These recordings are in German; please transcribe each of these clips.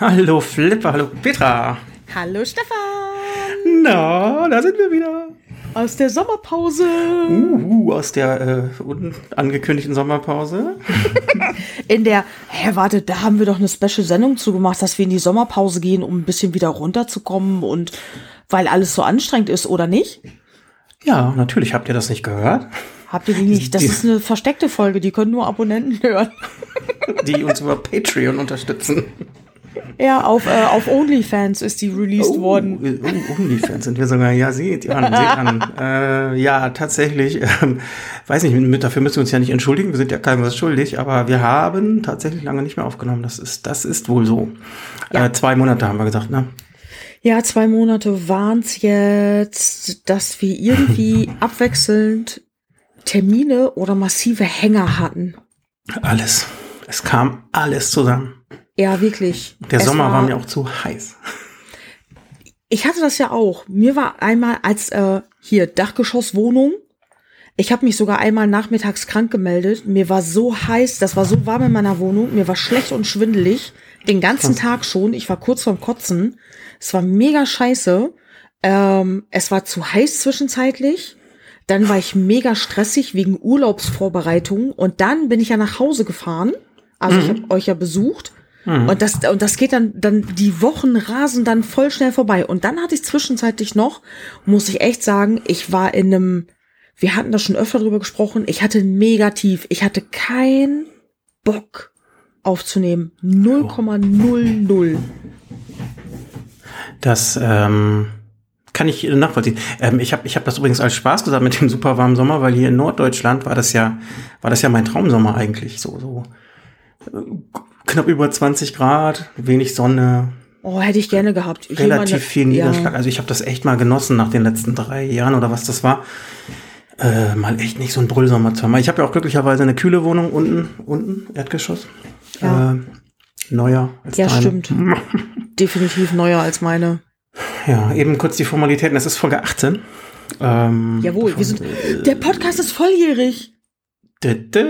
Hallo Flipper, hallo Petra. Hallo Stefan. Na, da sind wir wieder. Aus der Sommerpause. Uh, aus der äh, unangekündigten Sommerpause. in der, hä, warte, da haben wir doch eine Special-Sendung zugemacht, dass wir in die Sommerpause gehen, um ein bisschen wieder runterzukommen und weil alles so anstrengend ist, oder nicht? Ja, natürlich. Habt ihr das nicht gehört? Habt ihr die nicht? Das die, ist eine versteckte Folge, die können nur Abonnenten hören. die uns über Patreon unterstützen. Ja, auf, äh, auf OnlyFans ist die released oh, worden. Oh, OnlyFans sind wir sogar, ja, seht an, seht an. Äh, ja, tatsächlich, ähm, weiß nicht, mit, dafür müssen wir uns ja nicht entschuldigen, wir sind ja keinem was schuldig, aber wir haben tatsächlich lange nicht mehr aufgenommen. Das ist, das ist wohl so. Ja. Äh, zwei Monate haben wir gesagt, ne? Ja, zwei Monate waren's jetzt, dass wir irgendwie abwechselnd Termine oder massive Hänger hatten. Alles. Es kam alles zusammen. Ja, wirklich. Der es Sommer war, war, mir auch zu heiß. Ich hatte das ja auch. Mir war einmal als äh, hier Dachgeschosswohnung. Ich habe mich sogar einmal nachmittags krank gemeldet. Mir war so heiß, das war so warm in meiner Wohnung. Mir war schlecht und schwindelig. Den ganzen Tag schon. Ich war kurz vorm Kotzen. Es war mega scheiße. Ähm, es war zu heiß zwischenzeitlich. Dann war ich mega stressig wegen Urlaubsvorbereitungen. Und dann bin ich ja nach Hause gefahren. Also mhm. ich habe euch ja besucht. Mhm. Und das, und das geht dann, dann, die Wochen rasen dann voll schnell vorbei. Und dann hatte ich zwischenzeitlich noch, muss ich echt sagen, ich war in einem, wir hatten da schon öfter drüber gesprochen, ich hatte negativ, ich hatte keinen Bock aufzunehmen. 0,00. Das, ähm, kann ich nachvollziehen. Ähm, ich habe ich hab das übrigens als Spaß gesagt mit dem super warmen Sommer, weil hier in Norddeutschland war das ja, war das ja mein Traumsommer eigentlich. So, so knapp über 20 Grad, wenig Sonne. Oh, hätte ich gerne gehabt. Ich relativ meine, viel Niederschlag. Ja. Also ich habe das echt mal genossen nach den letzten drei Jahren oder was das war. Äh, mal echt nicht so ein Brüllsommer zu haben. Ich habe ja auch glücklicherweise eine kühle Wohnung unten, unten, Erdgeschoss. Ja. Äh, neuer als Ja, deine. stimmt. Definitiv neuer als meine. Ja, eben kurz die Formalitäten. Es ist Folge 18. Ähm, Jawohl, wir sind, der Podcast ist volljährig. Da, da.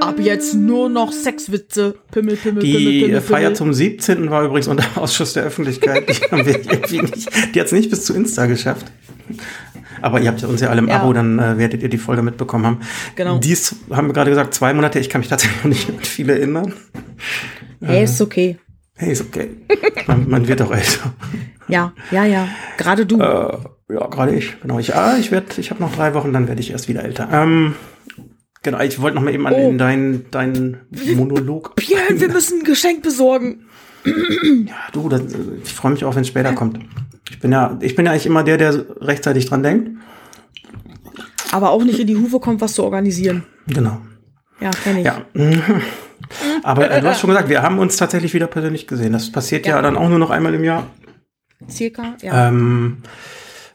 Ab jetzt nur noch Sexwitze. Pimmel, Pimmel, die Pimmel, Pimmel, Feier zum 17. war übrigens unter Ausschuss der Öffentlichkeit. Die haben wir irgendwie nicht, die hat es nicht bis zu Insta geschafft. Aber ihr habt ja uns ja alle im ja. Abo, dann äh, werdet ihr die Folge mitbekommen haben. Genau. Dies haben wir gerade gesagt, zwei Monate. Ich kann mich tatsächlich noch nicht an viele erinnern. Hey, äh, ist okay. Hey, ist okay. Man, man wird auch älter. Ja, ja, ja. Gerade du. Äh, ja, gerade ich. Genau. Ich, ah, ich werde, ich habe noch drei Wochen, dann werde ich erst wieder älter. Ähm, Genau, ich wollte noch mal eben an oh. deinen dein Monolog. Björn, wir müssen ein Geschenk besorgen. ja, du, das, ich freue mich auch, wenn es später kommt. Ich bin ja, ich bin ja eigentlich immer der, der rechtzeitig dran denkt. Aber auch nicht in die Hufe kommt, was zu organisieren. Genau. Ja, kenn ich. Ja. Aber äh, du hast schon gesagt, wir haben uns tatsächlich wieder persönlich gesehen. Das passiert ja, ja dann auch nur noch einmal im Jahr. Circa, ja. Ähm,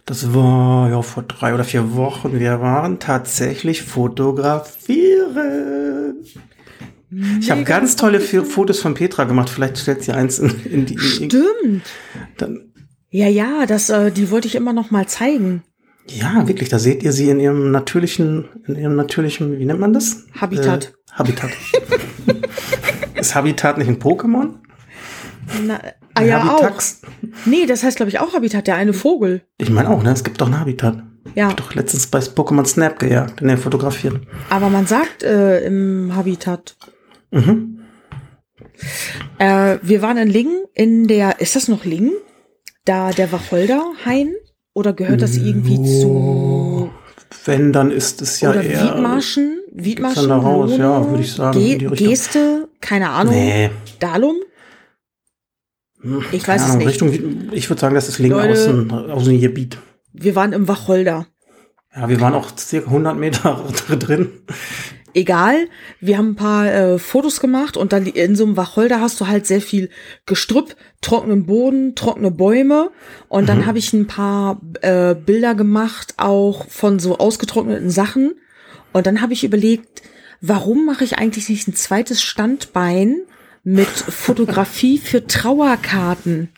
das war ja vor drei oder vier Wochen. Wir waren tatsächlich fotografieren. Ich habe ganz tolle Fotos von Petra gemacht. Vielleicht stellt sie eins in, in die. Stimmt. Dann, ja, ja, das, äh, die wollte ich immer noch mal zeigen. Ja, wirklich. Da seht ihr sie in ihrem natürlichen, in ihrem natürlichen, wie nennt man das? Habitat. Äh, Habitat. Ist Habitat nicht ein Pokémon? Na, ah, ja, Habitax. auch. Nee, das heißt, glaube ich, auch Habitat, der eine Vogel. Ich meine auch, ne? Es gibt doch ein Habitat. Ja. Ich doch letztens bei Pokémon Snap gejagt, ne, fotografiert. Aber man sagt äh, im Habitat. Mhm. Äh, wir waren in Lingen, in der, ist das noch Lingen? Da der Wacholderhain? Oder gehört das irgendwie oh. zu. Wenn, dann ist es ja Oder eher. Wiedmarschen? Wiedmarschen? Dann raus, ja, würde ich sagen. Ge Geste? Keine Ahnung. Nee. Dalum? Ich weiß Ahnung, es nicht. Richtung, ich würde sagen, das ist dem, aus dem Gebiet. Wir waren im Wacholder. Ja, wir waren auch circa 100 Meter drin. Egal, wir haben ein paar äh, Fotos gemacht und dann in so einem Wacholder hast du halt sehr viel Gestrüpp, trockenen Boden, trockene Bäume und dann mhm. habe ich ein paar äh, Bilder gemacht, auch von so ausgetrockneten Sachen und dann habe ich überlegt, warum mache ich eigentlich nicht ein zweites Standbein mit Fotografie für Trauerkarten.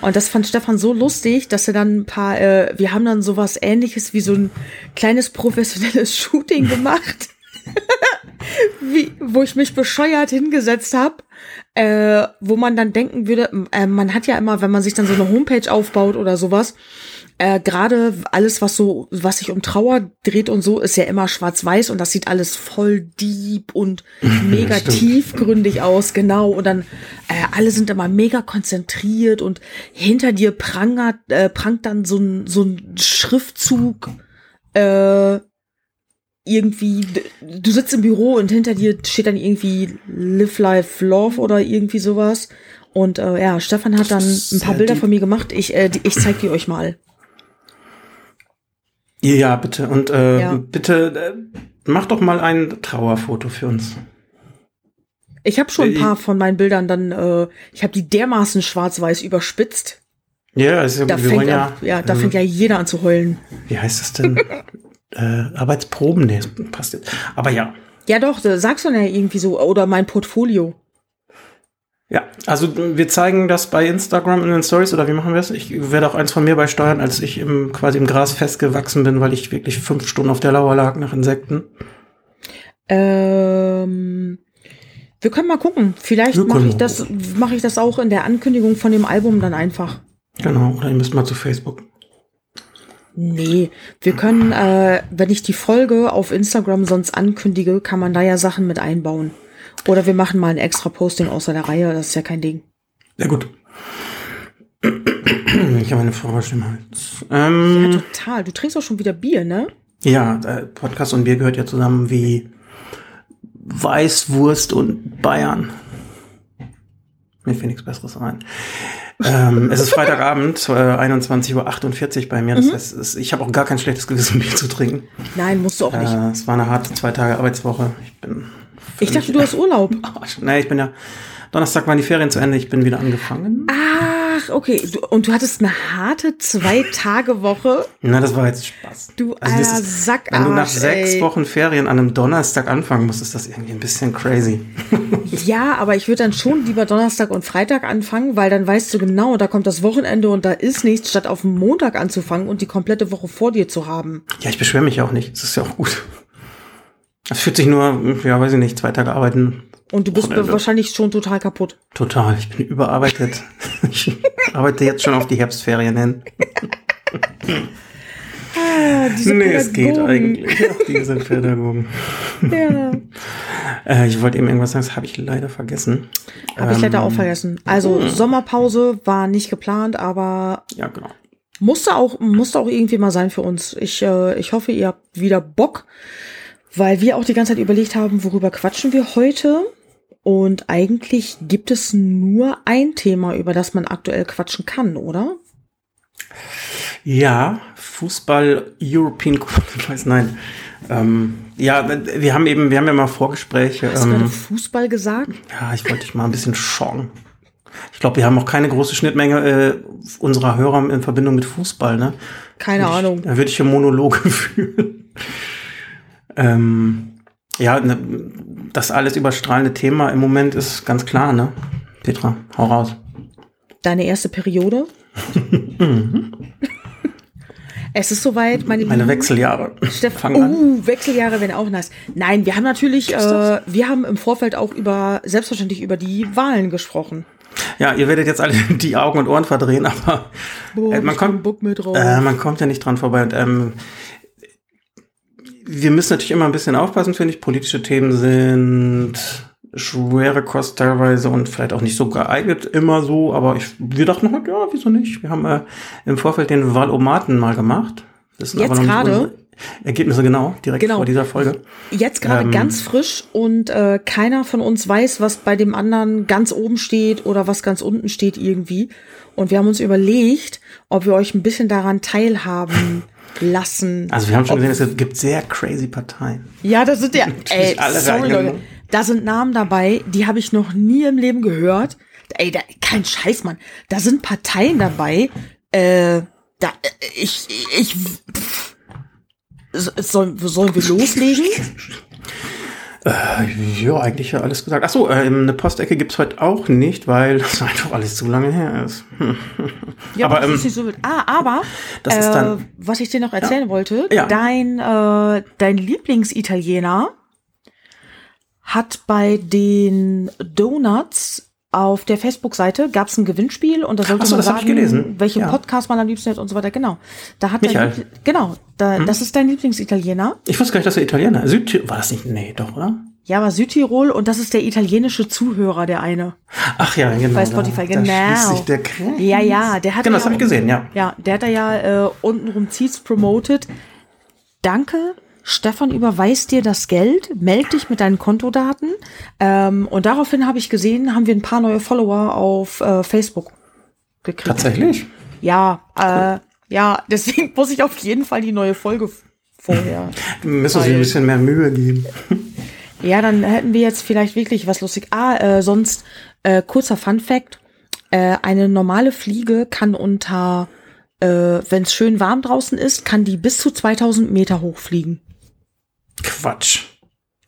Und das fand Stefan so lustig, dass er dann ein paar, äh, wir haben dann sowas ähnliches wie so ein kleines professionelles Shooting gemacht. wie, wo ich mich bescheuert hingesetzt habe äh, wo man dann denken würde, äh, man hat ja immer, wenn man sich dann so eine Homepage aufbaut oder sowas, äh, gerade alles, was so, was sich um Trauer dreht und so, ist ja immer schwarz-weiß und das sieht alles voll deep und mega tiefgründig aus, genau. Und dann äh, alle sind immer mega konzentriert und hinter dir prangert, äh, prangt dann so ein, so ein Schriftzug, äh, irgendwie, du sitzt im Büro und hinter dir steht dann irgendwie Live Life Love oder irgendwie sowas. Und äh, ja, Stefan hat dann ein paar Bilder von mir gemacht. Ich, äh, ich zeig die euch mal. Ja, bitte. Und äh, ja. bitte äh, mach doch mal ein Trauerfoto für uns. Ich habe schon ein äh, paar von meinen Bildern dann, äh, ich habe die dermaßen schwarz-weiß überspitzt. Ja, also da fängt ja, ja, da ähm, fängt ja jeder an zu heulen. Wie heißt das denn? äh, Arbeitsproben, nee, passt jetzt. Aber ja. Ja, doch, sagst du ja irgendwie so, oder mein Portfolio. Ja, also wir zeigen das bei Instagram in den Stories oder wie machen wir es? Ich werde auch eins von mir beisteuern, als ich im, quasi im Gras festgewachsen bin, weil ich wirklich fünf Stunden auf der Lauer lag nach Insekten. Ähm, wir können mal gucken. Vielleicht mache ich das, mache ich das auch in der Ankündigung von dem Album dann einfach. Genau, oder ihr müsst mal zu Facebook. Nee, wir können, äh, wenn ich die Folge auf Instagram sonst ankündige, kann man da ja Sachen mit einbauen. Oder wir machen mal ein extra Posting außer der Reihe, das ist ja kein Ding. Sehr gut. Ich habe eine Frage im Hals. Ähm, ja, total. Du trinkst auch schon wieder Bier, ne? Ja, äh, Podcast und Bier gehört ja zusammen wie Weißwurst und Bayern. Mir fällt nichts Besseres ein ähm, es ist Freitagabend, äh, 21.48 Uhr bei mir. Das mhm. heißt, es, ich habe auch gar kein schlechtes Gewissen, Bier zu trinken. Nein, musst du auch nicht. Äh, es war eine harte zwei Tage Arbeitswoche. Ich bin. Ich dachte, du hast Urlaub. nee, ich bin ja. Donnerstag waren die Ferien zu Ende. Ich bin wieder angefangen. Ah, Ach, okay. Du, und du hattest eine harte Zwei-Tage-Woche. Na, das war jetzt Spaß. Du also alter Sack. Wenn du nach sechs ey. Wochen Ferien an einem Donnerstag anfangen musst, ist das irgendwie ein bisschen crazy. ja, aber ich würde dann schon lieber Donnerstag und Freitag anfangen, weil dann weißt du genau, da kommt das Wochenende und da ist nichts, statt auf Montag anzufangen und die komplette Woche vor dir zu haben. Ja, ich beschwere mich auch nicht. Das ist ja auch gut. Es fühlt sich nur, ja, weiß ich nicht, zwei Tage arbeiten und du bist Wochenende. wahrscheinlich schon total kaputt. Total, ich bin überarbeitet. ich arbeite jetzt schon auf die Herbstferien hin. ah, diese nee, es geht eigentlich. Ja, diese Pädagogen. ja. Äh, ich wollte eben irgendwas sagen, das habe ich leider vergessen. Habe ähm, ich leider auch ähm, vergessen. Also mh. Sommerpause war nicht geplant, aber ja, genau. Musste auch, musste auch irgendwie mal sein für uns. Ich, äh, ich hoffe, ihr habt wieder Bock, weil wir auch die ganze Zeit überlegt haben, worüber quatschen wir heute. Und eigentlich gibt es nur ein Thema, über das man aktuell quatschen kann, oder? Ja, Fußball, European weiß nein. Ähm, ja, wir haben eben, wir haben ja mal Vorgespräche. Hast ähm, du gerade Fußball gesagt? Ja, ich wollte dich mal ein bisschen schocken. Ich glaube, wir haben auch keine große Schnittmenge äh, unserer Hörer in Verbindung mit Fußball, ne? Keine ich, Ahnung. Da würde ich hier Monologe führen. Ähm, ja, ne, das alles überstrahlende Thema im Moment ist ganz klar, ne? Petra, hau raus. Deine erste Periode? Es ist soweit, meine Meine Wechseljahre. Stefan, oh, Wechseljahre werden auch nice. Nein, wir haben natürlich, äh, wir haben im Vorfeld auch über, selbstverständlich über die Wahlen gesprochen. Ja, ihr werdet jetzt alle die Augen und Ohren verdrehen, aber Boah, äh, man, kommt, äh, man kommt ja nicht dran vorbei. Und ähm, wir müssen natürlich immer ein bisschen aufpassen, finde ich. Politische Themen sind schwere Kost teilweise und vielleicht auch nicht so geeignet immer so, aber ich, wir dachten halt, ja, wieso nicht? Wir haben äh, im Vorfeld den Valomaten mal gemacht. Das sind Jetzt aber noch gerade. Ergebnisse genau, direkt genau. vor dieser Folge. Jetzt gerade ähm, ganz frisch und äh, keiner von uns weiß, was bei dem anderen ganz oben steht oder was ganz unten steht irgendwie. Und wir haben uns überlegt, ob wir euch ein bisschen daran teilhaben lassen. Also wir haben schon gesehen, es gibt sehr crazy Parteien. Ja, das sind ja, ey, sorry Leute, da sind Namen dabei, die habe ich noch nie im Leben gehört. Ey, da, kein Scheiß, Mann. Da sind Parteien dabei. Äh, da, ich, ich, pff, sollen, sollen wir loslegen? Äh, ja, eigentlich ja alles gesagt. Ach so, äh, eine Postecke gibt's heute auch nicht, weil das einfach alles zu lange her ist. ja, aber, aber ähm, ist nicht so wild. Ah, aber das äh, ist dann, was ich dir noch erzählen ja, wollte, ja. dein, äh, dein Lieblingsitaliener hat bei den Donuts auf der Facebook-Seite gab es ein Gewinnspiel und da sollte Ach so, man das hab ich sagen, gelesen. welchen Ja. Podcast man am liebsten hört und so weiter. Genau. Da hat dein Michael. Liebl- genau, da, Hm? das ist dein Lieblingsitaliener. Ich wusste gar nicht, dass er Italiener Südtirol war das nicht? Nee, doch, oder? Ja, aber Südtirol und das ist der italienische Zuhörer, der eine. Ach ja, genau. Bei da- Spotify, da genau. schließt sich der Kreis. Ja, ja, der hat Genau, ja das habe ich gesehen, ja. Ja, der hat da ja äh, untenrum Zieht's promoted. Danke, Stefan überweist dir das Geld, meld dich mit deinen Kontodaten. Ähm, und daraufhin habe ich gesehen, haben wir ein paar neue Follower auf äh, Facebook gekriegt. Tatsächlich? Ja, äh, ja, deswegen muss ich auf jeden Fall die neue Folge vorher. Müssen Weil- ein bisschen mehr Mühe geben. Ja, dann hätten wir jetzt vielleicht wirklich was lustig. Ah, äh, sonst äh, kurzer Fun Fact: äh, Eine normale Fliege kann unter, äh, wenn es schön warm draußen ist, kann die bis zu 2000 Meter hochfliegen. Quatsch.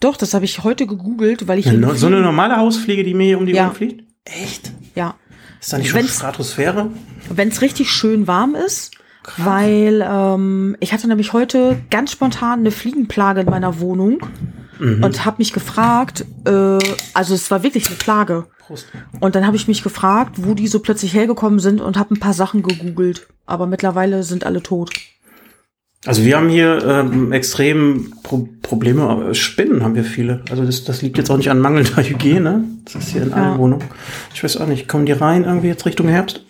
Doch, das habe ich heute gegoogelt, weil ich no- so eine normale Hausfliege, die mir hier um die Ja. Ohren fliegt? Echt? ja, Ist da nicht schon Wenn's- Stratosphäre? wenn es richtig schön warm ist, weil ähm, ich hatte nämlich heute ganz spontan eine Fliegenplage in meiner Wohnung Mhm. und habe mich gefragt, äh, also es war wirklich eine Plage. Prost. Und dann habe ich mich gefragt, wo die so plötzlich hergekommen sind und habe ein paar Sachen gegoogelt. Aber mittlerweile sind alle tot. Also wir haben hier ähm, extrem Pro Probleme. aber Spinnen haben wir viele. Also das, das liegt jetzt auch nicht an mangelnder Hygiene. Das ist hier in allen Ja. Wohnungen. Ich weiß auch nicht. Kommen die rein irgendwie jetzt Richtung Herbst?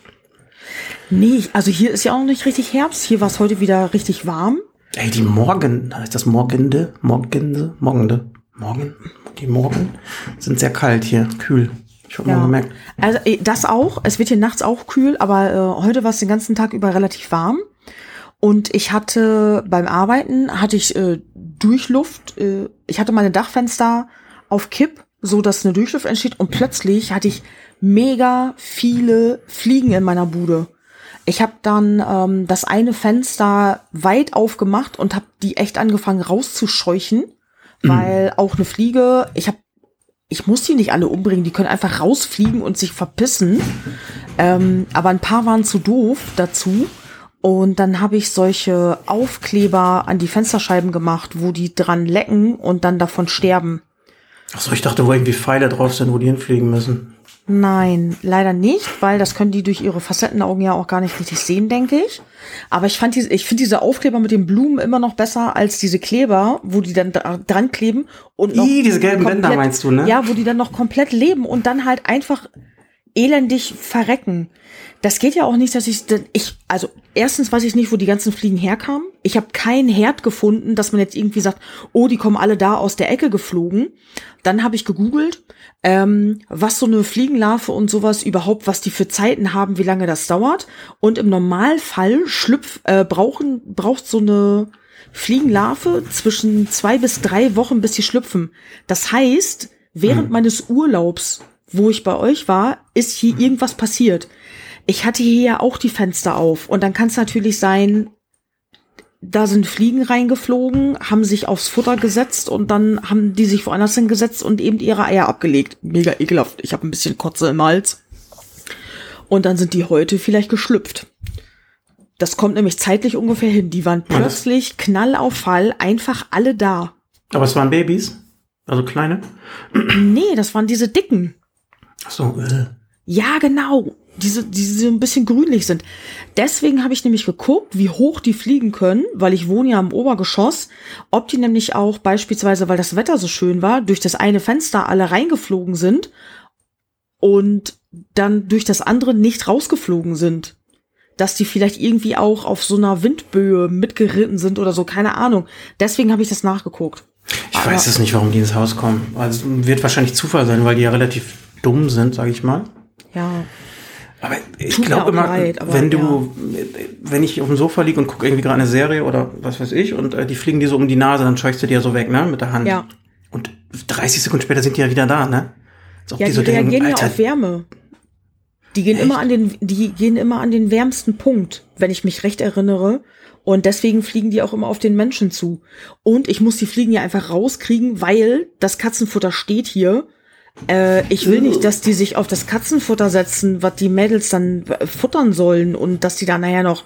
Nee, also hier ist ja auch noch nicht richtig Herbst. Hier war es heute wieder richtig warm. Ey, die Morgen, heißt das Morgende? Morgende? Morgende? Morgen? Die Morgen sind sehr kalt hier, kühl. Ich habe mal gemerkt. Also eh, das auch. Es wird hier nachts auch kühl, aber äh, heute war es den ganzen Tag über relativ warm. Und ich hatte beim Arbeiten hatte ich äh, Durchluft. Äh, ich hatte meine Dachfenster auf Kipp, so dass eine Durchluft entsteht. Und plötzlich hatte ich mega viele Fliegen in meiner Bude. Ich habe dann ähm, das eine Fenster weit aufgemacht und habe die echt angefangen rauszuscheuchen, weil auch eine Fliege, ich habe ich muss die nicht alle umbringen, die können einfach rausfliegen und sich verpissen. Ähm, aber ein paar waren zu doof dazu. Und dann habe ich solche Aufkleber an die Fensterscheiben gemacht, wo die dran lecken und dann davon sterben. Achso, ich dachte, wo irgendwie Pfeile drauf sind, wo die hinfliegen müssen. Nein, leider nicht, weil das können die durch ihre Facettenaugen ja auch gar nicht richtig sehen, denke ich. Aber ich fand diese, ich finde diese Aufkleber mit den Blumen immer noch besser als diese Kleber, wo die dann dra- dran kleben und noch Ih, diese gelben komplett- Bänder meinst du, ne? Ja, wo die dann noch komplett leben und dann halt einfach elendig verrecken. Das geht ja auch nicht, dass ich, ich, also erstens weiß ich nicht, wo die ganzen Fliegen herkamen. Ich habe keinen Herd gefunden, dass man jetzt irgendwie sagt, oh, die kommen alle da aus der Ecke geflogen. Dann habe ich gegoogelt, ähm, was so eine Fliegenlarve und sowas überhaupt, was die für Zeiten haben, wie lange das dauert. Und im Normalfall schlüpf, äh, brauchen, braucht so eine Fliegenlarve zwischen zwei bis drei Wochen, bis sie schlüpfen. Das heißt, während meines Urlaubs, wo ich bei euch war, ist hier irgendwas passiert. Ich hatte hier ja auch die Fenster auf und dann kann es natürlich sein, da sind Fliegen reingeflogen, haben sich aufs Futter gesetzt und dann haben die sich woanders hingesetzt und eben ihre Eier abgelegt. Mega ekelhaft. Ich habe ein bisschen Kotze im Hals. Und dann sind die heute vielleicht geschlüpft. Das kommt nämlich zeitlich ungefähr hin. Die waren plötzlich Knall auf Fall einfach alle da. Aber es waren Babys? Also kleine? Nee, das waren diese dicken. Achso, äh. Ja, genau. Diese, die so ein bisschen grünlich sind. Deswegen habe ich nämlich geguckt, wie hoch die fliegen können, weil ich wohne ja im Obergeschoss, ob die nämlich auch beispielsweise, weil das Wetter so schön war, durch das eine Fenster alle reingeflogen sind und dann durch das andere nicht rausgeflogen sind. Dass die vielleicht irgendwie auch auf so einer Windböe mitgeritten sind oder so, keine Ahnung. Deswegen habe ich das nachgeguckt. Ich weiß es nicht, warum die ins Haus kommen. Also wird wahrscheinlich Zufall sein, weil die ja relativ dumm sind, sage ich mal. Ja. Aber ich glaube immer, leid, aber wenn du, wenn ich auf dem Sofa liege und gucke irgendwie gerade eine Serie oder was weiß ich und äh, die fliegen dir so um die Nase, dann scheuchst du die ja so weg, ne, mit der Hand. Ja. Und 30 Sekunden später sind die ja wieder da, ne? Als ob Ja, die, so denken, reagieren Alter, ja auf Wärme. Die gehen immer an den, die gehen immer an den wärmsten Punkt, wenn ich mich recht erinnere. Und deswegen fliegen die auch immer auf den Menschen zu. Und ich muss die Fliegen ja einfach rauskriegen, weil das Katzenfutter steht hier. Äh, ich will nicht, dass die sich auf das Katzenfutter setzen, was die Mädels dann äh, futtern sollen und dass die da nachher noch,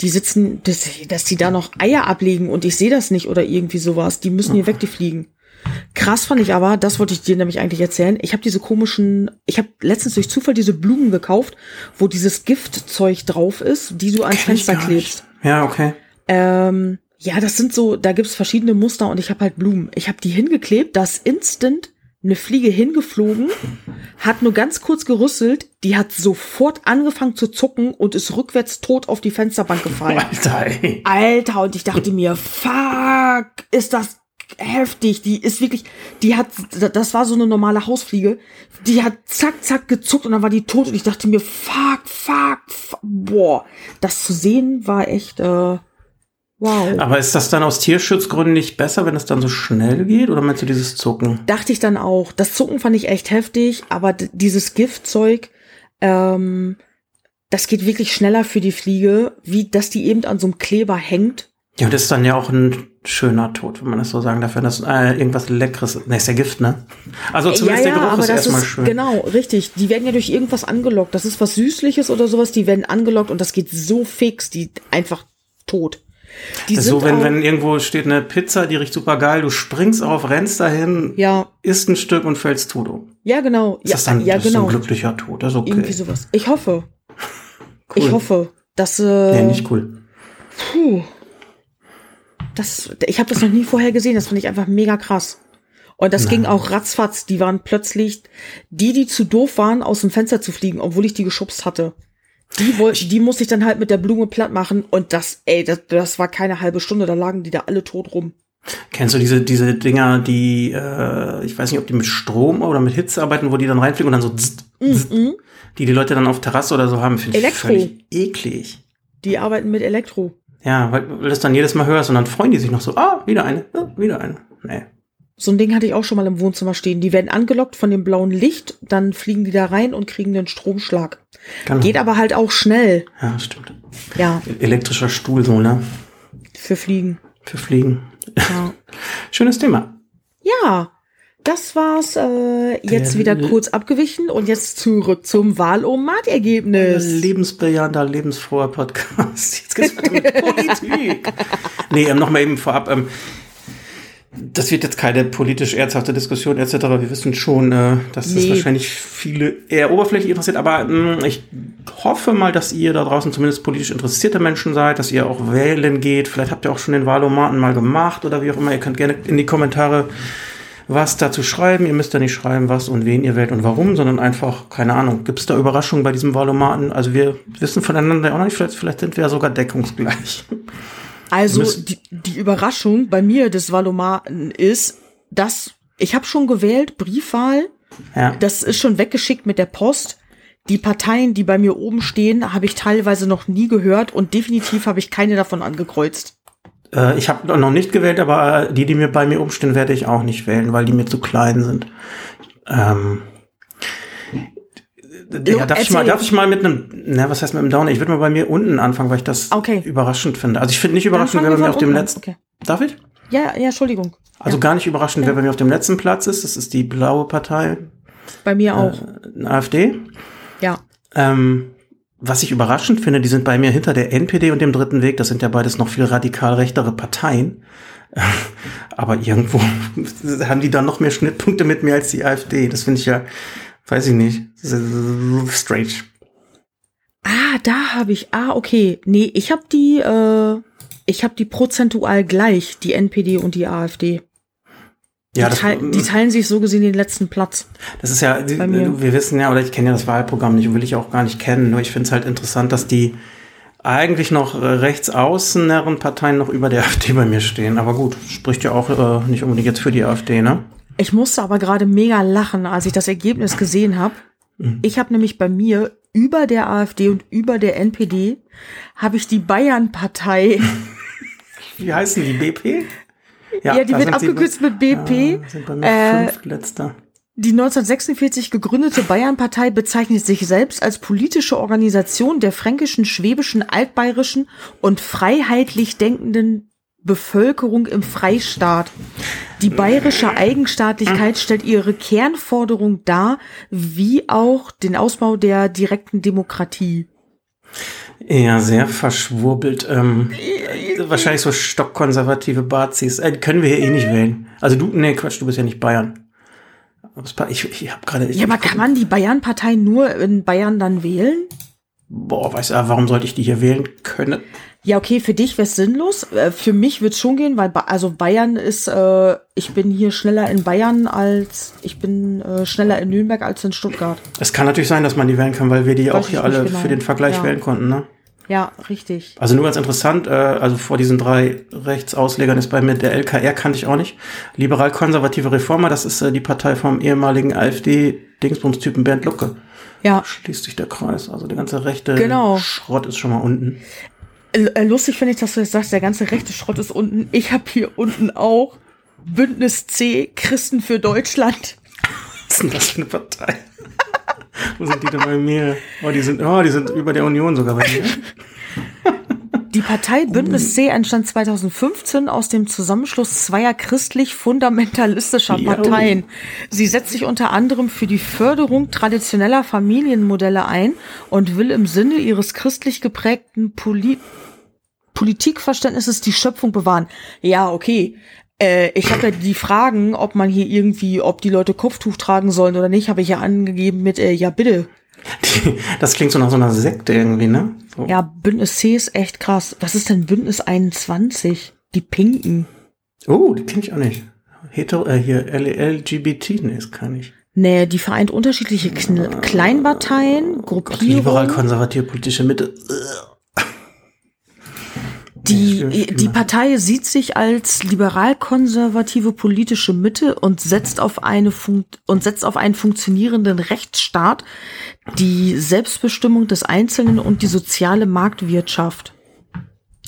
die sitzen, dass, dass die da noch Eier ablegen und ich sehe das nicht oder irgendwie sowas. Die müssen hier weg, die Fliegen. Krass fand ich aber, das wollte ich dir nämlich eigentlich erzählen. Ich habe diese komischen, ich habe letztens durch Zufall diese Blumen gekauft, wo dieses Giftzeug drauf ist, die du ans Fenster klebst. Ja, okay. Ähm, ja, das sind so, da gibt's verschiedene Muster und ich habe halt Blumen. Ich habe die hingeklebt, da ist instant eine Fliege hingeflogen, hat nur ganz kurz gerüsselt, die hat sofort angefangen zu zucken und ist rückwärts tot auf die Fensterbank gefallen. Alter, ey. Alter, und ich dachte mir, fuck, ist das heftig. Die ist wirklich, die hat, das war so eine normale Hausfliege. Die hat zack, zack gezuckt und dann war die tot und ich dachte mir, fuck, fuck, fuck boah. Das zu sehen war echt, äh, wow. Aber ist das dann aus Tierschutzgründen nicht besser, wenn es dann so schnell geht? Oder meinst du dieses Zucken? Dachte ich dann auch. Das Zucken fand ich echt heftig, aber dieses Giftzeug, ähm, das geht wirklich schneller für die Fliege, wie dass die eben an so einem Kleber hängt. Ja, das ist dann ja auch ein schöner Tod, wenn man das so sagen darf, wenn das äh, irgendwas Leckeres ist. Ne, ist ja Gift, ne? Also zumindest der Geruch ist erstmal schön. genau richtig. Die werden ja durch irgendwas angelockt. Das ist was Süßliches oder sowas. Die werden angelockt und das geht so fix, die einfach tot. Die Das so, wenn, wenn irgendwo steht eine Pizza, die riecht super geil, du springst auf, rennst dahin, ja, isst ein Stück und fällst tot um. ja genau, Ist ja, das dann ja das ist genau, ein glücklicher Tod? Das ist okay. irgendwie sowas. Ich hoffe, Cool. ich hoffe, dass äh, Nee, nicht cool. Puh. Das, ich habe das noch nie vorher gesehen. Das fand ich einfach mega krass. Und das ging auch ratzfatz. Die waren plötzlich die, die zu doof waren, aus dem Fenster zu fliegen, obwohl ich die geschubst hatte. Die die musste ich dann halt mit der Blume platt machen. Und das, ey, das, das war keine halbe Stunde. Da lagen die da alle tot rum. Kennst du diese, diese Dinger, die, äh, ich weiß nicht, ob die mit Strom oder mit Hitze arbeiten, wo die dann reinfliegen und dann so, zzzt, zzzt, die die Leute dann auf Terrasse oder so haben, finde ich völlig eklig. Die arbeiten mit Elektro. Ja, weil, weil du das dann jedes Mal hörst und dann freuen die sich noch so, ah, wieder eine, ah, wieder eine. Nee. So ein Ding hatte ich auch schon mal im Wohnzimmer stehen. Die werden angelockt von dem blauen Licht, dann fliegen die da rein und kriegen den Stromschlag. Genau. Geht aber halt auch schnell. Ja, stimmt. Ja, Elektrischer Stuhl so, ne? für Fliegen. Für Fliegen. Ja. Schönes Thema. Ja, das war's äh, jetzt Der wieder kurz abgewichen und jetzt zurück zum Wahlomat-Ergebnis. Lebensbejahender, lebensfroher Podcast. Jetzt geht's weiter mit Politik. Nee, ähm, nochmal eben vorab. Ähm, das wird jetzt keine politisch ernsthafte Diskussion etc. Wir wissen schon, äh, dass das Nee. wahrscheinlich viele eher oberflächlich interessiert. Aber ähm, ich hoffe mal, dass ihr da draußen zumindest politisch interessierte Menschen seid, dass ihr auch wählen geht. Vielleicht habt ihr auch schon den Wahlomaten mal gemacht oder wie auch immer. Ihr könnt gerne in die Kommentare was dazu schreiben. Ihr müsst da nicht schreiben, was und wen ihr wählt und warum, sondern einfach, keine Ahnung, gibt es da Überraschungen bei diesem Wahlomaten? Also wir wissen voneinander auch noch nicht, vielleicht, vielleicht sind wir ja sogar deckungsgleich. Also die, die Überraschung bei mir des Wahlomaten ist, dass ich habe schon gewählt, Briefwahl, Ja. das ist schon weggeschickt mit der Post. Die Parteien, die bei mir oben stehen, habe ich teilweise noch nie gehört und definitiv habe ich keine davon angekreuzt. Äh, ich habe noch nicht gewählt, aber die, die mir bei mir umstehen, werde ich auch nicht wählen, weil die mir zu klein sind. Ähm, ja, darf, ich mal, darf ich mal mit einem, na, was heißt mit einem Downer? Ich würde mal bei mir unten anfangen, weil ich das Okay. überraschend finde. Also ich finde nicht überraschend, bei wir mir auf dem letzten. Okay. Darf ich? Ja, ja, Entschuldigung. Also gar nicht überraschend, wer bei mir auf dem letzten Platz ist. Das ist die blaue Partei, Bei mir auch. eine AfD. Ja. Ähm, was ich überraschend finde, die sind bei mir hinter der NPD und dem Dritten Weg. Das sind ja beides noch viel radikal rechtere Parteien. Aber irgendwo haben die dann noch mehr Schnittpunkte mit mir als die AfD. Das finde ich ja, weiß ich nicht, strange. Ah, da habe ich. Ah, okay. Nee, ich habe die, äh, ich habe die prozentual gleich, die NPD und die AfD. Die, Ja, das, teil, die teilen sich so gesehen den letzten Platz. das ist ja, mir. wir wissen ja, oder ich kenne ja das Wahlprogramm nicht und will ich auch gar nicht kennen. Nur ich finde es halt interessant, dass die eigentlich noch äh, rechtsaußeneren Parteien noch über der AfD bei mir stehen. Aber gut, spricht ja auch äh, nicht unbedingt jetzt für die AfD, ne? Ich musste aber gerade mega lachen, als ich das Ergebnis gesehen habe. Mhm. Ich habe nämlich bei mir über der AfD und über der NPD habe ich die Bayern-Partei. Wie heißen die? BP? Ja, die da wird abgekürzt mit BP. Ja, sind bei mir Äh, fünf letzter. Die 1946 gegründete Bayernpartei bezeichnet sich selbst als politische Organisation der fränkischen, schwäbischen, altbayerischen und freiheitlich denkenden Bevölkerung im Freistaat. Die bayerische Eigenstaatlichkeit stellt ihre Kernforderung dar, wie auch den Ausbau der direkten Demokratie. Ja, sehr verschwurbelt. Ähm, äh, wahrscheinlich so stockkonservative Bazis. Äh, können wir hier eh nicht wählen. Also du, nee, Quatsch, du bist ja nicht Bayern. Ich, ich habe gerade. Ja, aber kann man die Bayern-Partei nur in Bayern dann wählen? Boah, weißt du, warum sollte ich die hier wählen können? Ja, okay, für dich wäre es sinnlos. Äh, für mich wird es schon gehen, weil ba also Bayern ist, äh, ich bin hier schneller in Bayern als ich bin äh, schneller in Nürnberg als in Stuttgart. Es kann natürlich sein, dass man die wählen kann, weil wir die Weiß auch hier alle genau. für den Vergleich ja. wählen konnten, ne? Ja, richtig. Also nur ganz interessant, äh, also vor diesen drei Rechtsauslegern ist bei mir der LKR, kannte ich auch nicht. Liberal-konservative Reformer, das ist äh, die Partei vom ehemaligen AfD-Dingsbums-Typen Bernd Lucke. Ja. Schließt sich der Kreis. Also der ganze rechte genau. Schrott ist schon mal unten. Äh, lustig finde ich, dass du jetzt sagst, der ganze rechte Schrott ist unten. Ich habe hier unten auch Bündnis C, Christen für Deutschland. Was ist denn das für eine Partei? Wo sind die denn bei mir? Oh, die sind, oh, die sind über der Union sogar bei mir. Die Partei Bündnis C entstand 2015 aus dem Zusammenschluss zweier christlich-fundamentalistischer Parteien. Sie setzt sich unter anderem für die Förderung traditioneller Familienmodelle ein und will im Sinne ihres christlich geprägten Poli Politikverständnisses die Schöpfung bewahren. Ja, okay. Äh, ich habe ja die Fragen, ob man hier irgendwie, ob die Leute Kopftuch tragen sollen oder nicht, habe ich ja angegeben mit, äh, ja bitte. Die, das klingt so nach so einer Sekte irgendwie, ne? So. Ja, Bündnis C ist echt krass. Was ist denn Bündnis 21? Die Pinken. Oh, die kenne ich auch nicht. Hetero, äh, hier, LGBT, ne, ist kann ich. Nee, die vereint unterschiedliche Kle Kleinparteien, Gruppierungen. Liberal-konservative politische Mitte. Die, die Partei sieht sich als liberal-konservative politische Mitte und setzt auf eine Fun und setzt auf einen funktionierenden Rechtsstaat, die Selbstbestimmung des Einzelnen und die soziale Marktwirtschaft.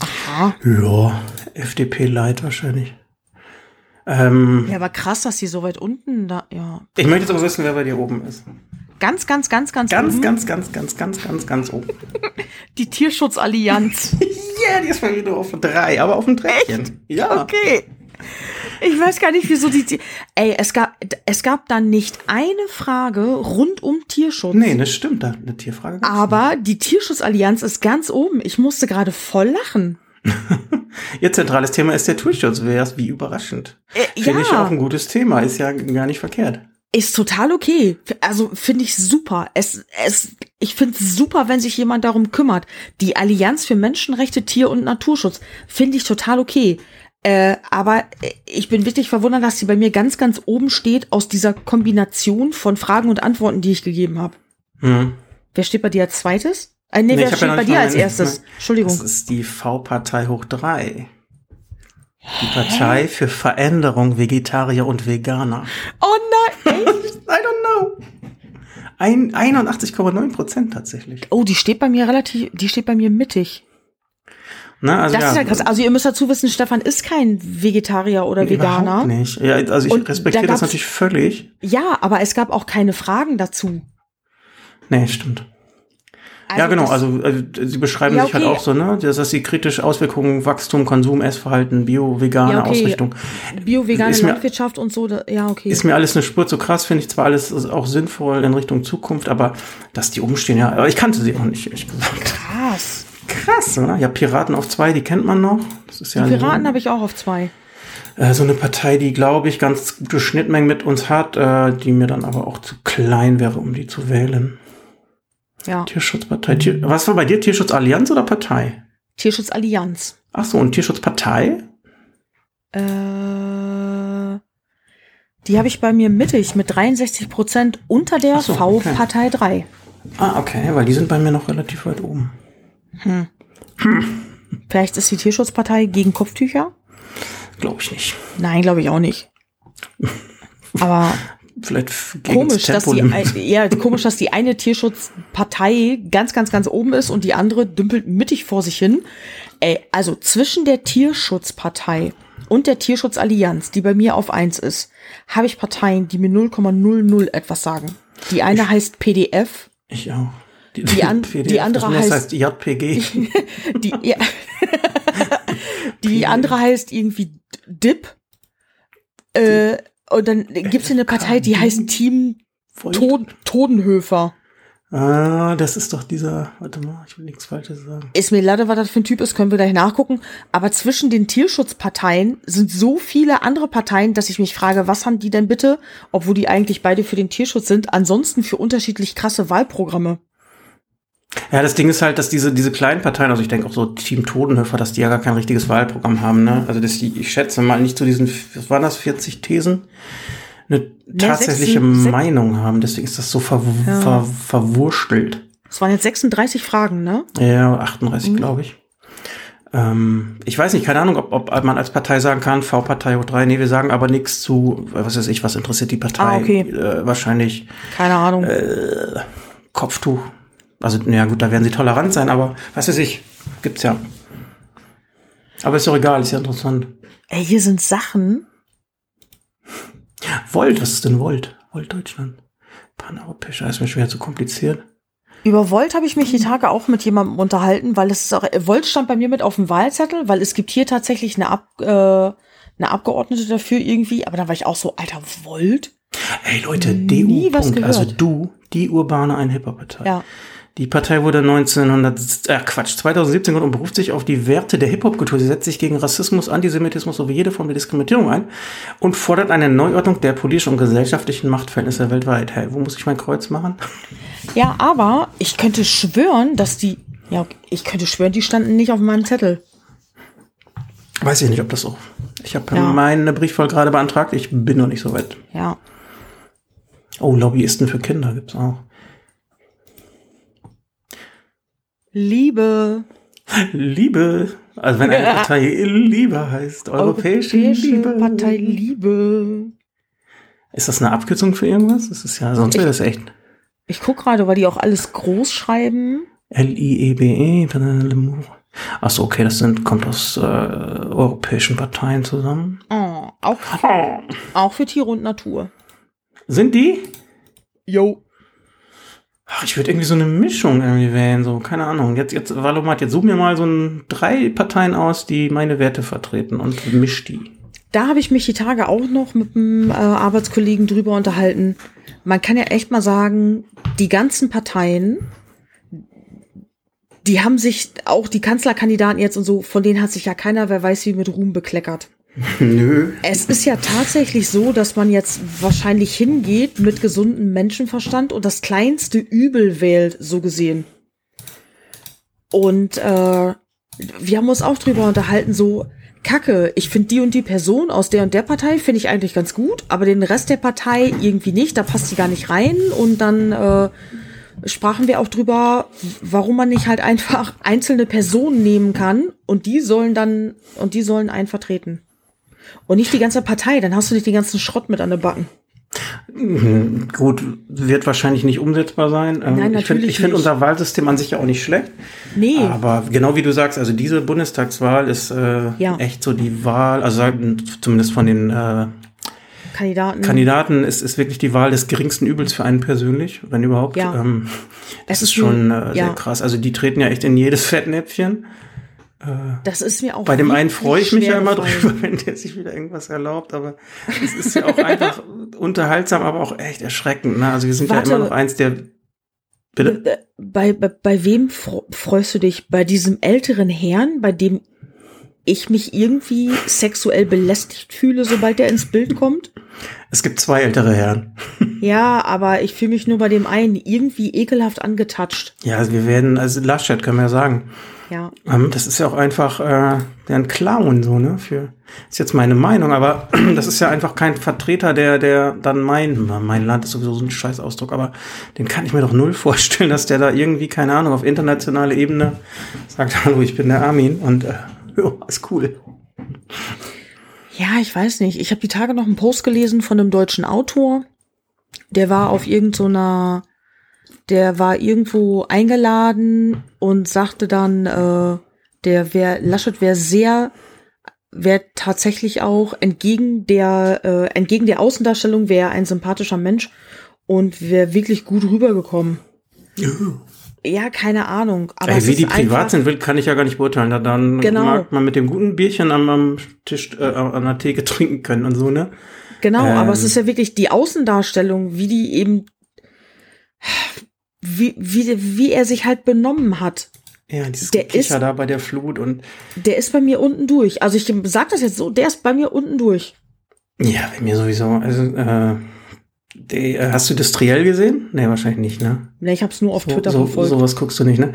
Aha. Ja, FDP leid wahrscheinlich. Ähm, ja, aber krass, dass sie so weit unten da, ja. Ich möchte jetzt aber wissen, wer bei dir oben ist. Ganz, ganz, ganz, ganz ganz, oben. Ganz, ganz, ganz, ganz, ganz, ganz oben. Die Tierschutzallianz. Ja, yeah, die ist mal wieder auf drei, aber auf dem Treppchen. Echt? Ja. Okay. Ich weiß gar nicht, wieso die. Ey, es gab, es gab dann nicht eine Frage rund um Tierschutz. Nee, das stimmt, da eine Tierfrage. Aber nicht. die Tierschutzallianz ist ganz oben. Ich musste gerade voll lachen. Ihr zentrales Thema ist der Tierschutz. Wie überraschend. Äh, Finde ja. ich auch ein gutes Thema. Ist ja gar nicht verkehrt. Ist total okay. Also finde ich super. Es, es, ich finde es super, wenn sich jemand darum kümmert. Die Allianz für Menschenrechte, Tier- und Naturschutz finde ich total okay. Äh, aber ich bin wirklich verwundert, dass sie bei mir ganz, ganz oben steht aus dieser Kombination von Fragen und Antworten, die ich gegeben habe. Hm. Wer steht bei dir als zweites? Äh, nee, nee wer steht ja bei dir als erstes? Entschuldigung. Das ist die V-Partei hoch drei. Die Partei für Veränderung Vegetarier und Veganer. Oh nein, echt? I don't know. 81,9 Prozent tatsächlich. Oh, die steht bei mir relativ, die steht bei mir mittig. Na, also das ja, ist ja krass. Also ihr müsst dazu wissen, Stefan ist kein Vegetarier oder Veganer. Nicht. Ja, also ich und respektiere da das natürlich völlig. Ja, aber es gab auch keine Fragen dazu. Nee, stimmt. Also ja, genau. Also, also, sie beschreiben ja, okay. sich halt auch so, ne, dass, dass sie kritisch Auswirkungen, Wachstum, Konsum, Essverhalten, bio-vegane ja, okay. Ausrichtung. Bio-vegane Landwirtschaft und so, da, ja, okay. Ist mir alles eine Spur zu krass, finde ich zwar alles auch sinnvoll in Richtung Zukunft, aber dass die umstehen, ja, aber ich kannte sie auch nicht, ehrlich gesagt. Krass. Krass, oder? Ja, Piraten auf zwei, die kennt man noch. Das ist ja die Piraten habe ich auch auf zwei. Äh, so eine Partei, die, glaube ich, ganz gute Schnittmengen mit uns hat, äh, die mir dann aber auch zu klein wäre, um die zu wählen. Ja. Tierschutzpartei. Tier, was war bei dir? Tierschutzallianz oder Partei? Tierschutzallianz. Ach so, und Tierschutzpartei? Äh, die habe ich bei mir mittig mit 63 Prozent unter der so, V-Partei okay. 3. Ah, okay, weil die sind bei mir noch relativ weit oben. Hm. Hm. Vielleicht ist die Tierschutzpartei gegen Kopftücher? Glaube ich nicht. Nein, glaube ich auch nicht. Aber vielleicht komisch, dass die, ja, komisch, dass die eine Tierschutzpartei ganz, ganz, ganz oben ist und die andere dümpelt mittig vor sich hin. Ey, also zwischen der Tierschutzpartei und der Tierschutzallianz, die bei mir auf eins ist, habe ich Parteien, die mir 0,00 etwas sagen. Die eine ich, heißt PDF. Ich auch. Die, die, an, PDF, die andere heißt, heißt JPG. die, ja, die andere heißt irgendwie DIP. Äh, und dann gibt es eine Partei, die heißt Team Tod Todenhöfer. Ah, das ist doch dieser, warte mal, ich will nichts Falsches sagen. Ist mir leider, was das für ein Typ ist, können wir gleich nachgucken. Aber zwischen den Tierschutzparteien sind so viele andere Parteien, dass ich mich frage, was haben die denn bitte, obwohl die eigentlich beide für den Tierschutz sind, ansonsten für unterschiedlich krasse Wahlprogramme? Ja, das Ding ist halt, dass diese, diese kleinen Parteien, also ich denke auch so Team Todenhöfer, dass die ja gar kein richtiges Wahlprogramm haben, ne? Also die, ich schätze mal, nicht zu diesen, was waren das, 40 Thesen? Eine tatsächliche sechs- sechs- Meinung haben. Deswegen ist das so ver, Ja. ver, verwurstelt. Es waren jetzt 36 Fragen, ne? Ja, Mhm. 38, glaube ich. Ähm, ich weiß nicht, keine Ahnung, ob, ob man als Partei sagen kann, V-Partei hoch 3, nee, wir sagen aber nichts zu, was weiß ich, was interessiert die Partei? Ah, okay. Äh, wahrscheinlich Keine Ahnung. Äh. Kopftuch. Also, naja, gut, da werden sie tolerant sein, aber was weiß ich, gibt's ja. Aber ist doch egal, ist ja interessant. Ey, hier sind Sachen. Volt, was ist denn Volt? Volt Deutschland. Paneuropäischer, ist mir schwer zu kompliziert. Über Volt habe ich mich die Tage auch mit jemandem unterhalten, weil es ist auch, Volt stand bei mir mit auf dem Wahlzettel, weil es gibt hier tatsächlich eine, Ab, äh, eine Abgeordnete dafür irgendwie, aber da war ich auch so, Alter, Volt? Hey Leute, DU. also du, die urbane Ein-Hip-Hop-Partei. Ja. Die Partei wurde 1900, äh Quatsch, 2017 gegründet und beruft sich auf die Werte der Hip-Hop-Kultur. Sie setzt sich gegen Rassismus, Antisemitismus sowie jede Form der Diskriminierung ein und fordert eine Neuordnung der politischen und gesellschaftlichen Machtverhältnisse weltweit. Hey, wo muss ich mein Kreuz machen? Ja, aber ich könnte schwören, dass die, ja, ich könnte schwören, die standen nicht auf meinem Zettel. Weiß ich nicht, ob das so. Ich habe Ja. meine Briefwahl gerade beantragt. Ich bin noch nicht so weit. Ja. Oh, Lobbyisten für Kinder gibt's auch. Liebe. Liebe. Also wenn eine Partei Liebe heißt, europäische, Liebe. Partei Liebe. Ist das eine Abkürzung für irgendwas? Das ist ja, sonst wäre das echt Ich guck gerade, weil die auch alles groß schreiben. L-I-E-B-E. Ach so, okay, das sind, kommt aus äh, europäischen Parteien zusammen. Oh, auch, auch für Tiere und Natur. Sind die? Jo. Ach, ich würde irgendwie so eine Mischung irgendwie wählen, so, keine Ahnung. Jetzt, jetzt, Valomat, jetzt such mir mal so ein, drei Parteien aus, die meine Werte vertreten und misch die. Da habe ich mich die Tage auch noch mit einem äh, Arbeitskollegen drüber unterhalten. Man kann ja echt mal sagen, die ganzen Parteien, die haben sich, auch die Kanzlerkandidaten jetzt und so, von denen hat sich ja keiner, wer weiß wie, mit Ruhm bekleckert. Nö. Es ist ja tatsächlich so, dass man jetzt wahrscheinlich hingeht mit gesundem Menschenverstand und das kleinste Übel wählt, so gesehen. Und äh, wir haben uns auch drüber unterhalten, so, Kacke, ich finde die und die Person aus der und der Partei finde ich eigentlich ganz gut, aber den Rest der Partei irgendwie nicht, da passt die gar nicht rein. Und dann äh, sprachen wir auch drüber, warum man nicht halt einfach einzelne Personen nehmen kann und die sollen dann, und die sollen einen vertreten. Und nicht die ganze Partei, dann hast du nicht den ganzen Schrott mit an den Backen. Mhm, Gut, wird wahrscheinlich nicht umsetzbar sein. Ähm, Nein, ich finde find unser Wahlsystem an sich ja auch nicht schlecht. Nee. Aber genau wie du sagst, also diese Bundestagswahl ist äh, Ja. echt so die Wahl, also sagen, zumindest von den äh, Kandidaten. Kandidaten ist, ist wirklich die Wahl des geringsten Übels für einen persönlich, wenn überhaupt. Ja. Ähm, das Es ist schon äh, ja. sehr krass. Also die treten ja echt in jedes Fettnäpfchen. Das ist mir auch Bei dem einen freue ich mich ja immer drüber, wenn der sich wieder irgendwas erlaubt, aber es ist ja auch einfach unterhaltsam, aber auch echt erschreckend. Ne? Also wir sind Warte. ja immer noch eins der. Bitte? Äh, Bei, bei, bei wem freust du dich? Bei diesem älteren Herrn, bei dem ich mich irgendwie sexuell belästigt fühle, sobald der ins Bild kommt? Es gibt zwei ältere Herren. Ja, aber ich fühle mich nur bei dem einen irgendwie ekelhaft angetatscht. Ja, also wir werden, also Laschet können wir ja sagen. Ja. Ähm, das ist ja auch einfach äh, der ein Clown, so, ne? Für ist jetzt meine Meinung, aber das ist ja einfach kein Vertreter, der, der dann mein, mein Land ist sowieso so ein Scheißausdruck, aber den kann ich mir doch null vorstellen, dass der da irgendwie, keine Ahnung, auf internationaler Ebene sagt, hallo, ich bin der Armin und äh, ja, ist cool. Ja, ich weiß nicht. Ich habe die Tage noch einen Post gelesen von einem deutschen Autor. Der war auf irgendeiner, der war irgendwo eingeladen und sagte dann, äh, der wär, Laschet wäre sehr, wäre tatsächlich auch entgegen der, äh, entgegen der Außendarstellung wäre ein sympathischer Mensch und wäre wirklich gut rübergekommen. Ja, keine Ahnung. Aber Ey, wie die privat sind, will, kann ich ja gar nicht beurteilen. Da dann Genau. mag man mit dem guten Bierchen am, am Tisch, äh, an der Theke trinken können und so, ne? Genau, Ähm. aber es ist ja wirklich die Außendarstellung, wie die eben, wie, wie, wie er sich halt benommen hat. Ja, dieses Der ist- da bei der Flut und Der ist bei mir unten durch. Also ich sag das jetzt so, der ist bei mir unten durch. ja, bei mir sowieso. Also, äh, die, äh, hast du das Triell gesehen? Nee, wahrscheinlich nicht, ne? Ne, ich hab's nur auf So, Twitter so, verfolgt. sowas guckst du nicht, ne?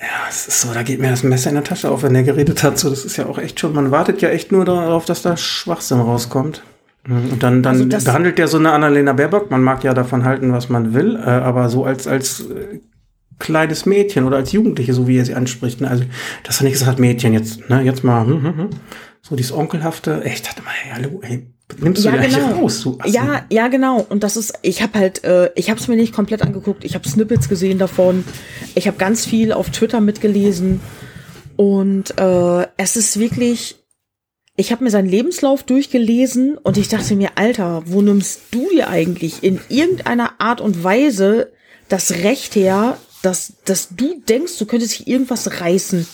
Ja, es ist so, da geht mir das Messer in der Tasche auf, wenn der geredet hat. So, das ist ja auch echt schon, man wartet ja echt nur darauf, dass da Schwachsinn rauskommt. Mhm, Und dann, dann Also behandelt der so eine Annalena Baerbock. Man mag ja davon halten, was man will, äh, aber so als, als äh, kleines Mädchen oder als Jugendliche, so wie er sie anspricht. Ne? Also, dass er nicht gesagt hat, Mädchen, jetzt, ne, jetzt mal, hm, hm, hm. so dieses Onkelhafte. Echt, dachte mal, hey, hallo, ey, nimmst du Ja, ja, hier genau. raus? Du Assen. Ja, ja, genau. Und das ist, ich habe halt, äh, ich habe es mir nicht komplett angeguckt. Ich habe Snippets gesehen davon. Ich habe ganz viel auf Twitter mitgelesen. Und äh, es ist wirklich, ich habe mir seinen Lebenslauf durchgelesen und ich dachte mir, Alter, wo nimmst du dir eigentlich in irgendeiner Art und Weise das Recht her, dass, dass du denkst, du könntest hier irgendwas reißen?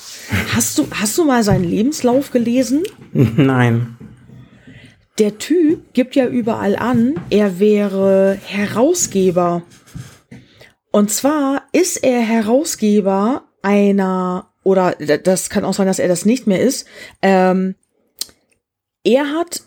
Hast du, hast du mal seinen Lebenslauf gelesen? Nein. Der Typ gibt ja überall an, er wäre Herausgeber. Und zwar ist er Herausgeber einer, oder das kann auch sein, dass er das nicht mehr ist. Ähm, er hat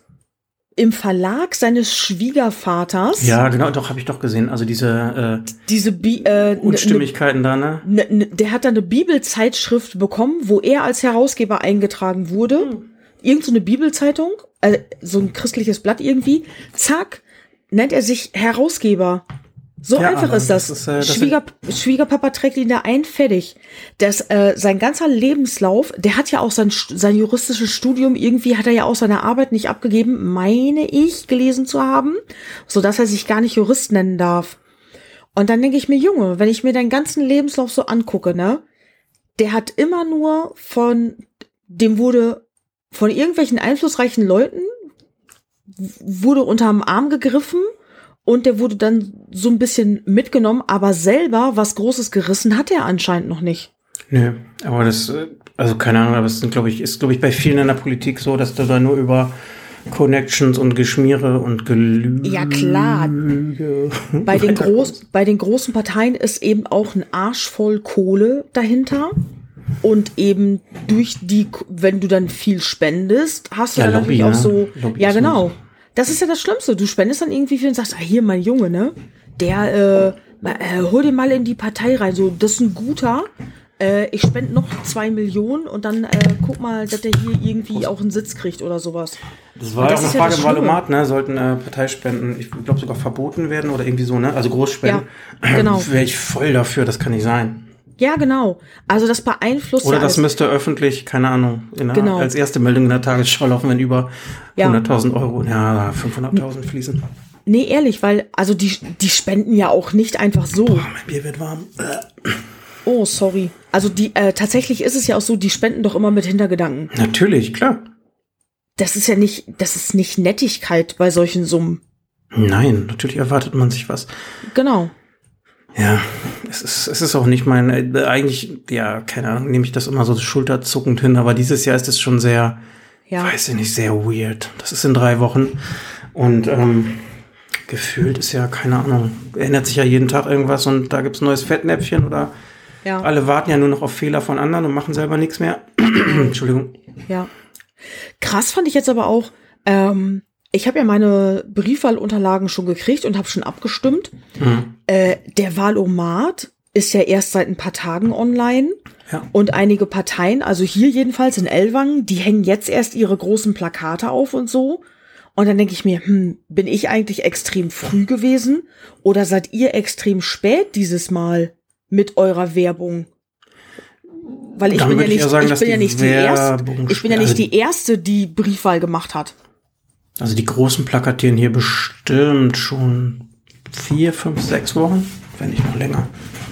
im Verlag seines Schwiegervaters Ja, genau, doch, habe ich doch gesehen. Also diese äh, diese Bi äh, ne- Unstimmigkeiten da, ne? ne, ne, der hat dann eine Bibelzeitschrift bekommen, wo er als Herausgeber eingetragen wurde. Irgend so eine Bibelzeitung, äh, so ein christliches Blatt irgendwie. Zack, nennt er sich Herausgeber. So Ja, einfach ist das. das ist, äh, das Schwieger, Schwiegerpapa trägt ihn da ein, fertig. Das, äh, sein ganzer Lebenslauf, der hat ja auch sein, sein juristisches Studium, irgendwie hat er ja auch seine Arbeit nicht abgegeben, meine ich, gelesen zu haben, so dass er sich gar nicht Jurist nennen darf. Und dann denke ich mir, Junge, wenn ich mir deinen ganzen Lebenslauf so angucke, ne, der hat immer nur von, dem wurde von irgendwelchen einflussreichen Leuten, wurde unterm Arm gegriffen und der wurde dann so ein bisschen mitgenommen, aber selber was Großes gerissen hat er anscheinend noch nicht. Nö, aber das, äh, also keine Ahnung, aber es sind, glaube ich, ist, glaube ich, bei vielen in der Politik so, dass du da nur über Connections und Geschmiere und Gelüge. Ja, klar. Bei den, groß, bei den großen Parteien ist eben auch ein Arsch voll Kohle dahinter. Und eben durch die, wenn du dann viel spendest, hast du Ja, dann Lobby, natürlich auch ne? so. Ja, Lobbyismus. genau. Das ist ja das Schlimmste. Du spendest dann irgendwie viel und sagst, ah, hier, mein Junge, ne? Der, äh, mal, äh, hol den mal in die Partei rein. So, das ist ein guter. Äh, ich spende noch zwei Millionen und dann äh, guck mal, dass der hier irgendwie auch einen Sitz kriegt oder sowas. Das war Und ja das auch eine ja Frage das im. Wahlomat, ne? Sollten äh, Parteispenden, ich glaube sogar verboten werden oder irgendwie so, ne? Also Großspenden. Ja, genau. Wäre ich voll dafür, das kann nicht sein. Ja, genau. Also das beeinflusst Oder ja das alles. müsste öffentlich, keine Ahnung, in der, Genau. als erste Meldung in der Tagesschau laufen, wenn über Ja. 100.000 Euro, ja, 500.000 fließen. Nee, ehrlich, weil, also die, die spenden ja auch nicht einfach so. Oh, mein Bier wird warm. Oh, sorry. Also die, äh, tatsächlich ist es ja auch so, die spenden doch immer mit Hintergedanken. Natürlich, klar. Das ist ja nicht, das ist nicht Nettigkeit bei solchen Summen. Nein, natürlich erwartet man sich was. Genau. Ja, es ist, es ist auch nicht mein, äh, eigentlich, ja, keine Ahnung, nehme ich das immer so schulterzuckend hin, aber dieses Jahr ist es schon sehr, Ja. weiß ich nicht, sehr weird. Das ist in drei Wochen und ähm, gefühlt ist ja, keine Ahnung, ändert sich ja jeden Tag irgendwas und da gibt's ein neues Fettnäpfchen oder Ja. alle warten ja nur noch auf Fehler von anderen und machen selber nichts mehr. Entschuldigung. Ja. Krass fand ich jetzt aber auch, ähm, ich habe ja meine Briefwahlunterlagen schon gekriegt und habe schon abgestimmt. Mhm. Äh, der Wahlomat ist ja erst seit ein paar Tagen online. Ja. Und einige Parteien, also hier jedenfalls in Elwangen, die hängen jetzt erst ihre großen Plakate auf und so. Und dann denke ich mir, hm, bin ich eigentlich extrem früh gewesen oder seid ihr extrem spät dieses Mal mit eurer Werbung? Weil ich Dann bin ja ich nicht, eher sagen, ich dass bin ja die nicht die erste, Werbung ich bin ja spät- nicht die erste, die Briefwahl gemacht hat. Also die großen plakatieren hier bestimmt schon vier, fünf, sechs Wochen, wenn nicht noch länger.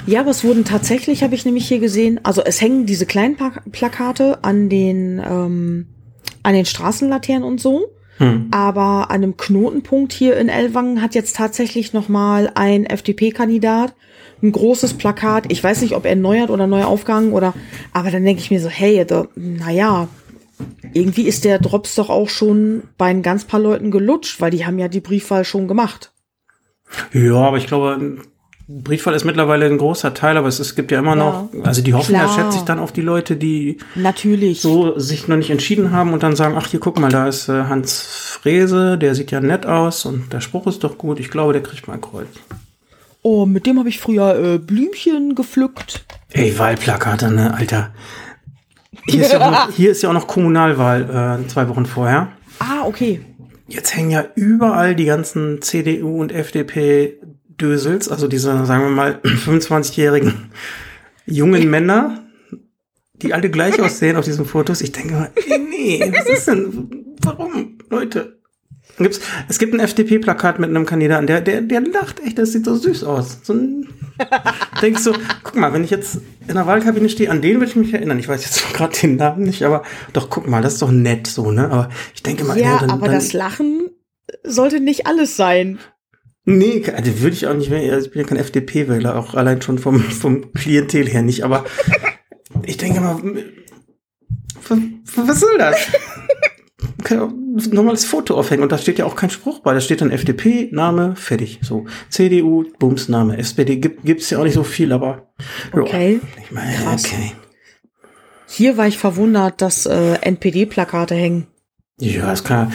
Ja, aber es wurden tatsächlich, habe ich nämlich hier gesehen, also es hängen diese kleinen Plakate an den, ähm, an den Straßenlaternen und so. Hm. Aber an einem Knotenpunkt hier in Ellwangen hat jetzt tatsächlich noch mal ein FDP-Kandidat ein großes Plakat. Ich weiß nicht, ob er erneuert oder neu aufgegangen oder, aber dann denke ich mir so, hey, da, naja, irgendwie ist der Drops doch auch schon bei ein ganz paar Leuten gelutscht, weil die haben ja die Briefwahl schon gemacht. Ja, aber ich glaube, Briefwahl ist mittlerweile ein großer Teil, aber es, es gibt ja immer Ja. noch, also die Hoffnung Klar. schätze ich dann auf die Leute, die Natürlich. so sich noch nicht entschieden haben und dann sagen, ach hier guck mal, da ist äh, Hans Frese, der sieht ja nett aus und der Spruch ist doch gut, ich glaube, der kriegt mal ein Kreuz. Oh, mit dem habe ich früher äh, Blümchen gepflückt. Ey, Wahlplakate, ne, Alter. Hier ist ja auch noch, hier ist ja auch noch Kommunalwahl äh, zwei Wochen vorher. Ah, okay. Jetzt hängen ja überall die ganzen CDU und FDP Dösels, also diese, sagen wir mal, 25-jährigen jungen Männer, die alle gleich aussehen auf diesen Fotos. Ich denke mal, ey, nee, was ist denn, warum, Leute? Gibt's, es gibt ein FDP-Plakat mit einem Kandidaten, der, der, der lacht echt, das sieht so süß aus. So ein, denkst so, guck mal, wenn ich jetzt in der Wahlkabine stehe, an den würde ich mich erinnern. Ich weiß jetzt gerade den Namen nicht, aber doch, guck mal, das ist doch nett so, ne? Aber ich denke mal, Ja, ey, dann, aber dann, das Lachen sollte nicht alles sein. Nee, also würde ich auch nicht mehr. Also ich bin ja kein FDP-Wähler, auch allein schon vom, vom Klientel her nicht. Aber ich denke mal, was soll das? Kann auch ein normales Foto aufhängen und da steht ja auch kein Spruch bei. Da steht dann FDP, Name, fertig. So. CDU, Bums, Name. SPD gibt, gibt's ja auch nicht so viel, aber. Okay. Ich meine, Krass. okay. Hier war ich verwundert, dass äh, NPD-Plakate hängen. Ja, ist klar.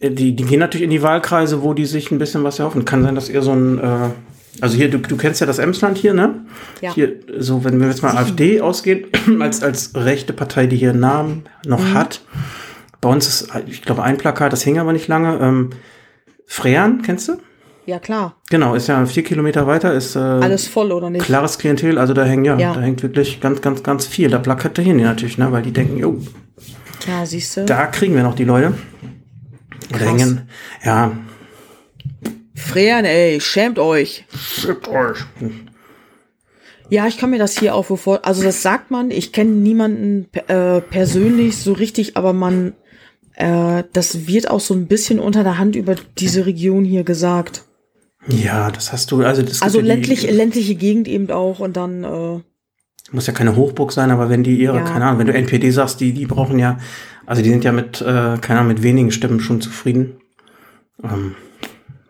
Die, die gehen natürlich in die Wahlkreise, wo die sich ein bisschen was erhoffen. Kann sein, dass ihr so ein, äh, also hier, du, du kennst ja das Emsland hier, ne? Ja. Hier, so, wenn wir jetzt mal AfD ausgehen, als, als rechte Partei, die hier einen Namen noch Mhm. hat. Bei uns ist, ich glaube, ein Plakat, das hing aber nicht lange. Ähm, Frean, kennst du? Ja, klar. Genau, ist ja vier Kilometer weiter, ist äh, Alles voll, oder nicht? klares Klientel, also da hängen ja, Ja. da hängt wirklich ganz, ganz, ganz viel. Da Plakette hin natürlich, ne? Weil die denken, jo, Ja, siehst du. da kriegen wir noch die Leute. Oder Krass. hängen, ja, Frean, ey, schämt euch. Schippt euch. Ja, ich kann mir das hier auch vor. Also das sagt man. Ich kenne niemanden äh, persönlich so richtig, aber man, äh, das wird auch so ein bisschen unter der Hand über diese Region hier gesagt. Ja, das hast du, also das Also ja ländlich, die, ländliche Gegend eben auch und dann. Äh, muss ja keine Hochburg sein, aber wenn die ihre, Ja. keine Ahnung, wenn du NPD sagst, die, die brauchen ja, also die sind ja mit, äh, keine Ahnung, mit wenigen Stimmen schon zufrieden. Ähm,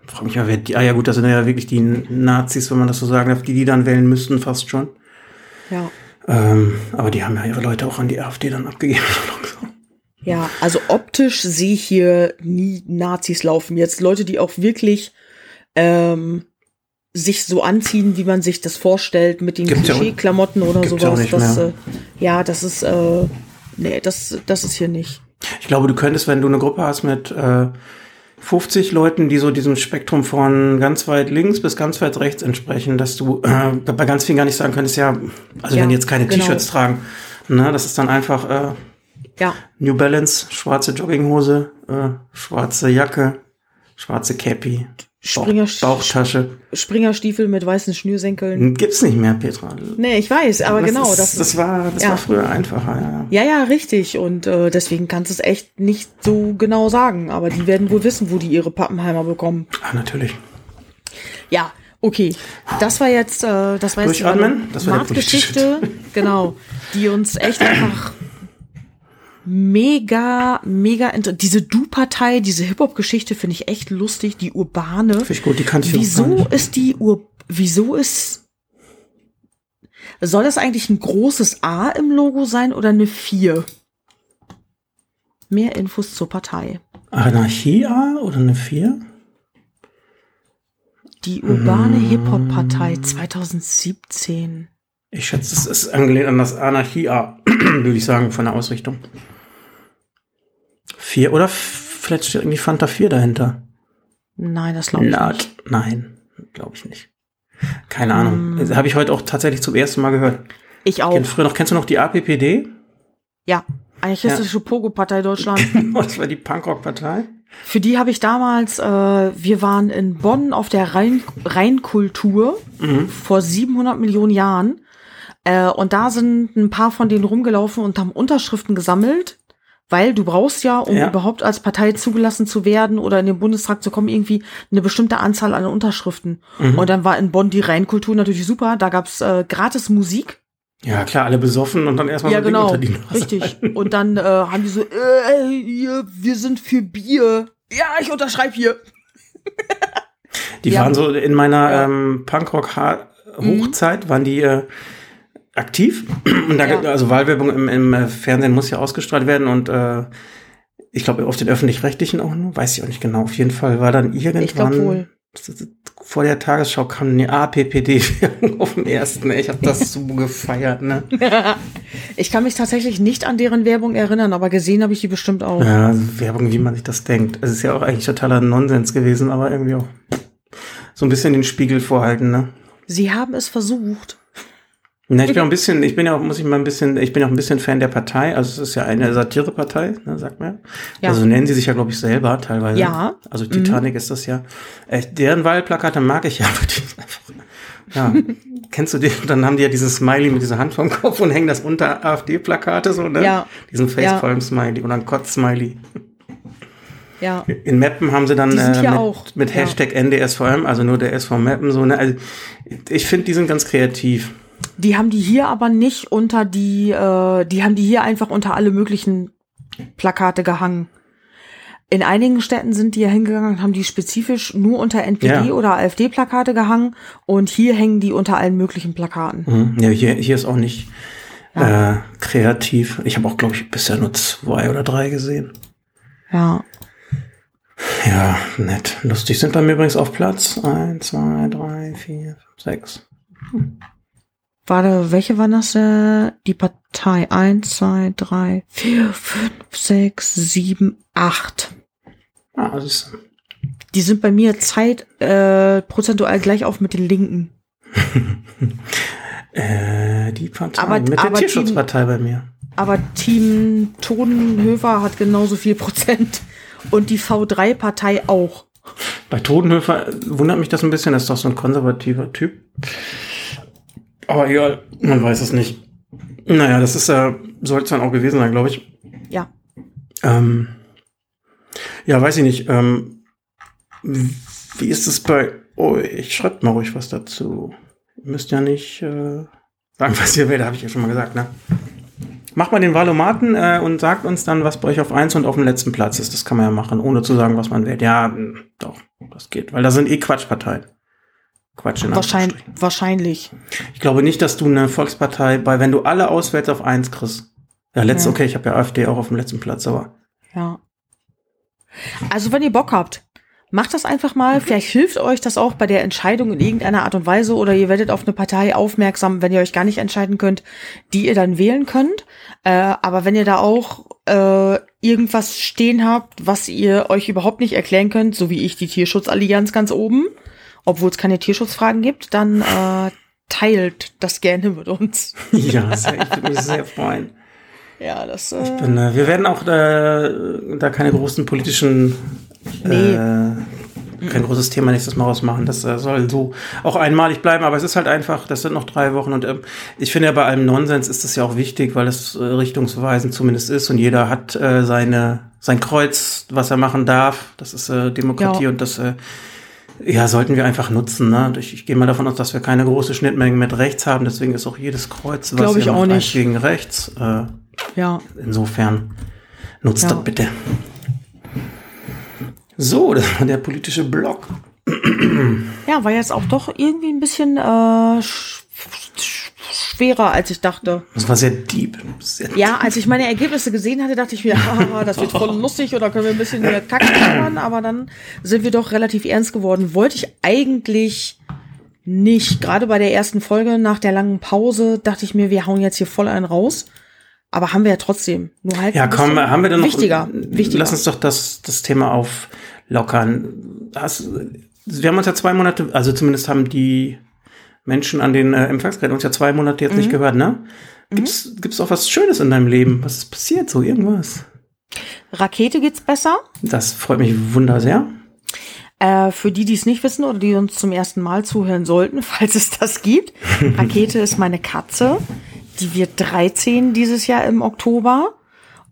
frag mich mal, wer die, ah ja gut, das sind ja wirklich die Nazis, wenn man das so sagen darf, die die dann wählen müssten, fast schon. ja. Ähm, aber die haben ja ihre Leute auch an die AfD dann abgegeben. Ja, also optisch sehe ich hier nie Nazis laufen. Jetzt Leute, die auch wirklich ähm, sich so anziehen, wie man sich das vorstellt, mit den Klischee-Klamotten oder gibt's sowas. nicht das, mehr. äh, ja, das ist, äh, nee, das, das ist hier nicht. Ich glaube, du könntest, wenn du eine Gruppe hast mit äh, 50 Leuten, die so diesem Spektrum von ganz weit links bis ganz weit rechts entsprechen, dass du äh, bei ganz vielen gar nicht sagen könntest, ja, also Ja, wenn die jetzt keine genau. T-Shirts tragen, ne, das ist dann einfach äh, Ja, New Balance, schwarze Jogginghose, äh, schwarze Jacke, schwarze Cappy, Bauch, Springer, Bauchtasche. Springerstiefel mit weißen Schnürsenkeln. Gibt's nicht mehr, Petra. Nee, ich weiß, aber das genau, ist, das, das war, das ja. war früher einfacher, ja. Ja, ja, richtig. Und äh, deswegen kannst du es echt nicht so genau sagen. Aber die werden wohl wissen, wo die ihre Pappenheimer bekommen. Ah, natürlich. Ja, okay. Das war jetzt, äh, das war jetzt die Durchatmen? Das war der Marktgeschichte, genau, die uns echt einfach mega, mega diese Du-Partei, diese Hip-Hop-Geschichte finde ich echt lustig, die urbane. Finde ich gut, die kannte ich Wieso ist die Ur, wieso ist, soll das eigentlich ein großes A im Logo sein oder eine 4? Mehr Infos zur Partei. Anarchie A oder eine 4? Die urbane Mm. Hip-Hop-Partei 2017. Ich schätze, es ist angelehnt an das Anarchie A, würde ich sagen, von der Ausrichtung. Vier oder f- vielleicht steht irgendwie Fanta 4 dahinter. Nein, das glaube ich Na, nicht. Nein, glaube ich nicht. Keine Ahnung. Mm. Das Habe ich heute auch tatsächlich zum ersten Mal gehört. Ich auch. Kennt früher noch, kennst du noch die APPD? Ja, anarchistische Pogo-Partei Deutschland. Das war die Punkrock-Partei. Für die habe ich damals, äh, wir waren in Bonn auf der Rhein Rheinkultur Mhm. vor 700 Millionen Jahren. Äh, und da sind ein paar von denen rumgelaufen und haben Unterschriften gesammelt, weil du brauchst ja, um Ja. überhaupt als Partei zugelassen zu werden oder in den Bundestag zu kommen, irgendwie eine bestimmte Anzahl an Unterschriften. Mhm. Und dann war in Bonn die Rheinkultur natürlich super. Da gab's äh, gratis Musik. Ja, klar, alle besoffen und dann erstmal Ja, so genau. unter die Nase Richtig. Und dann äh, haben die so, äh, wir sind für Bier. Ja, ich unterschreibe hier. Die Ja. waren so in meiner Ja. ähm, Punkrock-Hochzeit, waren die äh, aktiv. Und da, Ja. also Wahlwerbung im, im äh, Fernsehen muss ja ausgestrahlt werden und äh, ich glaube auf den öffentlich-rechtlichen auch nur, weiß ich auch nicht genau. Auf jeden Fall war dann irgendwann vor der Tagesschau kam eine APPD auf dem ersten. Ich habe das so gefeiert, ne? Ich kann mich tatsächlich nicht an deren Werbung erinnern, aber gesehen habe ich die bestimmt auch. Ja, Werbung, wie man sich das denkt. Es ist ja auch eigentlich totaler Nonsens gewesen, aber irgendwie auch so ein bisschen den Spiegel vorhalten, ne? Sie haben es versucht. Na, ich bin auch ein bisschen, ich bin ja auch, muss ich mal ein bisschen, ich bin auch ein bisschen Fan der Partei. Also es ist ja eine Satirepartei, ne, sagt man. Ja. Also nennen sie sich ja, glaube ich, selber teilweise. Ja. Also Titanic ist das ja. Echt, deren Wahlplakate mag ich ja, aber die ja. Kennst du die? Dann haben die ja dieses Smiley mit dieser Hand vom Kopf und hängen das unter AfD-Plakate so, ne? Ja. Diesen Facepalm-Smiley oder ein Kotz-Smiley. Ja. In Meppen haben sie dann äh, mit, auch, mit ja. Hashtag NDSVM, also nur der SV Meppen, so, ne? Also, ich finde, die sind ganz kreativ. Die haben die hier aber nicht unter die, äh, die haben die hier einfach unter alle möglichen Plakate gehangen. In einigen Städten sind die ja hingegangen und haben die spezifisch nur unter NPD Ja. oder AfD-Plakate gehangen und hier hängen die unter allen möglichen Plakaten. Mhm. Ja, hier, hier ist auch nicht äh, kreativ. Ich habe auch, glaube ich, bisher nur zwei oder drei gesehen. Ja. Ja, nett. Lustig sind bei mir übrigens auf Platz. Eins, zwei, drei, vier, fünf, sechs. Warte, welche waren das? Äh, die Partei? Eins, zwei, drei, vier, fünf, sechs, sieben, acht. Ah, das Die sind bei mir Zeit äh, prozentual gleich auf mit den Linken. äh, die Partei. Aber- mit der Tierschutzpartei bei mir. Aber Team Todenhöfer hat genauso viel Prozent. Und die V3-Partei auch. Bei Todenhöfer wundert mich das ein bisschen, das ist doch so ein konservativer Typ. Aber egal, man weiß es nicht. Naja, das ist äh, soll es dann auch gewesen sein, glaube ich. Ja. Ähm, ja, weiß ich nicht. Ähm, wie ist es bei euch? Schreibt mal ruhig was dazu. Ihr müsst ja nicht äh, sagen, was ihr wählt, habe ich ja schon mal gesagt, ne? Macht mal den Valomaten äh, und sagt uns dann, was bei euch auf 1 und auf dem letzten Platz ist. Das kann man ja machen, ohne zu sagen, was man wählt. Ja, doch, das geht. Weil da sind eh Quatschparteien. Quatsch in Wahrscheinlich. Wahrscheinlich. Ich glaube nicht, dass du eine Volkspartei bei, wenn du alle auswählst, auf 1 kriegst. Ja, letzt, Ja. okay, ich habe ja AfD auch auf dem letzten Platz, aber Ja. Also, wenn ihr Bock habt, macht das einfach mal. Vielleicht hilft euch das auch bei der Entscheidung in irgendeiner Art und Weise oder ihr werdet auf eine Partei aufmerksam, wenn ihr euch gar nicht entscheiden könnt, die ihr dann wählen könnt. Äh, aber wenn ihr da auch äh, irgendwas stehen habt, was ihr euch überhaupt nicht erklären könnt, so wie ich die Tierschutzallianz ganz oben, obwohl es keine Tierschutzfragen gibt, dann äh, teilt das gerne mit uns. ja, sehr, ich würde mich sehr freuen. Ja, das. Äh, Und, äh, wir werden auch äh, da keine großen politischen, Nee. äh, kein großes Thema nächstes Mal rausmachen. Das äh, soll so auch einmalig bleiben, aber es ist halt einfach, das sind noch drei Wochen und ähm, ich finde ja bei allem Nonsens ist das ja auch wichtig, weil es äh, richtungsweisend zumindest ist und jeder hat äh, seine sein Kreuz, was er machen darf. Das ist äh, Demokratie Ja. und das äh, ja, sollten wir einfach nutzen. Ne? Ich, ich gehe mal davon aus, dass wir keine große Schnittmenge mit rechts haben. Deswegen ist auch jedes Kreuz, was Glaub ich auch nicht. gegen rechts. Äh, ja. Insofern nutzt Ja. das bitte. So, das war der politische Block. Ja, war jetzt auch doch irgendwie ein bisschen äh, schwerer, als ich dachte. Das war sehr deep. Sehr Ja, als ich meine Ergebnisse gesehen hatte, dachte ich mir, haha, das wird voll lustig oder können wir ein bisschen mehr kacken, aber dann sind wir doch relativ ernst geworden. Wollte ich eigentlich nicht. Gerade bei der ersten Folge nach der langen Pause dachte ich mir, wir hauen jetzt hier voll einen raus. Aber haben wir ja trotzdem. Nur halt Ja, komm, haben wir denn noch. Wichtiger. wichtiger. Lass uns doch das, das Thema auflockern. Hast, wir haben uns ja zwei Monate, also zumindest haben die Menschen an den äh, Empfangsgeräten uns ja zwei Monate jetzt Mhm. nicht gehört, ne? Gibt's, gibt's auch was Schönes in deinem Leben? Was ist passiert? So irgendwas? Rakete geht's besser. Das freut mich wunder sehr. Äh, für die, die es nicht wissen oder die uns zum ersten Mal zuhören sollten, falls es das gibt. Rakete ist meine Katze. Die wird 13 dieses Jahr im Oktober.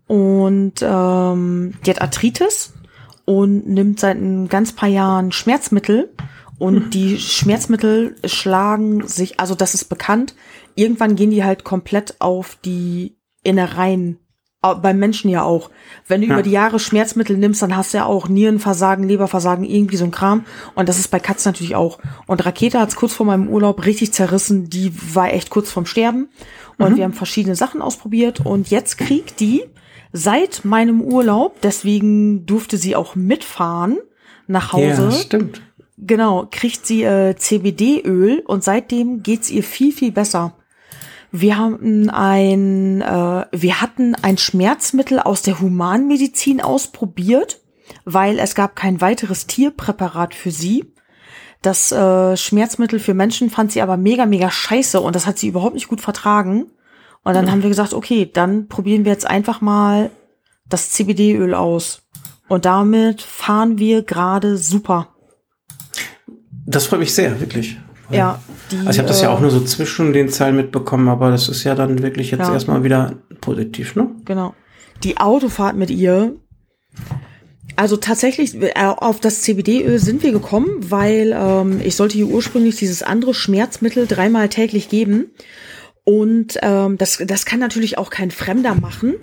Und ähm, die hat Arthritis und nimmt seit ein ganz paar Jahren Schmerzmittel. Und die Schmerzmittel schlagen sich, also das ist bekannt, irgendwann gehen die halt komplett auf die Innereien Beim Menschen ja auch. Wenn du Ja. über die Jahre Schmerzmittel nimmst, dann hast du ja auch Nierenversagen, Leberversagen, irgendwie so ein Kram. Und das ist bei Katzen natürlich auch. Und Rakete hat's kurz vor meinem Urlaub richtig zerrissen. Die war echt kurz vorm Sterben. Und wir haben verschiedene Sachen ausprobiert. Und jetzt kriegt die seit meinem Urlaub, deswegen durfte sie auch mitfahren nach Hause. Ja, stimmt. Genau, kriegt sie äh, CBD-Öl und seitdem geht's ihr viel, viel besser. Wir haben ein, äh, wir hatten ein Schmerzmittel aus der Humanmedizin ausprobiert, weil es gab kein weiteres Tierpräparat für sie. Das äh, Schmerzmittel für Menschen fand sie aber mega, mega scheiße und das hat sie überhaupt nicht gut vertragen. Und dann haben wir gesagt, okay, dann probieren wir jetzt einfach mal das CBD-Öl aus. Und damit fahren wir gerade super. Das freut mich sehr, wirklich. Ja, die, Also ich habe das ja äh, auch nur so zwischen den Zeilen mitbekommen, aber das ist ja dann wirklich jetzt Ja. erstmal wieder positiv, ne? Genau. Die Autofahrt mit ihr. Also tatsächlich, äh, auf das CBD-Öl sind wir gekommen, weil ähm, ich sollte ihr ursprünglich dieses andere Schmerzmittel dreimal täglich geben. Und ähm, das, das kann natürlich auch kein Fremder machen.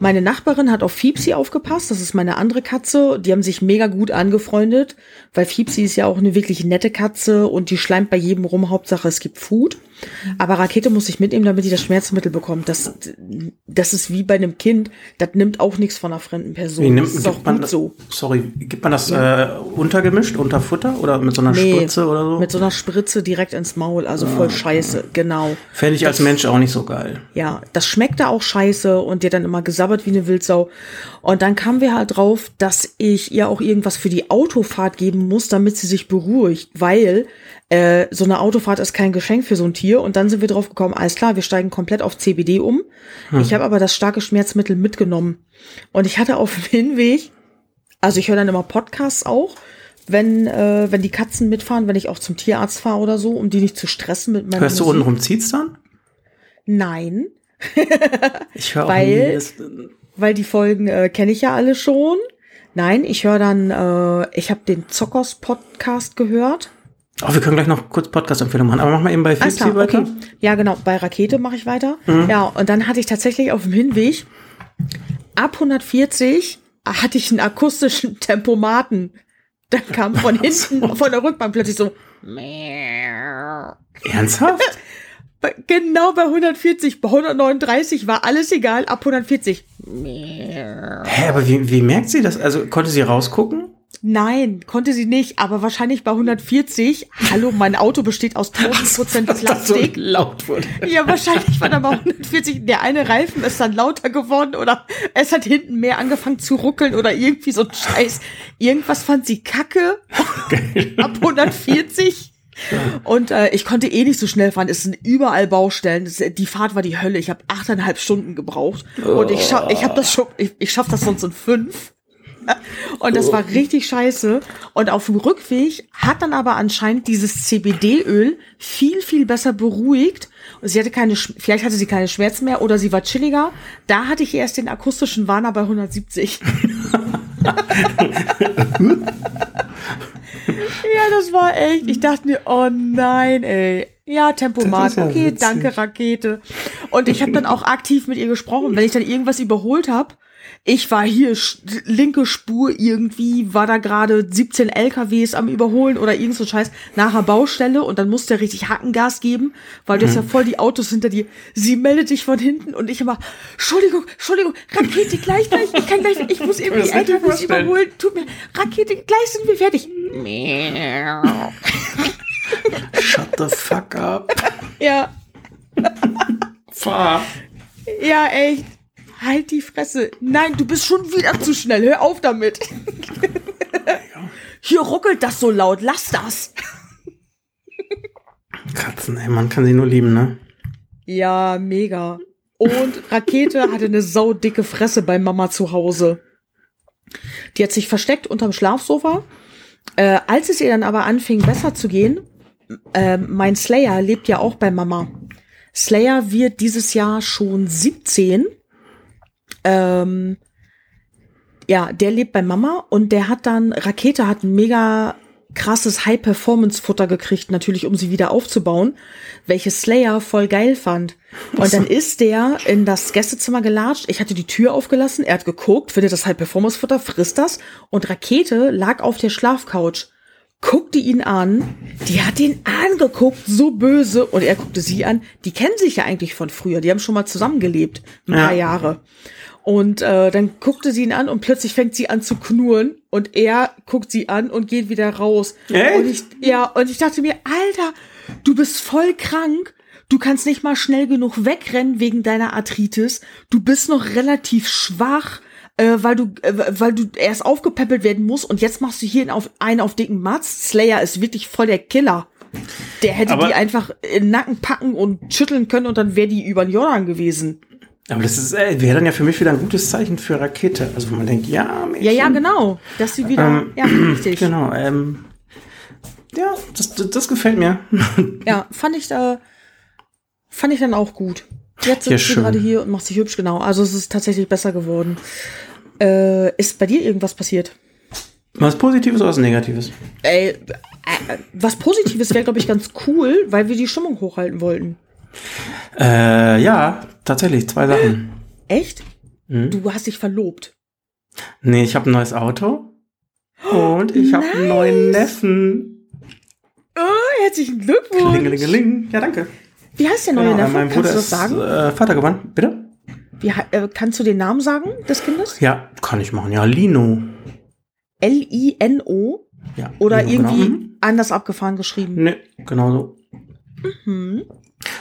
Meine Nachbarin hat auf Fiepsi aufgepasst, das ist meine andere Katze. Die haben sich mega gut angefreundet, weil Fiepsi ist ja auch eine wirklich nette Katze und die schleimt bei jedem rum. Hauptsache es gibt Food. Aber Rakete muss ich mitnehmen, damit die das Schmerzmittel bekommt. Das, das ist wie bei einem Kind. Das nimmt auch nichts von einer fremden Person. Wie nimmt, das ist auch man gut das, so. Sorry, gibt man das äh, untergemischt, unter Futter oder mit so einer Nee, Spritze oder so? Mit so einer Spritze direkt ins Maul, also Ah. voll scheiße, genau. Fände ich als Mensch auch nicht so geil. Ja, das schmeckte auch scheiße und dir dann immer gesabbert wie eine Wildsau. Und dann kamen wir halt drauf, dass ich ihr auch irgendwas für die Autofahrt geben muss, damit sie sich beruhigt, weil äh, so eine Autofahrt ist kein Geschenk für so ein Tier. Und dann sind wir drauf gekommen, alles klar, wir steigen komplett auf CBD um. Ich habe aber das starke Schmerzmittel mitgenommen. Und ich hatte auf dem Hinweg, also ich höre dann immer Podcasts auch, wenn, äh, wenn die Katzen mitfahren, wenn ich auch zum Tierarzt fahre oder so, um die nicht zu stressen mit meiner Hörst du Musik. unten rum zieht's dann? Nein. Ich höre auch Weil- nie. Das, weil die Folgen äh, kenne ich ja alle schon. Nein, ich höre dann, äh, ich habe den Zockers Podcast gehört. Oh, wir können gleich noch kurz Podcast-Empfehlung machen, aber mach mal eben bei Fipsi klar, weiter. okay. Ja, genau, bei Rakete mache ich weiter. Mhm. Ja, und dann hatte ich tatsächlich auf dem Hinweg ab 140 hatte ich einen akustischen Tempomaten. Dann kam von hinten, von der Rückbank plötzlich so, Ernsthaft? genau bei 140, bei 139 war alles egal, ab 140. Hä, aber wie, wie merkt sie das? Also konnte sie rausgucken? Nein, konnte sie nicht, aber wahrscheinlich bei 140. Hallo, mein Auto besteht aus 1000% Dass das so Plastik. laut wurde. Ja, wahrscheinlich war dann bei 140 der eine Reifen ist dann lauter geworden oder es hat hinten mehr angefangen zu ruckeln oder irgendwie so ein Scheiß. Irgendwas fand sie kacke ab 140. Und äh, ich konnte eh nicht so schnell fahren. Es sind überall Baustellen. Das, die Fahrt war die Hölle. Ich habe achteinhalb Stunden gebraucht. Und ich schaff, ich habe das schon, ich, ich schaff das sonst in fünf. Und das war richtig scheiße. Und auf dem Rückweg hat dann aber anscheinend dieses CBD-Öl viel, viel besser beruhigt. Und sie hatte keine, vielleicht hatte sie keine Schmerzen mehr oder sie war chilliger. Da hatte ich erst den akustischen Warner bei 170. ja, das war echt. Ich dachte mir, oh nein, ey. Ja, Tempomat, ja okay, witzig. danke, Rakete. Und ich habe dann auch aktiv mit ihr gesprochen. Wenn ich dann irgendwas überholt habe, ich war hier linke Spur irgendwie, war da gerade 17 LKWs am Überholen oder irgend so Scheiß nachher Baustelle und dann musste er richtig Hackengas geben, weil du hast ja voll die Autos hinter dir. Sie meldet dich von hinten und ich immer, Entschuldigung, Entschuldigung, Rakete, gleich, gleich, ich kann gleich, ich muss eben die LKWs überholen, tut mir, Rakete, gleich sind wir fertig. Shut the fuck up. Ja, Fahr. ja, echt. Halt die Fresse. Nein, du bist schon wieder zu schnell. Hör auf damit. Hier ruckelt das so laut. Lass das. Katzen, ey, man kann sie nur lieben, ne? Ja, mega. Und Rakete hatte eine saudicke Fresse bei Mama zu Hause. Die hat sich versteckt unterm Schlafsofa. Äh, als es ihr dann aber anfing, besser zu gehen, äh, mein Slayer lebt ja auch bei Mama. Slayer wird dieses Jahr schon 17. Ähm, ja, der lebt bei Mama und der hat dann, Rakete hat einen mega krasses High-Performance-Futter gekriegt, natürlich, um sie wieder aufzubauen, welches Slayer voll geil fand. Und dann ist der in das Gästezimmer gelatscht. Ich hatte die Tür aufgelassen, er hat geguckt, findet das High-Performance-Futter, frisst das. Und Rakete lag auf der Schlafcouch guckte ihn an, die hat ihn angeguckt, so böse, und er guckte sie an. Die kennen sich ja eigentlich von früher, die haben schon mal zusammengelebt, ein paar Ja. Jahre. Und äh, dann guckte sie ihn an und plötzlich fängt sie an zu knurren und er guckt sie an und geht wieder raus. Echt? Und ich, ja, und ich dachte mir, Alter, du bist voll krank. Du kannst nicht mal schnell genug wegrennen wegen deiner Arthritis. Du bist noch relativ schwach, äh, weil du, äh, weil du erst aufgepäppelt werden musst und jetzt machst du hier einen auf, einen auf dicken Matz. Slayer ist wirklich voll der Killer. Der hätte Aber- die einfach in den Nacken packen und schütteln können und dann wäre die über den Jordan gewesen. Aber das ist, äh, wäre dann ja für mich wieder ein gutes Zeichen für Rakete. Also wo man denkt, ja, Mädchen. Ja, ja, genau. Dass sie wieder, Ähm, ja, richtig. Genau, ähm, ja, das, das, das gefällt mir. Ja, fand ich da, fand ich dann auch gut. Jetzt Ja, sitzt sie schön. gerade hier und macht sich hübsch, genau. Also es ist tatsächlich besser geworden. Äh, ist bei dir irgendwas passiert? Was Positives oder was Negatives? Ey, äh, was Positives wäre, glaube ich, ganz cool, weil wir die Stimmung hochhalten wollten. Äh, ja, tatsächlich, zwei Sachen. Echt? Mhm. Du hast dich verlobt. Nee, ich habe ein neues Auto. Und ich habe einen Nice. neuen Neffen. Oh, herzlichen Glückwunsch. Klingelingeling. Ja, danke. Wie heißt der neue Genau, Neffe? mein Kannst Bruder du das ist sagen? äh, Vater geworden. Bitte? Wie, äh, kannst du den Namen sagen des Kindes? Ja, kann ich machen. Ja, Lino. L-I-N-O? Ja, Oder Lino, irgendwie Genau. Mhm. anders abgefahren geschrieben? Nee, genau so. Hm.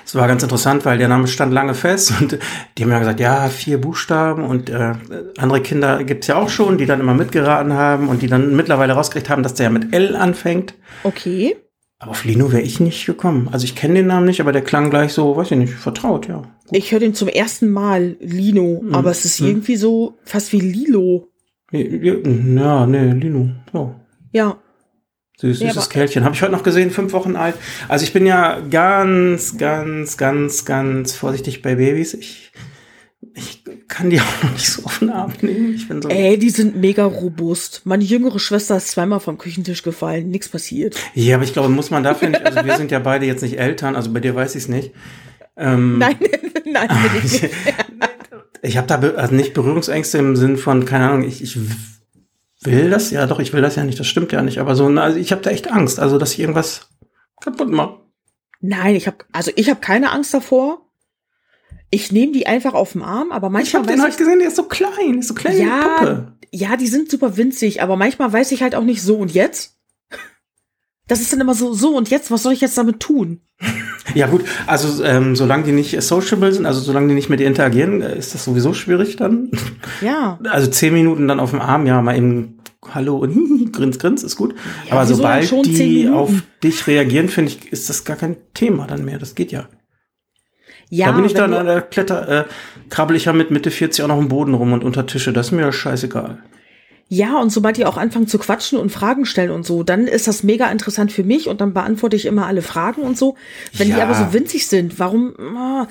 Es war ganz interessant, weil der Name stand lange fest und die haben ja gesagt, ja, vier Buchstaben und äh, andere Kinder gibt's ja auch schon, die dann immer mitgeraten haben und die dann mittlerweile rausgekriegt haben, dass der ja mit L anfängt. Okay. Aber auf Lino wäre ich nicht gekommen. Also ich kenne den Namen nicht, aber der klang gleich so, weiß ich nicht, vertraut, ja. Ich höre den zum ersten Mal, Lino, Mhm. aber es ist Mhm. irgendwie so fast wie Lilo. Ja, nee, Lino. Ja. Ja. Süß, Ja, süßes aber- Kerlchen. Habe ich heute noch gesehen, fünf Wochen alt. Also ich bin ja ganz, ganz, ganz, ganz vorsichtig bei Babys. Ich, ich kann die auch noch nicht so auf den Arm nehmen. Ich bin so. Ey, die sind mega robust. Meine jüngere Schwester ist zweimal vom Küchentisch gefallen, nichts passiert. Ja, aber ich glaube, muss man dafür nicht, also wir sind ja beide jetzt nicht Eltern, also bei dir weiß ich es nicht. Ähm, Nein, nein, bin ich ich nicht. ich habe da also nicht Berührungsängste im Sinn von, keine Ahnung, ich, ich will das, ja doch, ich will das ja nicht, das stimmt ja nicht, aber so, na, also ich habe da echt Angst, also dass ich irgendwas kaputt mache. Nein, ich habe also ich habe keine Angst davor. Ich nehme die einfach auf den Arm, aber Ich manchmal habe den heute gesehen, der ist so klein, ist so klein wie Ja, Puppe. ich, ja, die sind super winzig, aber manchmal weiß ich halt auch nicht so und jetzt. Das ist dann immer so, so und jetzt, was soll ich jetzt damit tun? Ja gut, also ähm, solange die nicht sociable sind, also solange die nicht mit dir interagieren, äh, ist das sowieso schwierig dann. Ja. Also zehn Minuten dann auf dem Arm, ja, mal eben Hallo und grins, grins, ist gut. Ja, Aber sobald die auf dich reagieren, finde ich, ist das gar kein Thema dann mehr. Das geht ja. Ja, da bin ich dann an der Kletter, äh, krabbel ich ja mit Mitte 40 auch noch im Boden rum und unter Tische. Das ist mir scheißegal. Ja, und sobald die auch anfangen zu quatschen und Fragen stellen und so, dann ist das mega interessant für mich und dann beantworte ich immer alle Fragen und so. Wenn die Ja. aber so winzig sind, warum ah,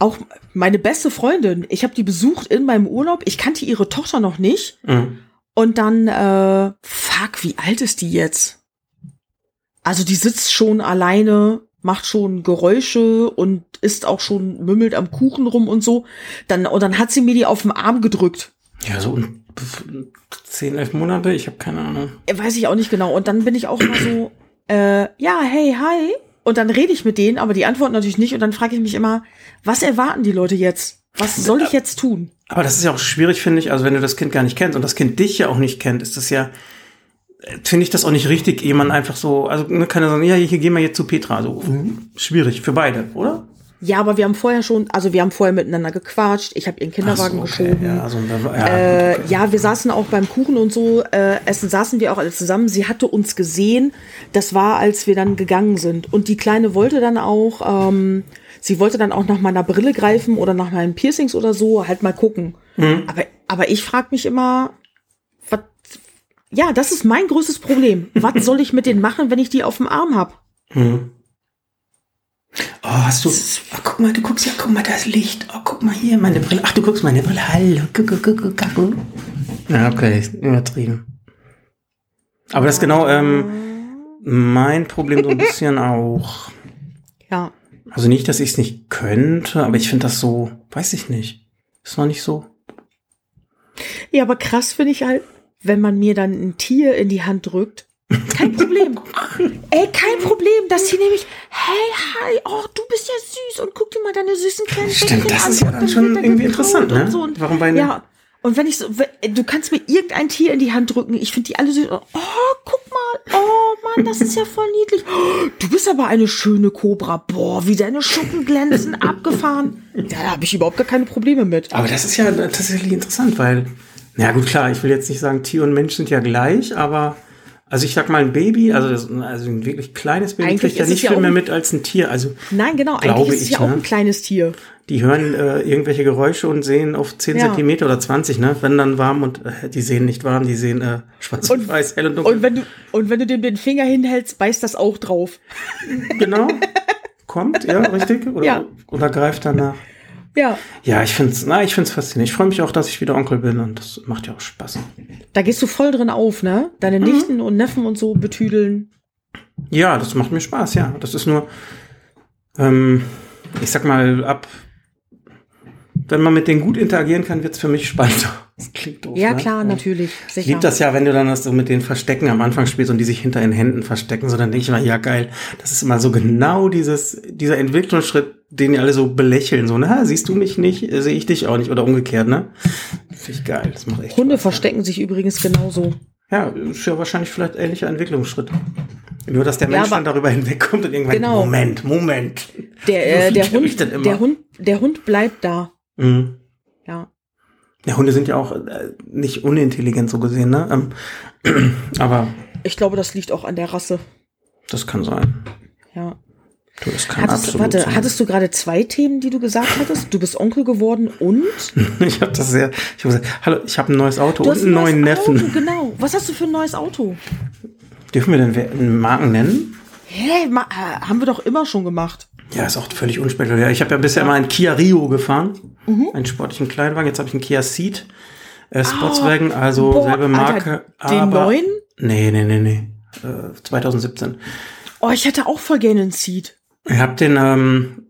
auch meine beste Freundin, ich habe die besucht in meinem Urlaub, ich kannte ihre Tochter noch nicht Mhm. Und dann äh, fuck, wie alt ist die jetzt? Also die sitzt schon alleine, macht schon Geräusche und isst auch schon mümmelt am Kuchen rum und so. Dann und dann hat sie mir die auf den Arm gedrückt. Ja, so zehn, elf Monate, ich habe keine Ahnung. Äh, Weiß ich auch nicht genau. Und dann bin ich auch immer so, äh, ja, hey, hi. Und dann rede ich mit denen, aber die antworten natürlich nicht. Und dann frage ich mich immer, was erwarten die Leute jetzt? Was soll ich jetzt tun? Aber das ist ja auch schwierig, finde ich. Also wenn du das Kind gar nicht kennst und das Kind dich ja auch nicht kennt, ist das ja, finde ich das auch nicht richtig, jemand einfach so, also ne, kann er sagen, ja, hier gehen wir jetzt zu Petra. Also schwierig für beide, oder? Ja, aber wir haben vorher schon, also wir haben vorher miteinander gequatscht. Ich habe ihren Kinderwagen so, okay, geschoben. Ja, also, ja, Äh, okay. ja, wir saßen auch beim Kuchen und so, äh, essen saßen wir auch alle zusammen. Sie hatte uns gesehen. Das war, als wir dann gegangen sind. Und die Kleine wollte dann auch, ähm, sie wollte dann auch nach meiner Brille greifen oder nach meinen Piercings oder so, halt mal gucken. Mhm. Aber, aber ich frage mich immer, was, ja, das ist mein größtes Problem. was soll ich mit denen machen, wenn ich die auf dem Arm hab? Mhm. Oh, hast du. Oh, guck mal, du guckst ja, guck mal, da ist Licht. Oh, guck mal hier, meine Brille. Ach, du guckst meine Brille. Hallo. Guck, guck, guck, guck, guck. Ja, okay, übertrieben. Aber das ist genau, ähm, Mein Problem so ein bisschen auch. Ja. Also nicht, dass ich es nicht könnte, aber ich finde das so, weiß ich nicht. Ist noch nicht so. Ja, aber krass finde ich halt, wenn man mir dann ein Tier in die Hand drückt. Kein Problem. Ey, kein Problem. Das Tier nämlich, hey, hi, oh, du bist ja süß und guck dir mal deine süßen kleinen Stimmt, Bäckchen das an. ist ja dann schon irgendwie interessant, ne? so. Warum bei Ja. Und wenn ich so, du kannst mir irgendein Tier in die Hand drücken, ich finde die alle süß. Oh, guck mal. Oh Mann, das ist ja voll niedlich. Du bist aber eine schöne Kobra. Boah, wie deine Schuppen glänzen, abgefahren. Ja, da habe ich überhaupt gar keine Probleme mit. Aber das ist ja tatsächlich interessant, weil, na gut, klar, ich will jetzt nicht sagen, Tier und Mensch sind ja gleich, aber, also ich sag mal, ein Baby, also, das, also ein wirklich kleines Baby Eigentlich kriegt ja nicht ja viel mehr mit als ein Tier. Also Nein, genau. Eigentlich ist es ja auch ne? ein kleines Tier. Die hören äh, irgendwelche Geräusche und sehen auf 10 Ja. Zentimeter oder 20, ne? Wenn dann warm und äh, die sehen nicht warm, die sehen äh, schwarz und, Und- weiß, hell und dunkel. Und wenn du, und wenn du dem den Finger hinhältst, beißt das auch drauf. genau. Kommt, ja, richtig? Oder, Ja. oder greift danach. Ja. Ja, ich find's, na, ich find's faszinierend. Ich freue mich auch, dass ich wieder Onkel bin und das macht ja auch Spaß. Da gehst du voll drin auf, ne? Deine Mhm. Nichten und Neffen und so betüdeln. Ja, das macht mir Spaß, ja. Das ist nur, ähm, ich sag mal, ab, wenn man mit denen gut interagieren kann, wird's für mich spannender. Das klingt doof. Ja, ne? klar, natürlich. Ich Sicher. liebe das ja, wenn du dann das so mit den Verstecken am Anfang spielst und die sich hinter den Händen verstecken, so dann denke ich immer, ja geil, das ist immer so genau dieses, dieser Entwicklungsschritt, den die alle so belächeln, so, na, siehst du mich nicht, sehe ich dich auch nicht oder umgekehrt, ne? Finde ich geil, das macht echt Hunde Spaß, verstecken sich übrigens genauso. Ja, ist ja wahrscheinlich vielleicht ähnlicher Entwicklungsschritt. Nur, dass der Ja, Mensch aber- dann darüber hinwegkommt und irgendwann, Genau. Moment, Moment. Der, äh, der, ich Hund, der, Hund, der Hund bleibt da. Mhm. Ja. Ja, Hunde sind ja auch äh, nicht unintelligent so gesehen, ne? Ähm, aber Ich glaube, das liegt auch an der Rasse. das kann sein. Ja. Du, das kann Hattest, absolut warte, sein. hattest du gerade zwei Themen, die du gesagt hattest? Du bist Onkel geworden und Ich habe das sehr. Ich habe gesagt, hallo, ich habe ein neues Auto du und hast einen neuen Neffen. Auto, genau. Was hast du für ein neues Auto? Dürfen wir denn Marken nennen? Hä, ma, äh, haben wir doch immer schon gemacht. Ja, ist auch völlig unspektakulär. Ich habe ja bisher immer einen Kia Rio gefahren, Mhm. einen sportlichen Kleinwagen. Jetzt habe ich einen Kia Ceed, äh, Sportswagen, also Ah, Boah, selbe Marke. Alter, den aber, neuen? Nee, nee, nee, nee. Äh, 2017. Oh, ich hätte auch voll gerne einen Seat. Ich habe den, ähm,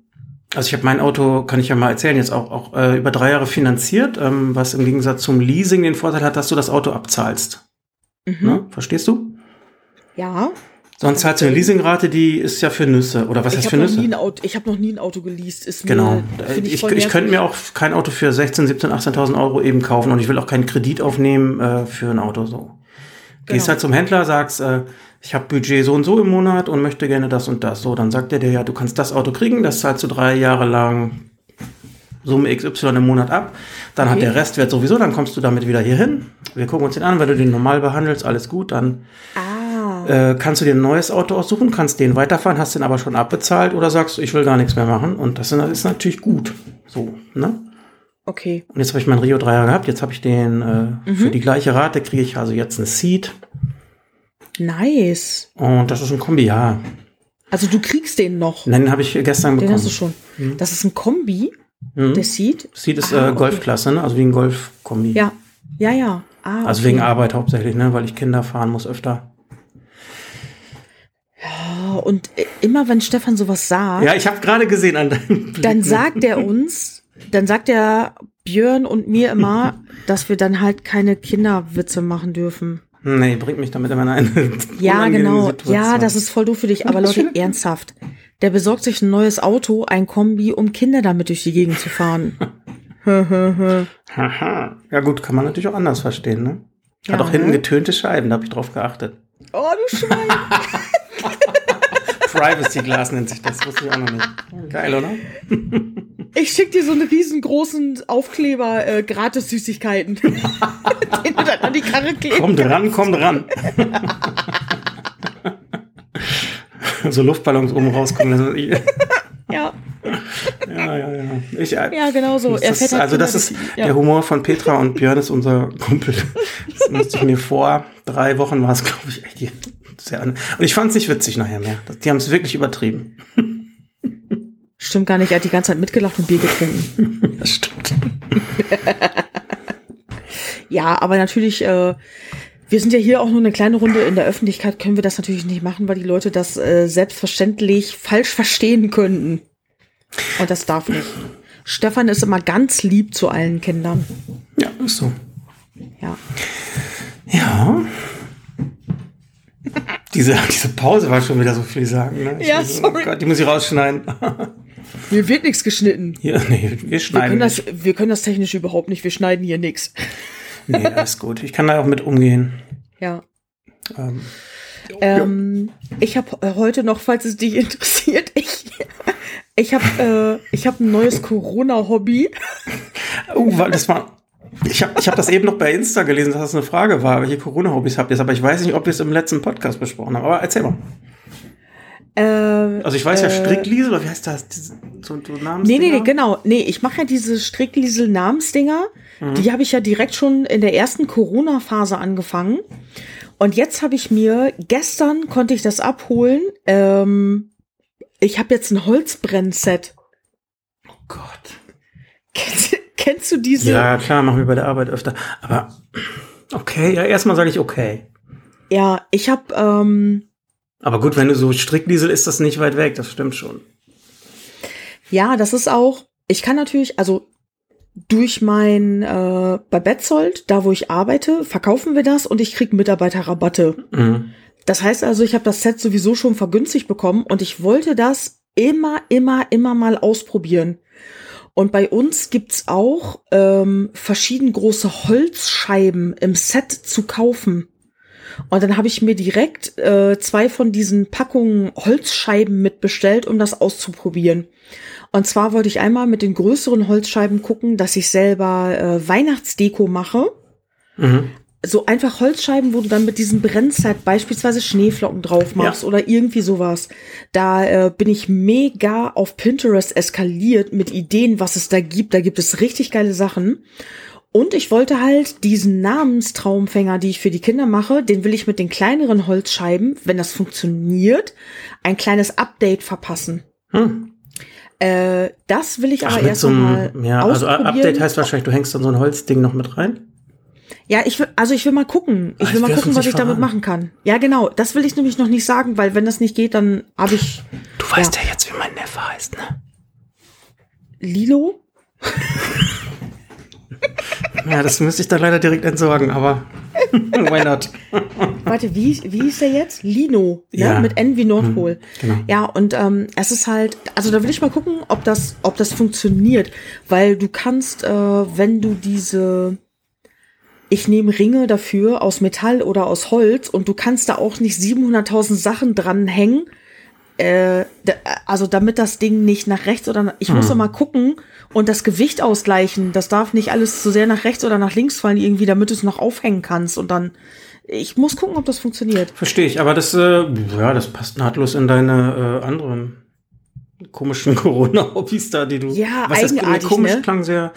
also ich habe mein Auto, kann ich ja mal erzählen, jetzt auch, auch äh, über drei Jahre finanziert, ähm, was im Gegensatz zum Leasing den Vorteil hat, dass du das Auto abzahlst. Mhm. Ne? Verstehst du? Ja. Sonst zahlst du eine Leasingrate, die ist ja für Nüsse. Oder was Ich heißt für habe noch, nie Nüsse? ein Auto- ich hab noch nie ein Auto geleast. Ist Genau. Mir, Ich, ich, voll könnte mir auch kein Auto für 16, 17, 18.000 Euro eben kaufen und ich will auch keinen Kredit aufnehmen äh, für ein Auto so. Gehst Genau. halt zum Händler, sagst, äh, ich habe Budget so und so im Monat und möchte gerne das und das. So, dann sagt er dir, ja, du kannst das Auto kriegen, das zahlst du drei Jahre lang Summe XY im Monat ab. Dann hat Okay. der Restwert sowieso, dann kommst du damit wieder hier hin. Wir gucken uns den an, wenn du den normal behandelst, alles gut, dann Ah. Äh, kannst du dir ein neues Auto aussuchen, kannst den weiterfahren, hast den aber schon abbezahlt oder sagst, ich will gar nichts mehr machen. Und das ist natürlich gut. So, ne? Okay. Und jetzt habe ich meinen Rio 3er gehabt, jetzt habe ich den äh, Mhm. für die gleiche Rate, kriege ich also jetzt ein Seat. Nice. Und das ist ein Kombi, ja. Also du kriegst den noch. Nein, den habe ich gestern Den bekommen. hast du schon. Das ist ein Kombi, Mhm. der Seat. Seat ist Ah, äh. Golfklasse, ne? Also wie ein Golf-Kombi. Ja. Ja, ja. Ah, Also okay. wegen Arbeit hauptsächlich, ne? Weil ich Kinder fahren muss öfter. Ja, Und äh, immer wenn Stefan sowas sagt, Ja, ich habe gerade gesehen an deinem Blick, dann ne? sagt er uns, dann sagt er Björn und mir immer, dass wir dann halt keine Kinderwitze machen dürfen. Nee, bringt mich damit immer in eine Ja, genau. Situation. Ja, das ist voll doof für dich. Aber Leute, ernsthaft. Der besorgt sich ein neues Auto, ein Kombi, um Kinder damit durch die Gegend zu fahren. Haha. Ja gut, kann man natürlich auch anders verstehen, ne? Hat Ja, auch hinten ne? getönte Scheiben, da habe ich drauf geachtet. oh, du Schwein. Privacy Glas nennt sich das, wusste ich auch noch nicht. Geil, oder? Ich schick dir so einen riesengroßen Aufkleber, äh, gratis Süßigkeiten. den du dann an die Karre klebst. Komm dran, komm dran. so Luftballons oben rauskommen. Ja, ja, ja, ja. Ich, äh, ja, genau so. Das halt also das ist ja. der Humor von Petra und Björn ist unser Kumpel. Das musste ich mir vor drei Wochen war es, glaube ich, echt sehr an. Und ich fand es nicht witzig nachher mehr. Die haben es wirklich übertrieben. Stimmt gar nicht, er hat die ganze Zeit mitgelacht und Bier getrunken. Das stimmt. Ja, aber natürlich, äh, Wir sind ja hier auch nur eine kleine Runde. In der Öffentlichkeit können wir das natürlich nicht machen, weil die Leute das äh, selbstverständlich falsch verstehen könnten. Und das darf nicht. Stefan ist immer ganz lieb zu allen Kindern. Ja, ist so. Ja. Ja. Diese, diese Pause war schon wieder so viel sagen. Ne? Ja, sorry. Oh Gott, die muss ich rausschneiden. Mir wird nichts geschnitten. Hier, nee, wir Wir schneiden. können, das, wir können das technisch überhaupt nicht. Wir schneiden hier nichts. Nee, alles gut. Ich kann da auch mit umgehen. Ja. Ähm, Ähm, ich habe heute noch, falls es dich interessiert, ich, ich habe äh, ich hab ein neues Corona-Hobby. Oh, das war. Ich habe ich hab das eben noch bei Insta gelesen, dass das eine Frage war, welche Corona-Hobbys habt ihr? Aber ich weiß nicht, ob wir es im letzten Podcast besprochen haben. Aber erzähl mal. Äh, Also ich weiß ja Äh, Strickliesel, oder wie heißt das? So, so Nee, nee, nee, genau. Nee, ich mache ja diese Strickliesel-Namensdinger. Die habe ich ja direkt schon in der ersten Corona-Phase angefangen. Und jetzt habe ich mir, gestern konnte ich das abholen. Ähm, ich habe jetzt ein Holzbrennset. Oh Gott. Kennst, du diese? Ja, klar, machen wir bei der Arbeit öfter. Aber okay, ja, erstmal sage ich okay. Ja, ich habe, ähm, Aber gut, wenn du so Strickliesel ist das nicht weit weg, das stimmt schon. ja, das ist auch, ich kann natürlich, also durch mein, äh, bei Betzold, da wo ich arbeite, verkaufen wir das und ich krieg Mitarbeiterrabatte. Mhm. Das heißt also, ich habe das Set sowieso schon vergünstigt bekommen und ich wollte das immer, immer, immer mal ausprobieren. Und bei uns gibt's auch ähm, verschieden große Holzscheiben im Set zu kaufen. Und dann habe ich mir direkt äh, zwei von diesen Packungen Holzscheiben mitbestellt, um das auszuprobieren. Und zwar wollte ich einmal mit den größeren Holzscheiben gucken, dass ich selber äh, Weihnachtsdeko mache Mhm. So einfach Holzscheiben, wo du dann mit diesem Brennset beispielsweise Schneeflocken drauf machst Ja. oder irgendwie sowas. Da äh, bin ich mega auf Pinterest eskaliert mit Ideen, was es da gibt. Da gibt es richtig geile Sachen. Und ich wollte halt diesen Namenstraumfänger, die ich für die Kinder mache, den will ich mit den kleineren Holzscheiben, wenn das funktioniert, ein kleines Update verpassen. Hm. Äh, das will ich aber mit erst so mal einem, ja, also ausprobieren. Update heißt wahrscheinlich, du hängst dann so ein Holzding noch mit rein. Ja, ich will, also ich will mal gucken. Ich will mal gucken, was ich damit machen kann. Ja, genau. Das will ich nämlich noch nicht sagen, weil wenn das nicht geht, dann habe ich Du weißt ja. jetzt, wie mein Neffe heißt, ne? Lilo. Ja, das müsste ich dann leider direkt entsorgen, aber why not? Warte, wie, wie hieß der jetzt? Lino, ne? Ja. Mit N wie Nordpol. genau. Ja, und ähm, es ist halt, also da will ich mal gucken, ob das, ob das funktioniert, weil du kannst, äh, wenn du diese, ich nehme Ringe dafür aus Metall oder aus Holz und du kannst da auch nicht 700.000 Sachen dranhängen, äh, da, also damit das Ding nicht nach rechts oder nach, ich muss Hm. immer gucken und das Gewicht ausgleichen. Das darf nicht alles zu sehr nach rechts oder nach links fallen irgendwie, damit du es noch aufhängen kannst und dann ich muss gucken, ob das funktioniert. Verstehe ich, aber das, äh, ja, das passt nahtlos in deine äh, anderen komischen Corona-Hobbys da, die du. Ja, was heißt, eigenartig, komisch ne? klang sehr.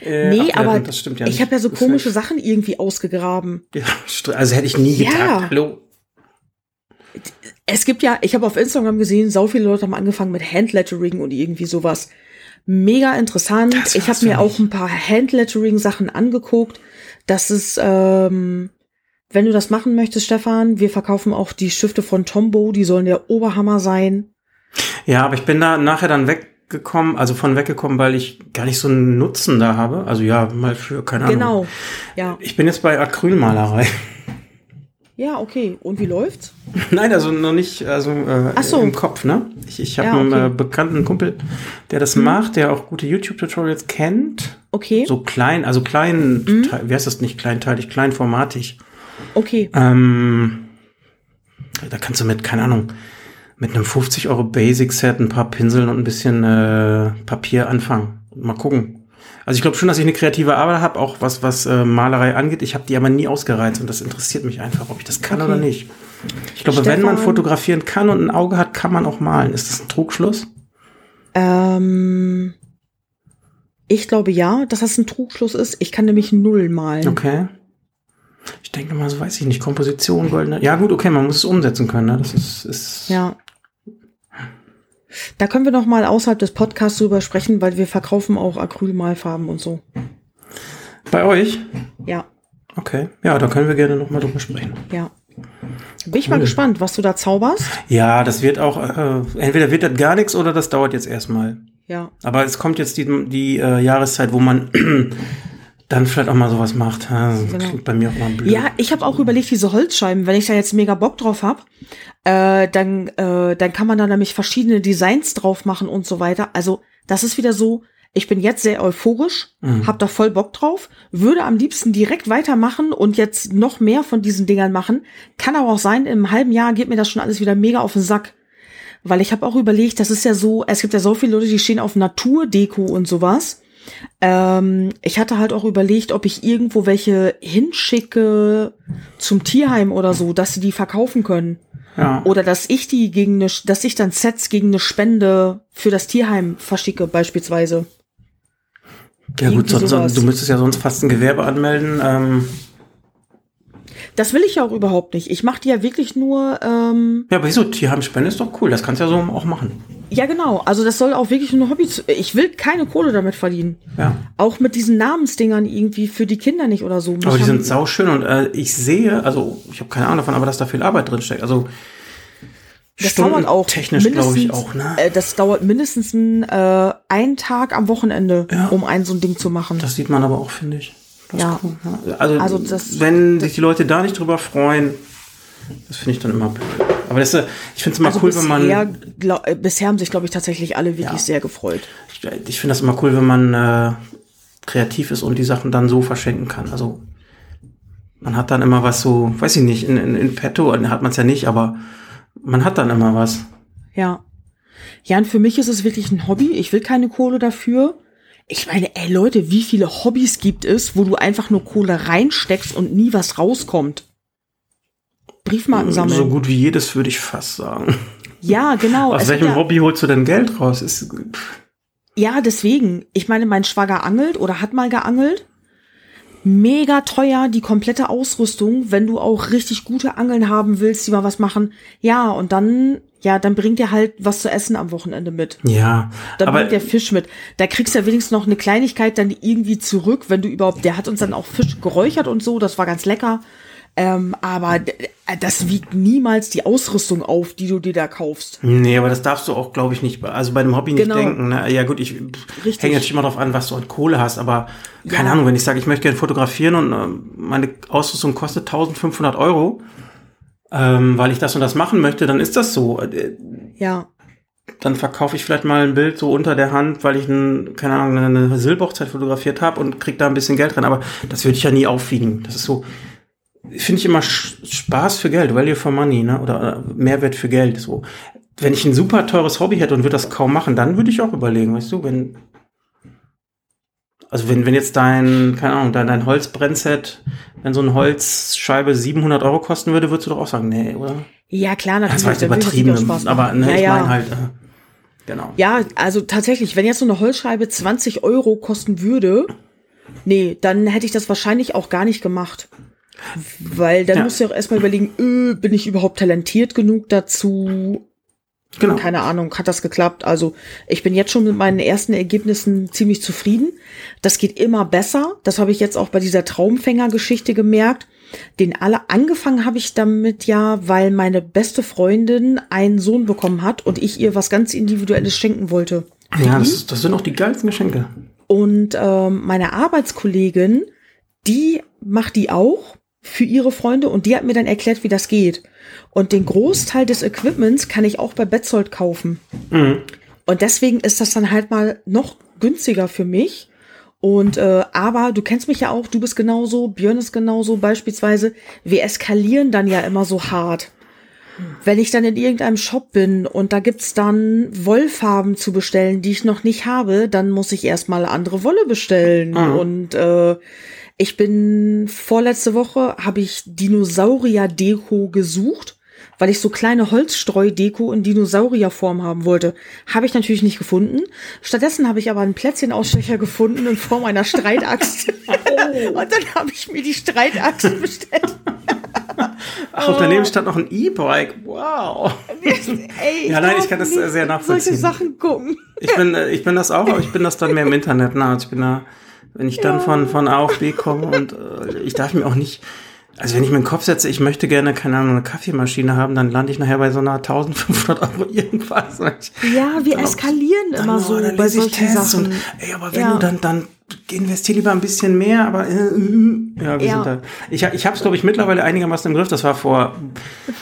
Äh, Nee, aber das stimmt ja ich nicht. habe ja so komische Sachen irgendwie ausgegraben. Ja, also hätte ich nie Ja. gedacht. Hallo. Es gibt ja, ich habe auf Instagram gesehen, so viele Leute haben angefangen mit Handlettering und irgendwie sowas. Mega interessant. Ich habe mir für auch ein paar Handlettering-Sachen angeguckt. Das ist, ähm, wenn du das machen möchtest, Stefan, wir verkaufen auch die Stifte von Tombow, die sollen der Oberhammer sein. Ja, aber ich bin da nachher dann weggekommen, also von weggekommen, weil ich gar nicht so einen Nutzen da habe. Also ja, mal für, keine Ahnung. Genau. Ja. Ich bin jetzt bei Acrylmalerei. Ja, okay. Und wie läuft's? Nein, also noch nicht, also äh, so. im Kopf, ne? Ich, ich habe Ja, einen okay. äh, bekannten Kumpel, der das macht, der auch gute YouTube-Tutorials kennt. Okay. So klein, also klein, Mhm. Wie heißt das nicht kleinteilig, kleinformatig. Okay. Ähm, da kannst du mit, keine Ahnung, mit einem 50 Euro Basic-Set ein paar Pinseln und ein bisschen äh, Papier anfangen. Mal gucken. Also ich glaube schon, dass ich eine kreative Arbeit habe, auch was, was äh, Malerei angeht. Ich habe die aber nie ausgereizt und das interessiert mich einfach, ob ich das kann Okay. oder nicht. Ich glaube, wenn man Stefan- fotografieren kann und ein Auge hat, kann man auch malen. Ist das ein Trugschluss? Ähm, ich glaube ja, dass das ein Trugschluss ist. Ich kann nämlich null malen. Okay. Ich denke mal, so weiß ich nicht, Komposition, goldene. Ja gut, okay, man muss es umsetzen können. Ne? Das ist, ist Ja. Da können wir noch mal außerhalb des Podcasts drüber sprechen, weil wir verkaufen auch Acrylmalfarben und so. bei euch. Ja. Okay. Ja, da können wir gerne nochmal drüber sprechen. Ja. Bin ich mal gespannt, was du da zauberst. Ja, das wird auch, äh, entweder wird das gar nichts oder das dauert jetzt erstmal. Ja. Aber es kommt jetzt die, die äh, Jahreszeit, wo man dann vielleicht auch mal sowas macht. Ja, das Genau. klingt bei mir auch mal blöd. Ja, ich habe auch überlegt, diese Holzscheiben, wenn ich da jetzt mega Bock drauf hab, äh, dann, äh, dann kann man da nämlich verschiedene Designs drauf machen und so weiter. Also das ist wieder so, ich bin jetzt sehr euphorisch, Mhm. hab da voll Bock drauf, würde am liebsten direkt weitermachen und jetzt noch mehr von diesen Dingern machen. Kann aber auch sein, im halben Jahr geht mir das schon alles wieder mega auf den Sack. Weil ich habe auch überlegt, das ist ja so, es gibt ja so viele Leute, die stehen auf Naturdeko und sowas. Ähm, ich hatte halt auch überlegt, ob ich irgendwo welche hinschicke zum Tierheim oder so, dass sie die verkaufen können. Ja. Oder dass ich die gegen eine, dass ich dann Sets gegen eine Spende für das Tierheim verschicke, beispielsweise. Ja gut, Irgendwie sonst, sowas. du müsstest ja sonst fast ein Gewerbe anmelden. Ähm, Das will ich ja auch überhaupt nicht. Ich mache die ja wirklich nur, ähm, ja, aber wieso? Tierheimspende ist doch cool. Das kannst du ja so auch machen. ja genau. Also das soll auch wirklich nur ein Hobby. zu- Ich will keine Kohle damit verdienen. Ja. Auch mit diesen Namensdingern irgendwie für die Kinder nicht oder so. Mich Aber die sind sauschön und äh, ich sehe, also ich habe keine Ahnung davon, aber dass da viel Arbeit drin steckt. Also Das dauert auch technisch glaube ich auch, ne? Äh, das dauert mindestens ein, äh, einen Tag am Wochenende, Ja. um ein so ein Ding zu machen. Das sieht man aber auch, finde ich. Das Ja. cool, ja. Also, Also das- wenn sich die Leute da nicht drüber freuen, das finde ich dann immer blöd. Aber das, ist, ich finde es immer also cool, bisher, wenn man, glaub, äh, bisher haben sich, glaube ich, tatsächlich alle wirklich Ja. sehr gefreut. ich, ich finde das immer cool, wenn man äh, kreativ ist und die Sachen dann so verschenken kann. Also man hat dann immer was so, weiß ich nicht, in, in, in petto hat man es ja nicht, aber man hat dann immer was. Ja. Ja, und für mich ist es wirklich ein Hobby. Ich will keine Kohle dafür. Ich meine, ey Leute, wie viele Hobbys gibt es, wo du einfach nur Kohle reinsteckst und nie was rauskommt? Briefmarken sammeln. So gut wie jedes würde ich fast sagen. Ja, genau. Aus gibt welchem ja, Hobby holst du denn Geld raus? Ist, ja, deswegen. Ich meine, mein Schwager angelt oder hat mal geangelt. Mega teuer, die komplette Ausrüstung, wenn du auch richtig gute Angeln haben willst, die mal was machen. Ja, und dann, ja, dann bringt er halt was zu essen am Wochenende mit. ja, Dann bringt der Fisch mit. Da kriegst du ja wenigstens noch eine Kleinigkeit dann irgendwie zurück, wenn du überhaupt, der hat uns dann auch Fisch geräuchert und so, das war ganz lecker. Ähm, aber d- das wiegt niemals die Ausrüstung auf, die du dir da kaufst. Nee, aber das darfst du auch, glaube ich, nicht, also bei dem Hobby nicht Genau. denken. Ne? Ja gut, ich hänge natürlich immer darauf an, was du an Kohle hast, aber keine Ja. Ahnung, wenn ich sage, ich möchte gerne fotografieren und ähm, meine Ausrüstung kostet 1500 Euro, ähm, weil ich das und das machen möchte, dann ist das so. Ja. Dann verkaufe ich vielleicht mal ein Bild so unter der Hand, weil ich ein, keine Ahnung, eine Silberhochzeit fotografiert habe und krieg da ein bisschen Geld drin, aber das würde ich ja nie aufwiegen. Das ist so, finde ich immer Spaß für Geld, Value for Money, ne? Oder äh, Mehrwert für Geld. So, wenn ich ein super teures Hobby hätte und würde das kaum machen, dann würde ich auch überlegen, weißt du, wenn also wenn wenn jetzt dein keine Ahnung dein dein Holzbrennset, wenn so eine Holzscheibe 700 Euro kosten würde, würdest du doch auch sagen, nee, oder? Ja, klar, natürlich. Das war jetzt übertrieben, aber ne, ich ja, meine halt, äh, genau. Ja, also tatsächlich, wenn jetzt so eine Holzscheibe 20 Euro kosten würde, nee, dann hätte ich das wahrscheinlich auch gar nicht gemacht. Weil dann Ja. musst du ja auch erstmal überlegen, öh, bin ich überhaupt talentiert genug dazu? Genau. Keine Ahnung, hat das geklappt? Also ich bin jetzt schon mit meinen ersten Ergebnissen ziemlich zufrieden. Das geht immer besser. Das habe ich jetzt auch bei dieser Traumfänger-Geschichte gemerkt. Den alle angefangen habe ich damit ja, weil meine beste Freundin einen Sohn bekommen hat und ich ihr was ganz Individuelles schenken wollte. Ja, das, das sind auch die geilsten Geschenke. Und ähm, meine Arbeitskollegin, die macht die auch für ihre Freunde und die hat mir dann erklärt, wie das geht. Und den Großteil des Equipments kann ich auch bei Betzold kaufen. Mhm. Und deswegen ist das dann halt mal noch günstiger für mich. Und äh, aber du kennst mich ja auch, du bist genauso, Björn ist genauso beispielsweise. Wir eskalieren dann ja immer so hart. Wenn ich dann in irgendeinem Shop bin und da gibt's dann Wollfarben zu bestellen, die ich noch nicht habe, dann muss ich erstmal andere Wolle bestellen. Mhm. Und äh, ich bin vorletzte Woche habe ich Dinosaurier-Deko gesucht, weil ich so kleine Holzstreu-Deko in Dinosaurierform haben wollte. Habe ich natürlich nicht gefunden. Stattdessen habe ich aber einen Plätzchenausstecher gefunden in Form einer Streitaxt. Und dann habe ich mir die Streitaxt bestellt. Ach, und daneben stand noch ein E-Bike. Wow. Ey, Ja, nein, ich kann das sehr nachvollziehen. Solche Sachen gucken. Ich bin, äh, ich bin das auch, aber ich bin das dann mehr im Internet. Na, also ich bin da Wenn ich dann von, von A auf B komme und äh, ich darf mir auch nicht, also wenn ich mir den Kopf setze, ich möchte gerne, keine Ahnung, eine Kaffeemaschine haben, dann lande ich nachher bei so einer 1500 Euro irgendwas. Ja, wir eskalieren immer Dann, so oh, dann bei solchen Tests Sachen. und, ey, aber wenn Ja. du dann, dann investier lieber ein bisschen mehr, aber äh, äh, ja, wir Ja. sind da. Ich, ich habe es, glaube ich, mittlerweile einigermaßen im Griff. Das war vor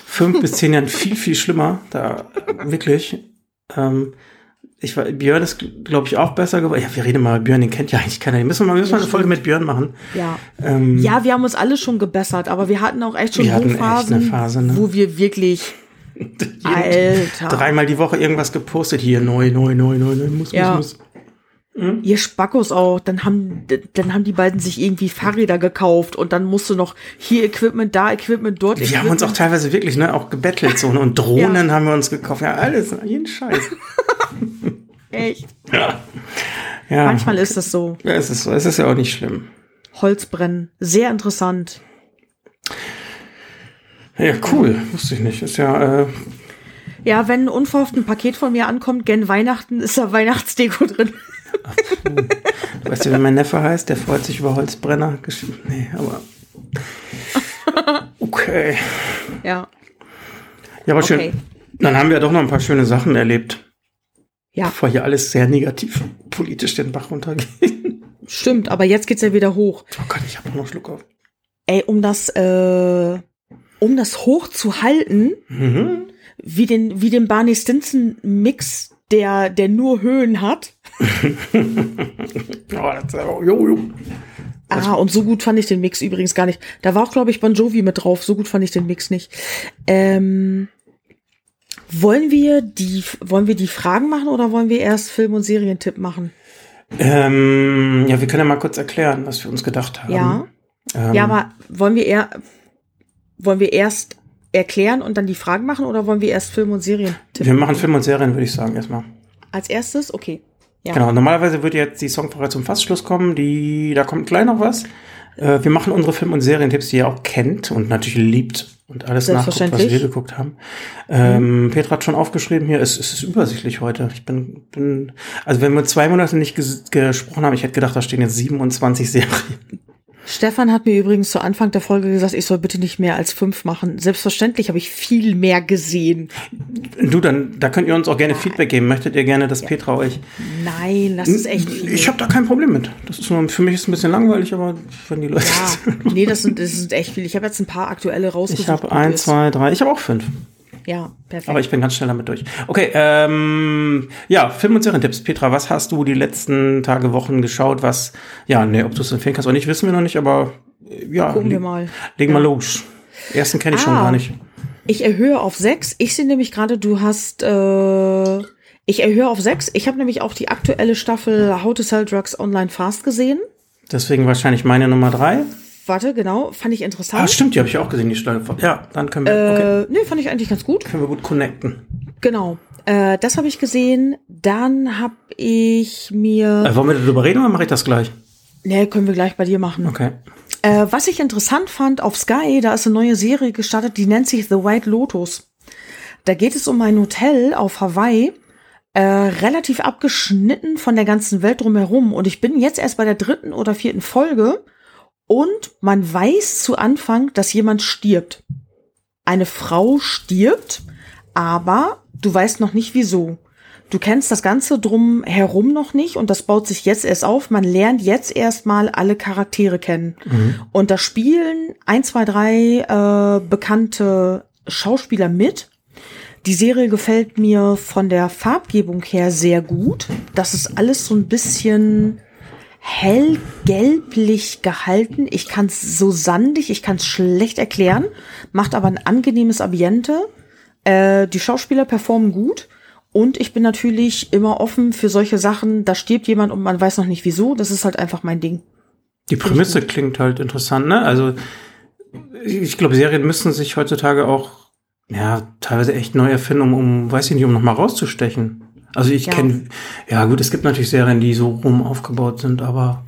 fünf bis zehn Jahren viel, viel schlimmer. Da wirklich. Ähm, ich war, Björn ist, glaube ich, auch besser geworden. Ja, wir reden mal, Björn, den kennt ja eigentlich keiner. Müssen wir mal, müssen wir eine Folge mit Björn machen. Ja. Ähm, Ja, wir haben uns alle schon gebessert, aber wir hatten auch echt schon echt Hochphasen, eine Phase, ne? wo wir wirklich, Alter, Dreimal die Woche irgendwas gepostet. Hier, neu, neu, neu, neu, neu, muss, Ja. muss, muss. Ihr Spackos auch, dann haben, dann haben die beiden sich irgendwie Fahrräder gekauft und dann musste noch hier Equipment, da Equipment, dort Wir haben uns auch teilweise wirklich, ne, auch gebettelt, so, ne, und Drohnen haben wir uns gekauft. Ja, alles, jeden Scheiß. echt. Ja. Ja. Manchmal ist das so. Ja, es ist so. Es ist ja auch nicht schlimm. Holzbrennen, sehr interessant. Ja, cool. Wusste ich nicht. Ist ja, äh, Ja, wenn unverhofft ein Paket von mir ankommt, gen Weihnachten, ist da Weihnachtsdeko drin. Weißt du, wie mein Neffe heißt? Der freut sich über Holzbrenner. Nee, aber. Okay. Ja, Ja, aber Okay. schön. Dann haben wir doch noch ein paar schöne Sachen erlebt. ja, Bevor hier alles sehr negativ politisch den Bach runtergeht. stimmt, aber jetzt geht's ja wieder hoch. Oh Gott, ich habe noch einen Schluck auf. Ey, um das, äh, um das hoch zu halten, Mhm. wie den, wie den Barney Stinson Mix, der, der nur Höhen hat. Oh, das, jo, jo. Ah, und so gut fand ich den Mix übrigens gar nicht. Da war auch, glaube ich, Bon Jovi mit drauf. So gut fand ich den Mix nicht. Ähm, wollen wir die, wollen wir die Fragen machen oder wollen wir erst Film- und Serientipp machen? Ähm, ja, wir können ja mal kurz erklären, was wir uns gedacht haben. Ja. Ähm, Ja, aber wollen wir eher, wollen wir erst erklären und dann die Fragen machen oder wollen wir erst Film- und Serientipp? wir machen Film und Serien, würde ich sagen, erstmal. Als erstes? Okay. Ja. Genau, normalerweise würde jetzt die Songfrage zum Fastschluss kommen. Die, da kommt gleich noch was. Äh, wir machen unsere Film- und Serientipps, die ihr auch kennt und natürlich liebt und alles nachguckt, was wir geguckt haben. Ähm, Petra hat schon aufgeschrieben hier, es, es ist übersichtlich heute. Ich bin, bin, also wenn wir zwei Monate nicht ges gesprochen haben, ich hätte gedacht, da stehen jetzt 27 Serien. Stefan hat mir übrigens zu Anfang der Folge gesagt, ich soll bitte nicht mehr als fünf machen. Selbstverständlich habe ich viel mehr gesehen. Du, dann, da könnt ihr uns auch gerne Feedback geben. Möchtet ihr gerne, dass Petra euch Nein, das ist echt viel. Ich habe da kein Problem mit. Das ist nur, für mich ist es ein bisschen langweilig, aber wenn die Leute. ja, nee, das sind, das sind echt viel. Ich habe jetzt ein paar aktuelle rausgesucht. Ich habe die ein, es- zwei, drei. Ich habe auch fünf. Ja, perfekt. Aber ich bin ganz schnell damit durch. Okay, ähm, ja, Film- und Serientipps. Petra, was hast du die letzten Tage, Wochen geschaut? Was, ja, nee, ob du es empfehlen kannst oder nicht, wissen wir noch nicht, aber äh, ja, Gucken wir mal. Legen wir los. Ersten kenne ich schon Ah. gar nicht. Ich erhöhe auf sechs. Ich sehe nämlich gerade, du hast. Äh, ich erhöhe auf sechs. Ich habe nämlich auch die aktuelle Staffel How to Sell Drugs Online Fast gesehen. Deswegen wahrscheinlich meine Nummer drei. Warte, genau, fand ich Ah, interessant. stimmt, die habe ich auch gesehen, die Stelle. Ja, dann können wir, okay, äh, nee, fand ich eigentlich ganz gut. können wir gut connecten. Genau. Äh, das habe ich gesehen. Dann habe ich mir. Äh, wollen wir darüber reden oder mache ich das gleich? Nee, können wir gleich bei dir machen. Okay. Äh, was ich interessant fand auf Sky, da ist eine neue Serie gestartet, die nennt sich The White Lotus. Da geht es um ein Hotel auf Hawaii, äh, relativ abgeschnitten von der ganzen Welt drumherum. Und ich bin jetzt erst bei der dritten oder vierten Folge und man weiß zu Anfang, dass jemand stirbt. Eine Frau stirbt, aber du weißt noch nicht wieso. Du kennst das Ganze drum herum noch nicht und das baut sich jetzt erst auf. Man lernt jetzt erstmal alle Charaktere kennen. Und da spielen ein, zwei, drei äh, bekannte Schauspieler mit. Die Serie gefällt mir von der Farbgebung her sehr gut. Das ist alles so ein bisschen hellgelblich gehalten. Ich kann es so sandig, ich kann es schlecht erklären, macht aber ein angenehmes Ambiente. Äh, die Schauspieler performen gut und ich bin natürlich immer offen für solche Sachen. Da stirbt jemand und man weiß noch nicht wieso. Das ist halt einfach mein Ding. Die Prämisse klingt halt interessant, ne? Also ich glaube, Serien müssen sich heutzutage auch ja teilweise echt neu erfinden, um, um weiß ich nicht, um noch mal rauszustechen. Also ich Ja. kenne, ja gut, es gibt natürlich Serien, die so rum aufgebaut sind, aber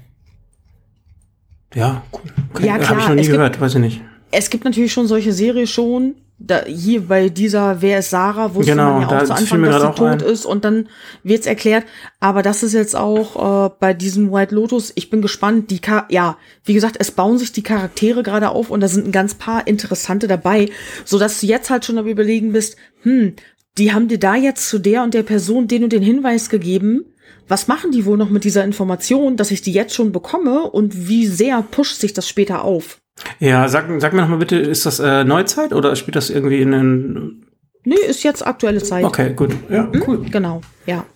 ja, cool. Okay, Ja, Habe ich noch nie es gibt- gehört, weiß ich nicht. Es gibt natürlich schon solche Serien schon, Da, hier bei dieser Wer ist Sarah, wusste Genau, man ja auch zu Anfang, dass sie tot ein. ist und dann wird's erklärt. Aber das ist jetzt auch äh, bei diesem White Lotus, ich bin gespannt, die Ka ja, wie gesagt, es bauen sich die Charaktere gerade auf und da sind ein ganz paar interessante dabei, so dass du jetzt halt schon am überlegen bist, hm, die haben dir da jetzt zu der und der Person den und den Hinweis gegeben. Was machen die wohl noch mit dieser Information, dass ich die jetzt schon bekomme und wie sehr pusht sich das später auf? Ja, sag, sag mir noch mal bitte, ist das äh, Neuzeit oder spielt das irgendwie in den. Nee, ist jetzt aktuelle Zeit. Okay, gut. Ja, cool. Genau, ja.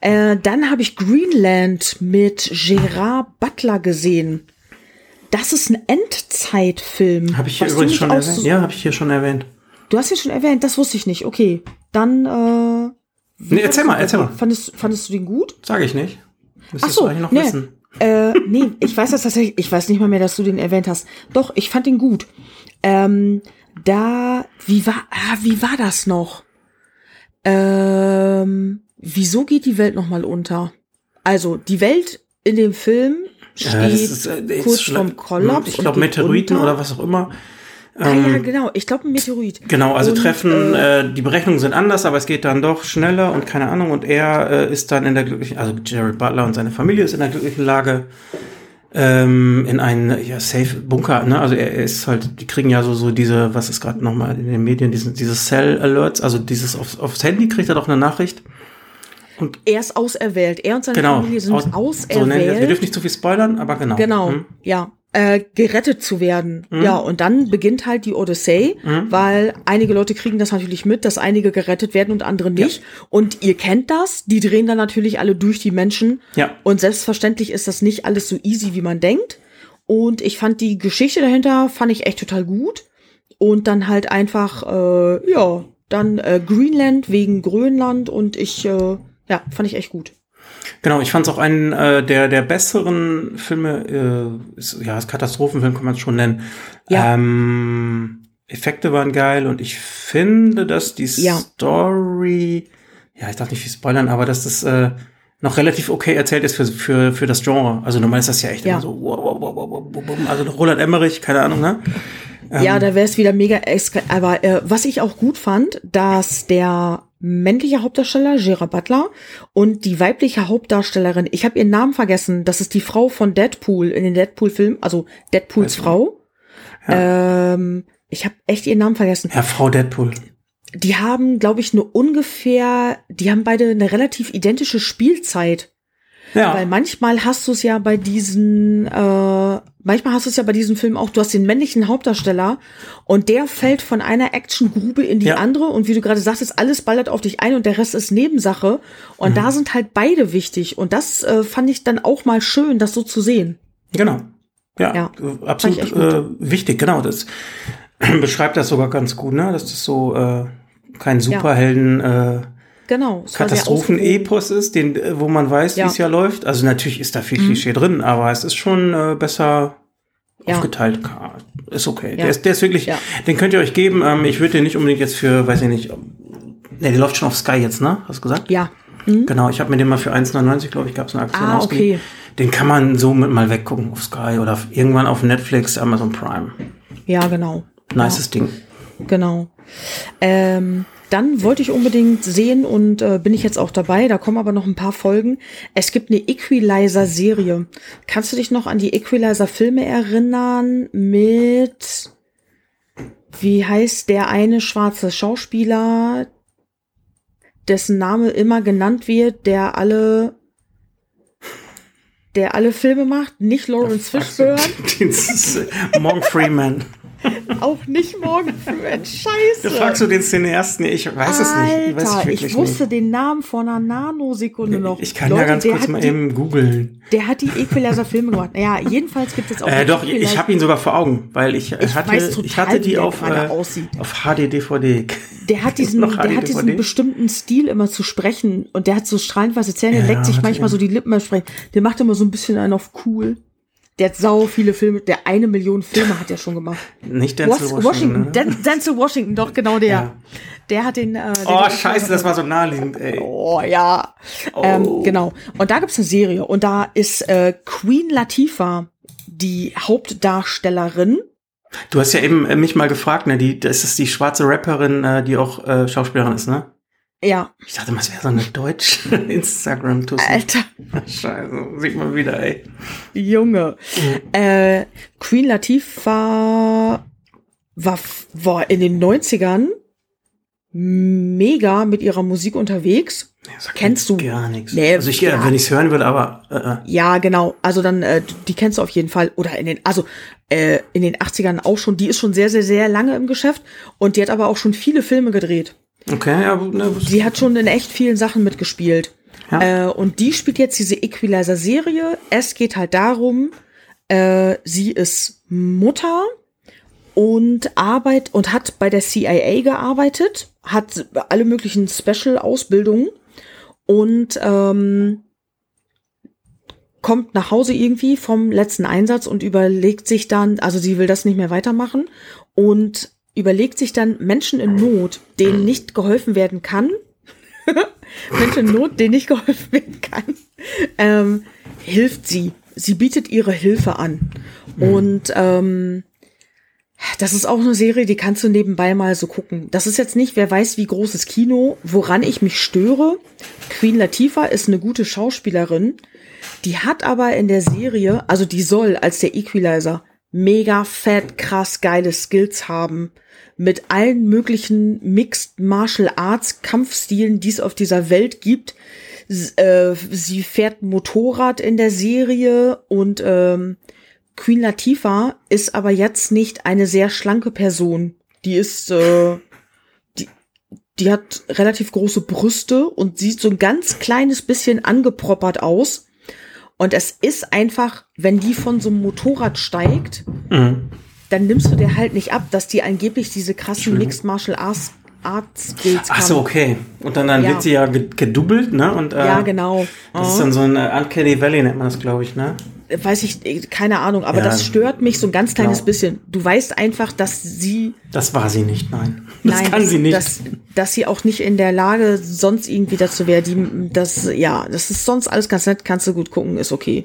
Äh, dann habe ich Greenland mit Gerard Butler gesehen. Das ist ein Endzeitfilm. Habe ich hier übrigens schon erwähnt. so- Ja, habe ich hier schon erwähnt. Du hast ja schon erwähnt, das wusste ich nicht. Okay, dann. Äh, Nee, erzähl mal, erzähl mal. Fandest, fandest du den gut? Sage ich nicht. Ach Müsstest so, du eigentlich noch nee. wissen. Äh, nee, ich weiß das tatsächlich. Ich weiß nicht mal mehr, dass du den erwähnt hast. Doch, ich fand ihn gut. Ähm, da, wie war, ah, wie war das noch? Ähm, wieso geht die Welt nochmal unter? Also, die Welt in dem Film steht Ja, ist, äh, kurz vorm Kollaps. Ich glaube, Meteoriten unter. oder was auch immer. Ah, ja, genau. Ich glaube, ein Meteorit. Genau, also Und, treffen, äh, äh, die Berechnungen sind anders, aber es geht dann doch schneller und keine Ahnung. Und er äh, ist dann in der glücklichen, also Jared Butler und seine Familie ist in der glücklichen Lage, ähm, in einen ja, Safe Bunker, ne? Also er, er ist halt, die kriegen ja so, so diese, was ist gerade nochmal in den Medien, diese, diese Cell Alerts, also dieses aufs, aufs Handy kriegt er doch eine Nachricht. Er ist auserwählt. Er und seine Genau. Familie sind Aus- So nennen wir auserwählt. dürfen nicht zu viel spoilern, aber genau. Genau, Hm. ja. Äh, gerettet zu werden. Mhm. Ja, und dann beginnt halt die Odyssee, weil einige Leute kriegen das natürlich mit, dass einige gerettet werden und andere nicht. Und ihr kennt das, die drehen dann natürlich alle durch die Menschen. Ja. Und selbstverständlich ist das nicht alles so easy, wie man denkt. Und ich fand die Geschichte dahinter, fand ich echt total gut. Und dann halt einfach, äh, ja, dann äh, Greenland wegen Grönland und ich, äh, ja, fand ich echt gut. Genau, ich fand es auch einen äh, der, der besseren Filme, äh, ist, ja, Katastrophenfilm kann man es schon nennen. Ja. Ähm, Effekte waren geil und ich finde, dass die Ja. Story, ja, ich darf nicht viel spoilern, aber dass das äh, noch relativ okay erzählt ist für, für, für das Genre. Also normal ist das ja echt Ja. immer so, wow, wow, wow, wow, wow, wow, wow. also Roland Emmerich, keine Ahnung, ne? Ja, da wäre es wieder mega extra. Aber äh, was ich auch gut fand, dass der männliche Hauptdarsteller Gerard Butler und die weibliche Hauptdarstellerin, ich habe ihren Namen vergessen, das ist die Frau von Deadpool in den Deadpool-Filmen, also Deadpools nicht. Frau. Ähm, ich habe echt ihren Namen vergessen. Ja, Frau Deadpool. Die haben, glaube ich, nur ungefähr, die haben beide eine relativ identische Spielzeit. Ja. Weil manchmal hast du es ja bei diesen, äh, manchmal hast du es ja bei diesem Film auch, du hast den männlichen Hauptdarsteller und der fällt von einer Actiongrube in die Ja. andere und wie du gerade sagtest, alles ballert auf dich ein und der Rest ist Nebensache. Und Mhm. da sind halt beide wichtig. Und das äh, fand ich dann auch mal schön, das so zu sehen. Genau. Ja, Ja, absolut äh, wichtig, genau. Das beschreibt das sogar ganz gut, ne? Dass das so äh, kein Superhelden äh, Genau. Katastrophen-Epos ist, den, äh, wo man weiß, Ja. wie es ja läuft. Also natürlich ist da viel Klischee drin, aber es ist schon äh, besser Ja. aufgeteilt. Ist okay. Ja. Der, ist, der ist wirklich, den könnt ihr euch geben. Ähm, ich würde den nicht unbedingt jetzt für, weiß ich nicht, ne, der läuft schon auf Sky jetzt, ne? Hast du gesagt? Ja. Mhm. Genau, ich habe mir den mal für 1,99, glaube ich, gab es eine Aktion Ah, okay. Den kann man so mit mal weggucken auf Sky oder irgendwann auf Netflix, Amazon Prime. Ja, genau. Nices Ding. Genau. Ähm, dann wollte ich unbedingt sehen und äh, bin ich jetzt auch dabei. Da kommen aber noch ein paar Folgen. Es gibt eine Equalizer-Serie. Kannst du dich noch an die Equalizer-Filme erinnern mit, wie heißt der eine schwarze Schauspieler, dessen Name immer genannt wird, der alle, der alle Filme macht? Nicht Lawrence Fishburne, Morgan Freeman. auch nicht Morgan Freeman. Scheiße. Da fragst du den Cineasten, ich weiß es nicht. Ich weiß Alter, wirklich ich wusste nicht. den Namen vor einer Nanosekunde noch. Ich kann Leute, ja ganz kurz hat mal die, eben googeln. Der hat die Equalizer-Filme gemacht. Ja, jedenfalls gibt es auch. Äh, doch, ich Equalizer- habe ihn sogar vor Augen, weil ich, äh, Ich hatte, ich hatte die auf, äh, auf HD-DVD. Der hat diesen, der hat HD? diesen bestimmten Stil immer zu sprechen und der hat so strahlend weiße Zähne, Ja, leckt sich hat manchmal so die Lippen Sprechen. Der macht immer so ein bisschen einen auf cool. Der hat sau viele Filme, der eine Million Filme hat er schon gemacht. Nicht Denzel Was? Washington. Washington, ne? Den, Denzel Washington, doch genau der. Ja. Der hat den. Äh, den Oh, scheiße, das war so naheliegend, ey. Oh ja. Oh. Ähm, genau. Und da gibt's eine Serie und da ist äh, Queen Latifah die Hauptdarstellerin. Du hast ja eben äh, mich mal gefragt, ne? Die, das ist die schwarze Rapperin, äh, die auch äh, Schauspielerin ist, ne? Ja. Ich dachte mal, es wäre so eine deutsche instagram tussi Alter. Scheiße, sieht man wieder, ey. Junge. Äh, Queen Latifah war, war in den 90ern mega mit ihrer Musik unterwegs. Ja, Kennst du? Gar nichts. Nee, also ich, ja. wenn ich es hören würde, aber äh, äh. Ja, genau. Also dann, äh, die kennst du auf jeden Fall. Oder in den, also äh, in den 80ern auch schon. Die ist schon sehr, sehr, sehr lange im Geschäft und die hat aber auch schon viele Filme gedreht. Okay, ja, ne, Die hat schon in echt vielen Sachen mitgespielt. Ja. Äh, und die spielt jetzt diese Equalizer-Serie. Es geht halt darum, äh, sie ist Mutter und arbeitet und hat bei der CIA gearbeitet, hat alle möglichen Special-Ausbildungen und ähm, kommt nach Hause irgendwie vom letzten Einsatz und überlegt sich dann, also sie will das nicht mehr weitermachen und überlegt sich dann Menschen in Not, denen nicht geholfen werden kann, Menschen in Not, denen nicht geholfen werden kann, ähm, hilft sie. Sie bietet ihre Hilfe an. Und ähm, das ist auch eine Serie, die kannst du nebenbei mal so gucken. Das ist jetzt nicht, wer weiß, wie großes Kino, woran ich mich störe. Queen Latifah ist eine gute Schauspielerin. Die hat aber in der Serie, also die soll als der Equalizer mega fett, krass geile Skills haben. Mit allen möglichen Mixed Martial Arts Kampfstilen, die es auf dieser Welt gibt. Äh, sie fährt Motorrad in der Serie und ähm, Queen Latifah ist aber jetzt nicht eine sehr schlanke Person. Die ist, äh, die, die hat relativ große Brüste und sieht so ein ganz kleines bisschen angeproppert aus. Und es ist einfach, wenn die von so einem Motorrad steigt, Mhm. Dann nimmst du dir halt nicht ab, dass die angeblich diese krassen Mixed Martial Arts, Arts Skills Ach so, okay. Und dann, dann Ja. wird sie ja ge- gedubbelt, ne? Und, äh, Ja, genau. Das ist dann so ein äh, Uncanny Valley, nennt man das, glaube ich, ne? Weiß ich, äh, keine Ahnung, aber Ja, das stört mich so ein ganz kleines genau. bisschen. Du weißt einfach, dass sie Das war sie nicht, nein. Das Nein, kann sie nicht. Dass, dass sie auch nicht in der Lage, sonst irgendwie dazu wäre. Die, das, ja, das ist sonst alles ganz nett, kannst du gut gucken, ist okay.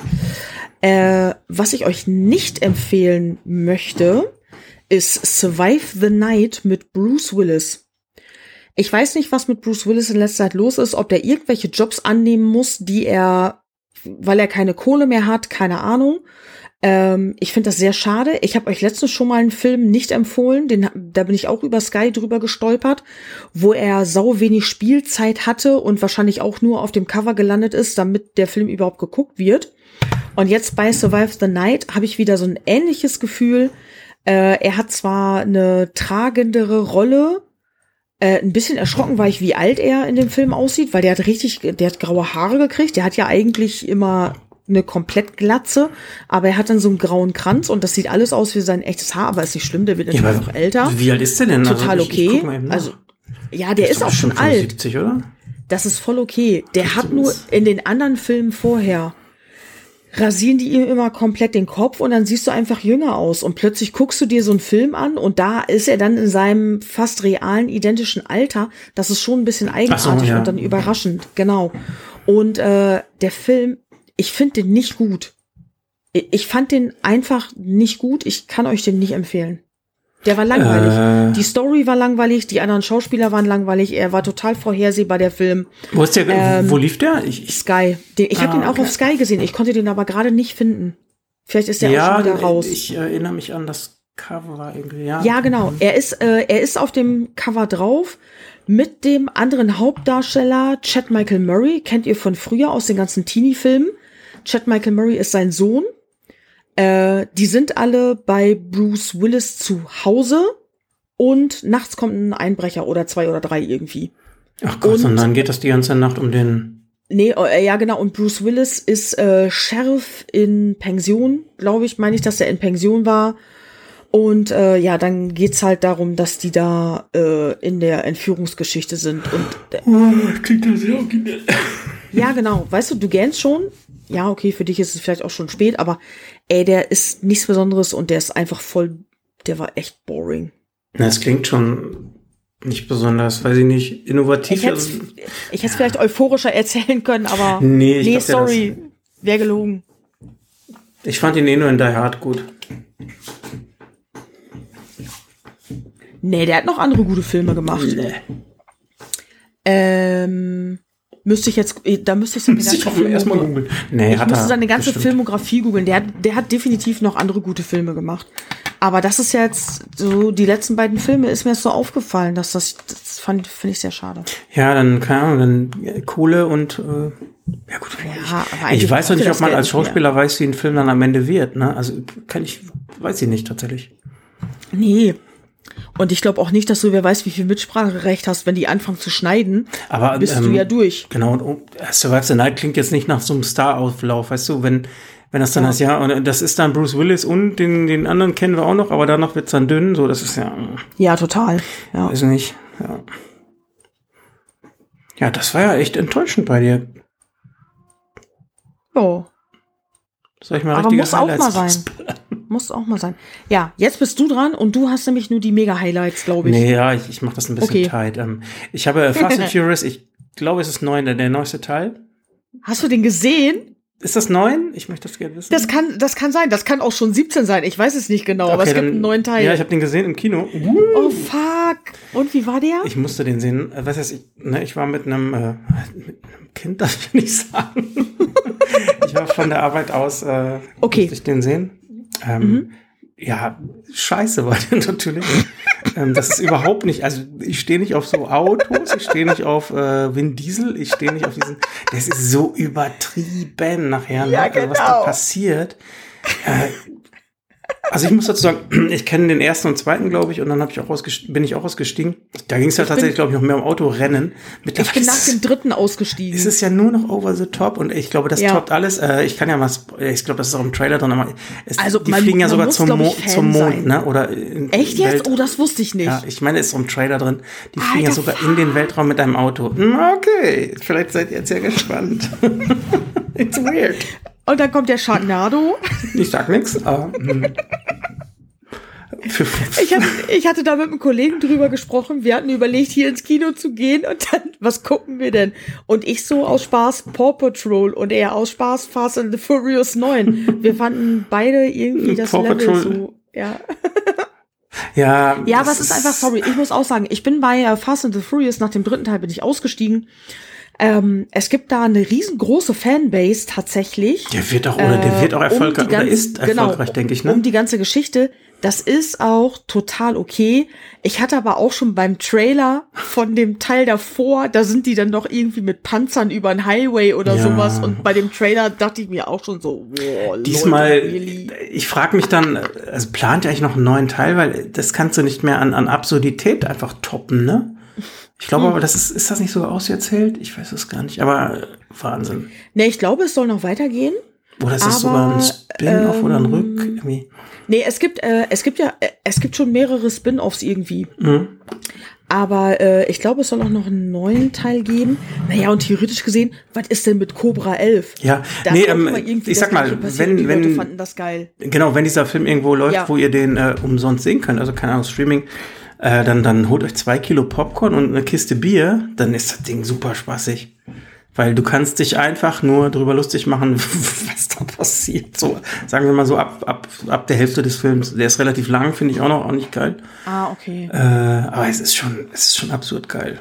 Äh, was ich euch nicht empfehlen möchte, ist Survive the Night mit Bruce Willis. Ich weiß nicht, was mit Bruce Willis in letzter Zeit los ist, ob der irgendwelche Jobs annehmen muss, die er, weil er keine Kohle mehr hat, keine Ahnung. Ähm, ich finde das sehr schade. Ich habe euch letztens schon mal einen Film nicht empfohlen, den, da bin ich auch über Sky drüber gestolpert, wo er sau wenig Spielzeit hatte und wahrscheinlich auch nur auf dem Cover gelandet ist, damit der Film überhaupt geguckt wird. Und jetzt bei Survive the Night habe ich wieder so ein ähnliches Gefühl. Äh, er hat zwar eine tragendere Rolle, äh, ein bisschen erschrocken war ich, wie alt er in dem Film aussieht, weil der hat richtig, der hat graue Haare gekriegt. Der hat ja eigentlich immer eine komplett Glatze, aber er hat dann so einen grauen Kranz und das sieht alles aus wie sein echtes Haar, aber ist nicht schlimm, der wird natürlich aber noch älter. Wie alt ist der denn? Total also, ich, ich okay. nach. also ja, der ist doch auch schon alt. 75, oder? Das ist voll okay. Der hat nur in den anderen Filmen vorher rasieren die ihm immer komplett den Kopf und dann siehst du einfach jünger aus und plötzlich guckst du dir so einen Film an und da ist er dann in seinem fast realen identischen Alter. Das ist schon ein bisschen eigenartig ja. und dann überraschend, genau. Und äh, der Film, ich finde den nicht gut. Ich fand den einfach nicht gut. Ich kann euch den nicht empfehlen. Der war langweilig. Äh. Die Story war langweilig, die anderen Schauspieler waren langweilig. Er war total vorhersehbar, der Film. Wo ist der? Ähm, wo lief der? Ich, ich, Sky. Den, ich habe Ah, den auch okay. auf Sky gesehen. Ich konnte den aber gerade nicht finden. Vielleicht ist der auch ja, schon wieder raus. ich erinnere mich an das Cover irgendwie. Ja, ja, genau. Er ist, äh, er ist auf dem Cover drauf mit dem anderen Hauptdarsteller Chad Michael Murray. Kennt ihr von früher aus den ganzen Teenie-Filmen. Chad Michael Murray ist sein Sohn. Äh, die sind alle bei Bruce Willis zu Hause und nachts kommt ein Einbrecher oder zwei oder drei irgendwie. Ach Gott, und- und dann geht das die ganze Nacht um den. Nee, äh, ja genau. Und Bruce Willis ist äh, Sheriff in Pension, glaube ich, meine ich, dass er in Pension war. Und äh, ja, dann geht's halt darum, dass die da äh, in der Entführungsgeschichte sind. Und äh, Oh, klingt das sehr originell. ja, genau. Weißt du, du gähnst schon. Ja, okay, für dich ist es vielleicht auch schon spät, aber ey, der ist nichts Besonderes und der ist einfach voll. Der war echt boring. Das klingt schon nicht besonders, weiß ich nicht, innovativ. Ich hätte also- ich hätte vielleicht euphorischer erzählen können, aber Nee, ich nee glaub, sorry, wäre gelogen. ich fand ihn eh nur in Die Hard gut. Nee, der hat noch andere gute Filme gemacht. Nee. Ähm, müsste ich jetzt, da müsste ich seine Muss ich ganze, auch erstmal googeln. Nee, ich hat müsste er seine ganze bestimmt. Filmografie googeln. Der, hat- der hat definitiv noch andere gute Filme gemacht. Aber das ist jetzt so, die letzten beiden Filme ist mir jetzt so aufgefallen, dass das, das fand, finde ich sehr schade. Ja, dann, keine Ahnung, dann äh, Kohle und, äh, ja gut. Ja, aber ich, eigentlich ich weiß doch nicht, ob man als nicht mehr. Schauspieler weiß, wie ein Film dann am Ende wird, ne? Also, kann ich, weiß ich nicht tatsächlich. Nee. Und ich glaube auch nicht, dass du wer weiß, wie viel Mitspracherecht hast, wenn die anfangen zu schneiden. Aber, bist ähm, du ja durch. Genau, und oh, Survive the Night klingt jetzt nicht nach so einem Star-Auflauf, weißt du, wenn, wenn das dann Ja. heißt, ja, und das ist dann Bruce Willis und den, den anderen kennen wir auch noch, aber danach wird's dann dünn, so, das ist ja, Ja, total. Ja. weiß nicht, ja. Ja, das war ja echt enttäuschend bei dir. Jo. Soll ich mal Aber richtige muss auch mal Highlights rausballern? Muss auch mal sein. Ja, jetzt bist du dran und du hast nämlich nur die Mega-Highlights, glaube ich. Nee, ja, ich, ich mache das ein bisschen Okay. tight. Ähm, ich habe Fast and Furious, ich glaube, es ist neun, der, der neueste Teil. Hast du den gesehen? Ist das neun? Ich möchte das gerne wissen. Das kann, das kann sein. Das kann auch schon 17 sein. Ich weiß es nicht genau, aber Okay, es gibt dann- einen neuen Teil. Ja, ich habe den gesehen im Kino. oh, fuck. Und wie war der? Ich musste den sehen. Äh, Was heißt, ich, ne, ich war mit einem, äh, mit einem Kind, darf ich nicht sagen. ich war von der Arbeit aus, äh, Okay. musste ich den sehen. Ähm, Ja, scheiße war der natürlich. ähm, das ist überhaupt nicht, also ich stehe nicht auf so Autos, ich stehe nicht auf äh, Vin Diesel, ich stehe nicht auf diesen, das ist so übertrieben nachher, ne? Ja, also, was da genau. passiert. Äh, also ich muss dazu sagen, ich kenne den ersten und zweiten, glaube ich, und dann ich auch bin ich auch ausgestiegen. Da ging es ja Ich tatsächlich, glaube ich, noch mehr um Autorennen. Ich bin Mittlerweile nach dem dritten ausgestiegen. es ist ja nur noch over the top und ich glaube, das Ja. toppt alles. Äh, ich kann ja mal, ich glaube, das ist auch im Trailer drin, aber es, Also die man- fliegen ja sogar muss, zum, ich, Mo Fan zum Mond, sein. ne? Oder in Echt Welt- jetzt? Oh, das wusste ich nicht. Ja, ich meine, es ist im Trailer drin. Die fliegen ja Alter, sogar in den Weltraum mit einem Auto. Okay, vielleicht seid ihr jetzt ja gespannt. It's weird. Und dann kommt der Sharknado. Ich sag nix, aber. hm. Ich hatte, ich hatte da mit einem Kollegen drüber gesprochen. Wir hatten überlegt, hier ins Kino zu gehen und dann, was gucken wir denn? Und ich so aus Spaß Paw Patrol und er aus Spaß Fast and the Furious 9. Wir fanden beide irgendwie das Paw Level Patrol. so, ja. ja, Ja, aber es ist einfach, sorry, ich muss auch sagen, ich bin bei äh, Fast and the Furious, nach dem dritten Teil bin ich ausgestiegen. Ähm, es gibt da eine riesengroße Fanbase tatsächlich. Der wird auch, oder der Äh, wird auch um erfolgreich, die oder ganz- ist erfolgreich, denke ich, ne? Um die ganze Geschichte. Das ist auch total okay. Ich hatte aber auch schon beim Trailer von dem Teil davor, da sind die dann doch irgendwie mit Panzern über den Highway oder Ja. sowas. Und bei dem Trailer dachte ich mir auch schon so, boah, Diesmal, Leute, really? ich frage mich dann, also plant ihr eigentlich noch einen neuen Teil, weil das kannst du nicht mehr an, an Absurdität einfach toppen, ne? Ich glaube Hm. aber, das ist, ist das nicht so auserzählt? Ich weiß es gar nicht, aber äh, Wahnsinn. Nee, ich glaube, es soll noch weitergehen. Oder ist das Aber, sogar ein Spin-off oder ein ähm, Rück? Irgendwie? Nee, es gibt, äh, es gibt ja, äh, es gibt schon mehrere Spin-offs irgendwie. Mhm. Aber äh, ich glaube, es soll auch noch einen neuen Teil geben. Naja, und theoretisch gesehen, was ist denn mit Cobra 11? Ja, Da nee, ähm, ich sag mal, wenn, die Leute wenn, fanden das geil. Genau, wenn dieser Film irgendwo läuft, Ja. wo ihr den äh, umsonst sehen könnt, also keine Ahnung, Streaming, äh, dann, dann holt euch zwei Kilo Popcorn und eine Kiste Bier, dann ist das Ding super spaßig. Weil du kannst dich einfach nur drüber lustig machen, was da passiert. So, sagen wir mal so ab, ab, ab der Hälfte des Films. Der ist relativ lang, finde ich auch noch auch nicht geil. Ah, okay. Äh, aber es ist schon, es ist schon absurd geil.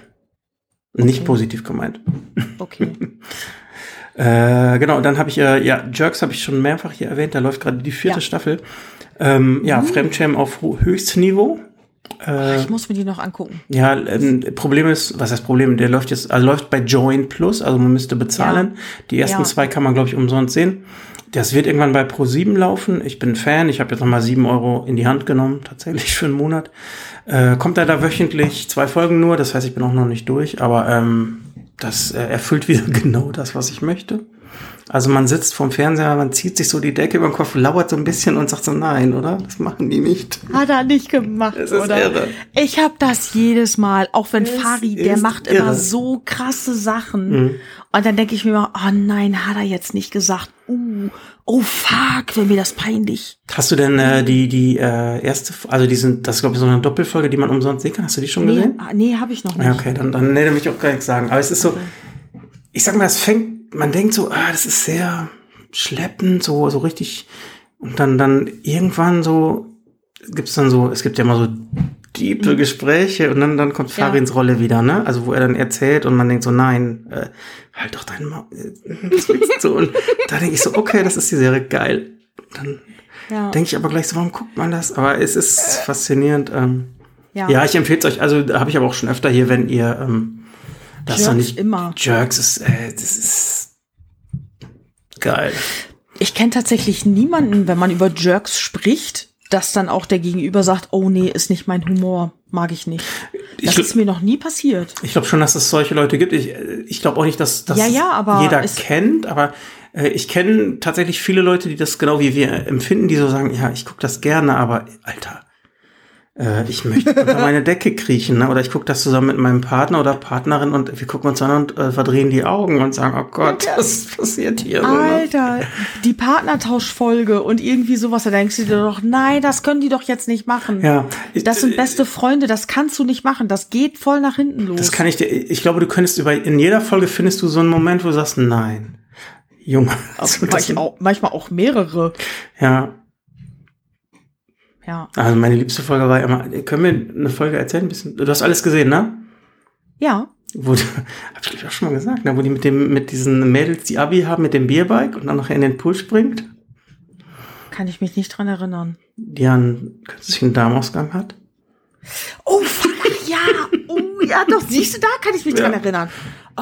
Nicht Okay. positiv gemeint. Okay. Äh, genau, dann habe ich, äh, ja, Jerks habe ich schon mehrfach hier erwähnt, da läuft gerade die vierte Ja. Staffel. Ähm, ja, Fremdschämen auf ho- Höchstniveau. Äh, ich muss mir die noch angucken. ja, ähm, Problem ist, was heißt Problem? Der läuft jetzt, also läuft bei Join Plus, also man müsste bezahlen. Die ersten Ja. zwei kann man, glaube ich, umsonst sehen. Das wird irgendwann bei Pro7 laufen. Ich bin Fan. Ich habe jetzt nochmal sieben Euro in die Hand genommen, tatsächlich für einen Monat. Äh, kommt er da wöchentlich zwei Folgen nur, das heißt, ich bin auch noch nicht durch, aber ähm, das äh, erfüllt wieder genau das, was ich möchte. Also man sitzt vorm Fernseher, man zieht sich so die Decke über den Kopf, lauert so ein bisschen und sagt so, nein, oder? Das machen die nicht. Hat er nicht gemacht, Es ist oder? irre. Ich habe das jedes Mal, auch wenn Es Fari, der macht irre. immer so krasse Sachen. Mhm. Und dann denke ich mir immer, oh nein, hat er jetzt nicht gesagt. Uh, oh fuck, wäre mir das peinlich. Hast du denn äh, die die äh, erste, also die sind, das ist glaube ich so eine Doppelfolge, die man umsonst sehen kann. Hast du die schon Nee, gesehen? ah, nee habe ich noch nicht. Ja, okay, dann dann nee, dann will ich auch gar nichts sagen. Aber es ist so, ich sag mal, es fängt, man denkt so, ah, das ist sehr schleppend, so so richtig, und dann dann irgendwann so gibt's dann so, es gibt ja immer so diepe Gespräche und dann, dann kommt Ja. Farins Rolle wieder, ne? Also wo er dann erzählt und man denkt so, nein, äh, halt doch deinen Maul. äh, du? Und da denke ich so, okay, das ist die Serie geil. Dann Ja. denke ich aber gleich so, warum guckt man das? Aber es ist faszinierend. Ähm, ja. ja. ich empfehle es euch. Also da habe ich aber auch schon öfter hier, wenn ihr ähm, das Jerks noch nicht immer. Jerks ist, äh, das ist geil. Ich kenne tatsächlich niemanden, wenn man über Jerks spricht, dass dann auch der Gegenüber sagt, oh nee, ist nicht mein Humor, mag ich nicht. Das Ich- ist mir noch nie passiert. Ich glaube schon, dass es solche Leute gibt. Ich, ich glaube auch nicht, dass das Ja, ja, jeder kennt, aber äh, ich kenne tatsächlich viele Leute, die das genau wie wir empfinden, die so sagen, ja, ich gucke das gerne, aber Alter, äh, ich möchte unter meine Decke kriechen, ne? oder ich gucke das zusammen mit meinem Partner oder Partnerin und wir gucken uns an und äh, verdrehen die Augen und sagen, oh Gott, was passiert hier? So, ne? Alter, die Partnertauschfolge und irgendwie sowas, da denkst du dir doch, nein, das können die doch jetzt nicht machen. Ja, Das sind beste Freunde, das kannst du nicht machen, das geht voll nach hinten los. Das kann ich dir, ich glaube, du könntest über, in jeder Folge findest du so einen Moment, wo du sagst, nein, Junge. also manchmal, auch, manchmal auch mehrere. Ja, Ja. also meine liebste Folge war immer, können wir eine Folge erzählen? Ein bisschen? Du hast alles gesehen, ne? Ja. Wo, hab ich glaub ich auch schon mal gesagt, ne? wo die mit dem, mit diesen Mädels, die Abi haben, mit dem Bierbike und dann nachher in den Pool springt, Kann ich mich nicht dran erinnern. die einen künstlichen Darmausgang hat. Oh, fuck, ja. Oh, ja, doch, siehst du, da kann ich mich dran Ja. erinnern.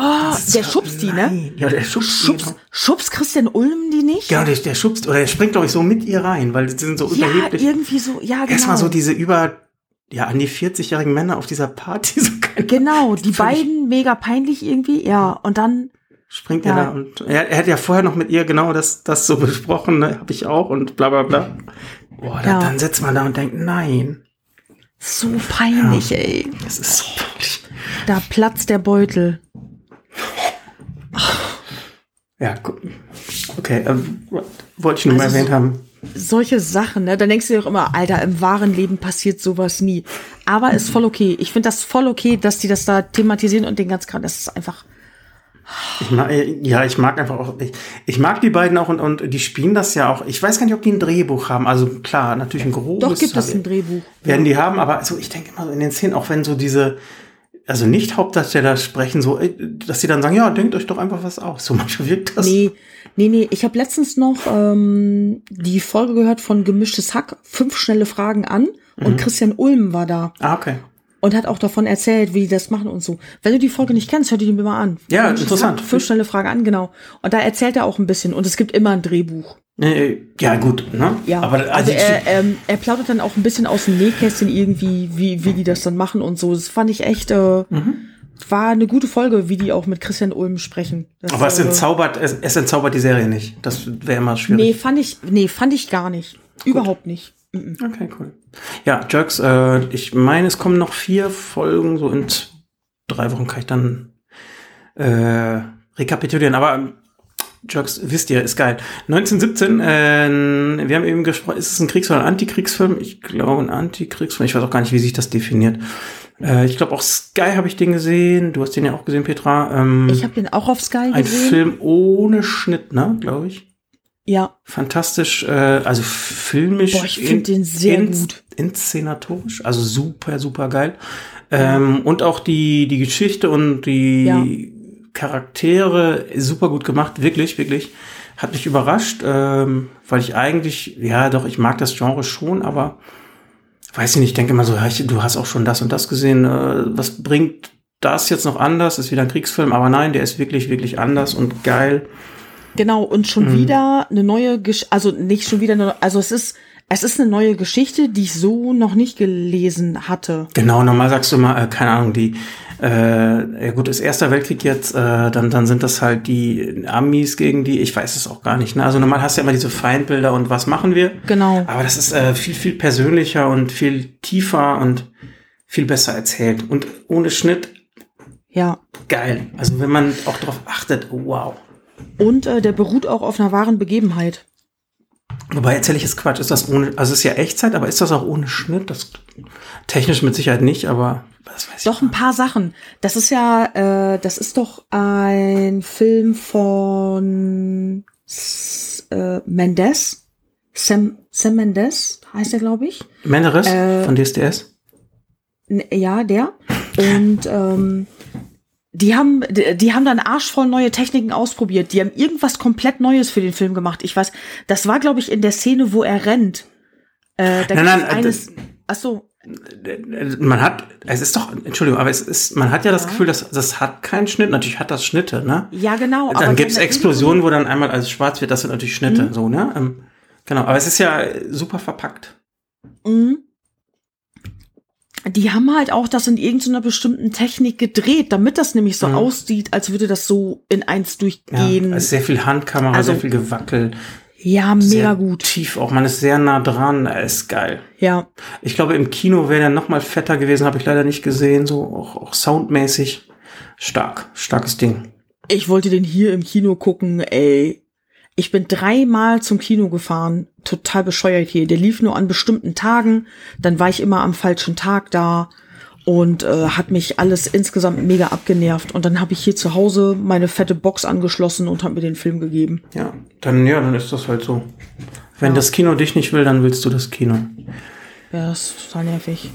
Oh, der ja- schubst die, ne? Ja, der schubst die. Schubst, Christian Ulm die nicht? Genau, der, der schubst, oder der springt, glaube ich, so mit ihr rein, weil sie sind so Ja, überheblich. irgendwie so, ja, genau. Erstmal so diese über, ja, an die 40-jährigen Männer auf dieser Party, so Genau, die beiden mega peinlich irgendwie, ja. Und dann, springt Ja. er da und er, er hat ja vorher noch mit ihr genau das, das so besprochen, ne? Hab ich auch und bla bla bla. Boah, Ja. dann, sitzt man da und denkt, nein, so peinlich, ey. das ist so wirklich. Da platzt der Beutel. Ja, okay, ähm, wollte ich nur mal Also erwähnt so- haben. Solche Sachen, ne? Dann denkst du dir auch immer, Alter, im wahren Leben passiert sowas nie. Aber ist voll okay. Ich finde das voll okay, dass die das da thematisieren und den ganz gerade, das ist einfach, Ich mag, ja, ich mag einfach auch, ich, ich mag die beiden auch und, und die spielen das ja auch. Ich weiß gar nicht, ob die ein Drehbuch haben. Also klar, natürlich ein grobes. doch gibt es ein Drehbuch. werden die haben, aber also ich denke immer so in den Szenen, auch wenn so diese, also nicht Hauptdarsteller sprechen, so, äh, dass sie dann sagen, ja, denkt euch doch einfach was aus. So manchmal wirkt das. Nee, nee, nee. Ich habe letztens noch ähm, die Folge gehört von Gemischtes Hack, fünf schnelle Fragen an. Mhm. Und Christian Ulm war da Ah, okay. Und hat auch davon erzählt, wie die das machen und so. Wenn du die Folge nicht kennst, hör die mir mal an. Ja, Gemischtes interessant. Fünf schnelle Fragen an, genau. Und da erzählt er auch ein bisschen. Und es gibt immer ein Drehbuch. Äh, ja, gut, ne? Ja, Aber also, also, er, ähm, er plaudert dann auch ein bisschen aus dem Nähkästchen irgendwie, wie, wie die das dann machen und so. Das fand ich echt, äh, Mhm. war eine gute Folge, wie die auch mit Christian Ulm sprechen. Das, aber es äh, entzaubert, es, es entzaubert die Serie nicht. Das wäre immer Nee, schwierig. fand ich, nee, fand ich gar nicht. Überhaupt nicht. Mhm. Okay, cool. Ja, Jerks, äh, ich meine, es kommen noch vier Folgen, so in drei Wochen kann ich dann äh, rekapitulieren. Aber ähm, Jerks, wisst ihr, ist geil. 1917, äh, wir haben eben gesprochen, ist es ein Kriegsfilm oder ein Antikriegsfilm? Ich glaube, ein Antikriegsfilm. Ich weiß auch gar nicht, wie sich das definiert. Äh, ich glaube, auch Sky habe ich den gesehen. Du hast den ja auch gesehen, Petra. Ähm, Ich habe den auch auf Sky ein gesehen. Film ohne Schnitt, ne, glaube ich. Ja, Fantastisch, äh, also filmisch. Boah, ich find den sehr gut. Inszenatorisch, also super, super geil. Ähm, und auch die, die Geschichte und die Ja. Charaktere super gut gemacht, wirklich, wirklich. Hat mich überrascht, ähm, weil ich eigentlich, ja doch, ich mag das Genre schon, aber weiß ich nicht, ich denke immer so, ja, ich, du hast auch schon das und das gesehen, äh, was bringt das jetzt noch anders? Ist wieder ein Kriegsfilm, aber nein, der ist wirklich, wirklich anders und geil. Genau. Und schon Mhm. wieder eine neue Geschichte, also nicht schon wieder, eine, also es ist, es ist eine neue Geschichte, die ich so noch nicht gelesen hatte. Genau, normal sagst du immer, äh, keine Ahnung, die, äh, ja gut, ist Erster Weltkrieg jetzt, äh, dann, dann sind das halt die Amis gegen die, ich weiß es auch gar nicht. Ne? Also normal hast du ja immer diese Feindbilder und was machen wir. Genau. Aber das ist äh, viel, viel persönlicher und viel tiefer und viel besser erzählt. Und ohne Schnitt, Ja. geil. Also wenn man auch darauf achtet, wow. Und äh, der beruht auch auf einer wahren Begebenheit. Wobei erzähle ich jetzt Quatsch, ist das ohne, also es ist ja Echtzeit, aber ist das auch ohne Schnitt? Das technisch mit Sicherheit nicht, aber das weiß Doch ein paar Sachen. Das ist ja, äh, das ist doch ein Film von äh, Mendes. Sam, Sam Mendes heißt er, glaube ich. ich. Menderes Äh, von DSDS? Ja, der. Und ähm, die haben, die, haben dann arschvoll neue Techniken ausprobiert. Die haben irgendwas komplett Neues für den Film gemacht. Ich weiß, das war, glaube ich, in der Szene, wo er rennt. Äh, da Nein, nein, äh, eines. das- Ach so. Man hat, es ist doch, Entschuldigung, aber es ist, man hat ja das Gefühl, dass das hat keinen Schnitt. Natürlich hat das Schnitte, ne? Ja, genau. Dann gibt's Explosionen, wo dann einmal alles schwarz wird. Das sind natürlich Schnitte, Mhm. so, ne? Ähm, genau, aber es ist ja super verpackt. Mhm. Die haben halt auch das in irgendeiner bestimmten Technik gedreht, damit das nämlich so Mhm. aussieht, als würde das so in eins Ja, durchgehen. es ist sehr viel Handkamera, Also- sehr viel Gewackel. Ja, mega sehr gut. Tief auch, man ist sehr nah dran, ist geil. Ja. Ich glaube, im Kino wäre der noch mal fetter gewesen, habe ich leider nicht gesehen, so auch, auch soundmäßig. Stark, starkes Ding. Ich wollte den hier im Kino gucken, ey. Ich bin dreimal zum Kino gefahren. Total bescheuert hier. Der lief nur an bestimmten Tagen. Dann war ich immer am falschen Tag da. Und äh, hat mich alles insgesamt mega abgenervt. Und dann habe ich hier zu Hause meine fette Box angeschlossen und habe mir den Film gegeben. Ja, dann ja, dann ist das halt so. Wenn das Kino dich nicht will, dann willst du das Kino. Ja, das ist total nervig.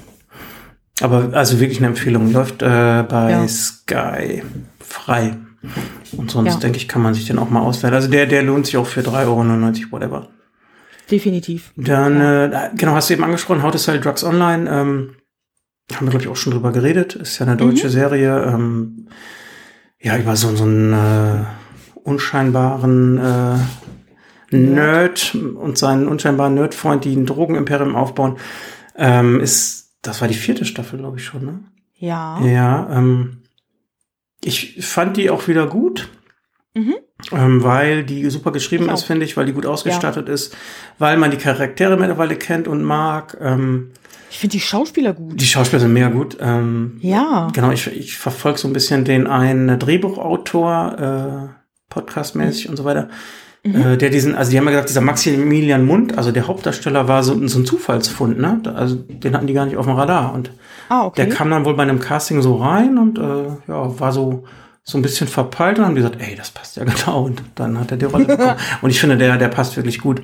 Aber also wirklich eine Empfehlung. Läuft äh, bei Ja. Sky frei. Und sonst Ja. denke ich, kann man sich den auch mal auswählen. Also der, der lohnt sich auch für 3,99 Euro, whatever. Definitiv. Dann, äh, genau, hast du eben angesprochen, How to Sell Drugs Online. Ähm, haben wir, glaube ich, auch schon drüber geredet. Ist ja eine deutsche Serie. Ähm, ja, über so, so einen äh, unscheinbaren äh, Nerd und seinen unscheinbaren Nerdfreund, die ein Drogenimperium aufbauen. Ähm, ist, das war die vierte Staffel, glaube ich schon, ne? Ja. Ja, ähm, ich fand die auch wieder gut. Mhm. Ähm, weil die super geschrieben Ich ist, finde ich, weil die gut ausgestattet ist, weil man die Charaktere mittlerweile kennt und mag. Ähm, Ich finde die Schauspieler gut. die Schauspieler sind mega gut. Ähm, Ja. Genau, ich, ich verfolge so ein bisschen den einen Drehbuchautor, äh, podcastmäßig und so weiter. Mhm. Äh, der diesen, also die haben ja gesagt, dieser Maximilian Mund, also der Hauptdarsteller war so, so ein Zufallsfund, ne? Also den hatten die gar nicht auf dem Radar. Und Ah, okay. der kam dann wohl bei einem Casting so rein und äh, ja, war so, so ein bisschen verpeilt und haben gesagt, ey, das passt ja genau. Und dann hat er die Rolle bekommen. und ich finde, der, der passt wirklich gut.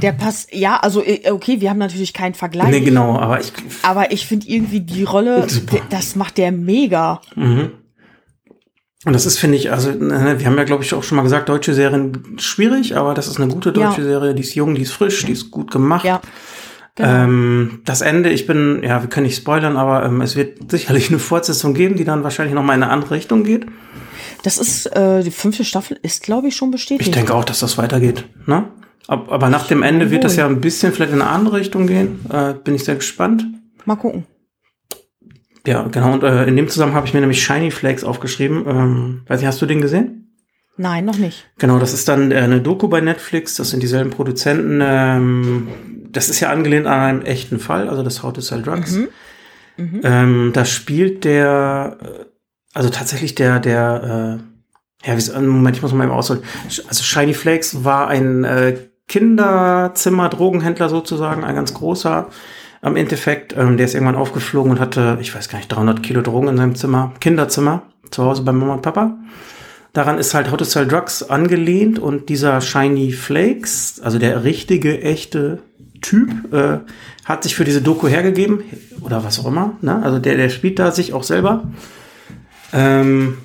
Der passt, ja, also äh, okay, wir haben natürlich keinen Vergleich. Nee, genau, aber ich. Aber ich finde irgendwie die Rolle, Super. das macht der mega. Mhm. Und das ist, finde ich, also, ne, wir haben ja, glaube ich, auch schon mal gesagt, deutsche Serien schwierig, aber das ist eine gute deutsche Ja. Serie, die ist jung, die ist frisch, die ist gut gemacht. Ja. Genau. Ähm, das Ende, ich bin, ja, wir können nicht spoilern, aber ähm, es wird sicherlich eine Fortsetzung geben, die dann wahrscheinlich noch mal in eine andere Richtung geht. Das ist, äh, die fünfte Staffel ist, glaube ich, schon bestätigt. Ich denke auch, dass das weitergeht. Ne? Ab, aber nach dem Ende wird das ja ein bisschen vielleicht in eine andere Richtung gehen. Äh, bin ich sehr gespannt. Mal gucken. Ja, genau. Und äh, in dem Zusammenhang habe ich mir nämlich Shiny Flakes aufgeschrieben. Ähm, weiß nicht, hast du den gesehen? Nein, noch nicht. Genau, das ist dann äh, eine Doku bei Netflix. Das sind dieselben Produzenten. Ähm, das ist ja angelehnt an einen echten Fall, also das How to Sell Drugs. Mhm. Ähm, da spielt der, äh, also tatsächlich der, der, äh, ja, wie, so- Moment, ich muss mal eben ausholen. Also Shiny Flakes war ein äh, Kinderzimmer-Drogenhändler sozusagen, ein ganz großer. Am Endeffekt, ähm, der ist irgendwann aufgeflogen und hatte, ich weiß gar nicht, 300 Kilo Drogen in seinem Zimmer, Kinderzimmer, zu Hause bei Mama und Papa. Daran ist halt How to Sell Drugs angelehnt und dieser Shiny Flakes, also der richtige, echte Typ, äh, hat sich für diese Doku hergegeben oder was auch immer. Ne? Also der, der spielt da sich auch selber. Ähm,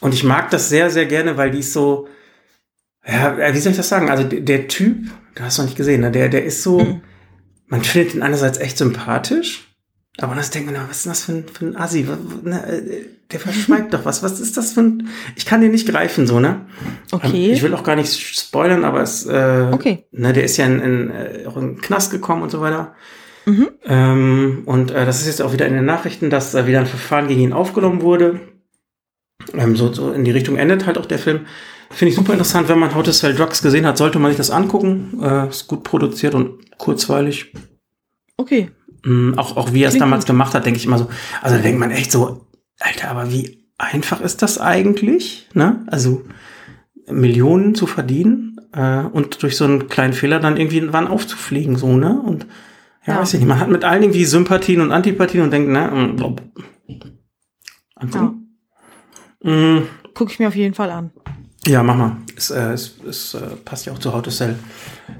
und ich mag das sehr, sehr gerne, weil die ist so, ja, wie soll ich das sagen? Also der, der Typ, du hast noch nicht gesehen, ne? der, der ist so, man findet ihn einerseits echt sympathisch, aber das denkt man, na, was ist denn das für ein, für ein Assi? Äh, Der verschweigt doch was. Was ist das für ein, ich kann den nicht greifen, so, ne? Okay. Ähm, Ich will auch gar nicht spoilern, aber es, äh, Okay. ne, der ist ja in, in, äh, auch in den Knast gekommen und so weiter. Mhm. Ähm, und äh, das ist jetzt auch wieder in den Nachrichten, dass äh, wieder ein Verfahren gegen ihn aufgenommen wurde. Ähm, so, so in die Richtung endet halt auch der Film. Finde ich super interessant, wenn man How to Sell Drugs gesehen hat, sollte man sich das angucken. Äh, ist gut produziert und kurzweilig. Okay. Mm, auch, auch wie er es damals gut. gemacht hat, denke ich immer so. Also da denkt man echt so, Alter, aber wie einfach ist das eigentlich? Ne? Also Millionen zu verdienen äh, und durch so einen kleinen Fehler dann irgendwie wann aufzufliegen, so, ne? Und ja, Ja. weiß ich nicht, man hat mit allen irgendwie Sympathien und Antipathien und denkt, ne, mm. Angucken. Mm, Gucke ich mir auf jeden Fall an. Ja, mach mal. Es, äh, es, es äh, passt ja auch zu How to Sell.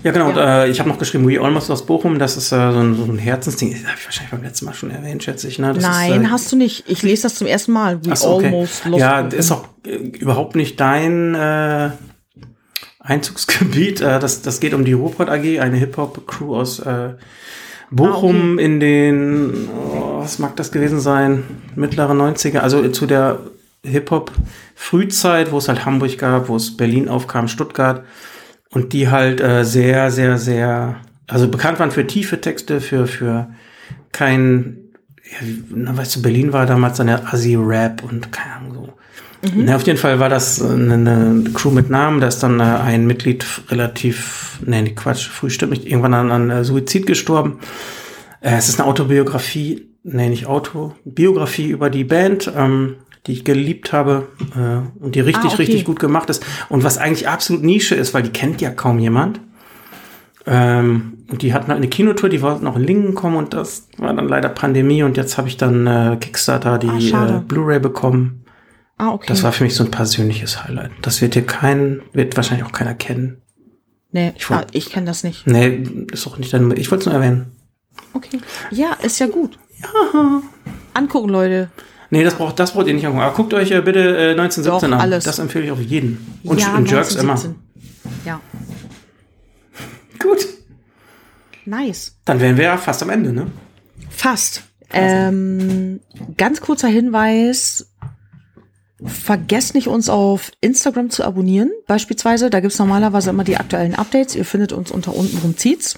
Ja, genau. Und, äh, ich habe noch geschrieben, We Almost aus Bochum. Das ist äh, so, ein, so ein Herzensding. Das habe ich wahrscheinlich beim letzten Mal schon erwähnt, schätze ich. Ne? Nein, ist, äh, hast du nicht. Ich lese das zum ersten Mal. We so, okay. almost lost Ja, Bochum. ist auch äh, überhaupt nicht dein äh, Einzugsgebiet. Das, das geht um die Ruhrpott AG, eine Hip-Hop-Crew aus äh, Bochum in den, oh, was mag das gewesen sein, mittlere 90er, also zu der Hip-Hop-Frühzeit, wo es halt Hamburg gab, wo es Berlin aufkam, Stuttgart. Und die halt äh, sehr, sehr, sehr, also bekannt waren für tiefe Texte, für, für kein, ja, na, weißt du, Berlin war damals eine Assi-Rap und keine Ahnung so. Na, auf jeden Fall war das äh, eine, eine Crew mit Namen. Da ist dann äh, ein Mitglied relativ, nee, nee, Quatsch, früh stimmt nicht, irgendwann an, an äh, Suizid gestorben. Äh, es ist eine Autobiografie, nee, nicht Auto, Biografie über die Band, ähm, die ich geliebt habe äh, und die richtig, Ah, okay. richtig gut gemacht ist. Und was eigentlich absolut Nische ist, weil die kennt ja kaum jemand. Ähm, und die hatten halt eine Kinotour, die wollten auch in Lingen kommen und das war dann leider Pandemie und jetzt habe ich dann äh, Kickstarter die Ah, äh. Blu-ray bekommen. Ah, okay. Das war für mich so ein persönliches Highlight. Das wird hier kein, wird wahrscheinlich auch keiner kennen. nee, ich ich, wollt- ah, ich kenne das nicht. Nee, ist auch nicht dein, ich wollte es nur erwähnen. Okay. Ja, ist ja gut. Ja. Angucken, Leute. Nee, das braucht, das braucht ihr nicht angucken. Aber guckt euch äh, bitte äh, 1917 Doch, an. alles. Das empfehle ich auch jeden. Und, ja, und Jerks immer. 1917. Ja, Gut. nice. Dann wären wir ja fast am Ende, ne? Fast. Ähm, ganz kurzer Hinweis. Vergesst nicht, uns auf Instagram zu abonnieren. Beispielsweise, da gibt's normalerweise immer die aktuellen Updates. Ihr findet uns unter untenrum zieht's.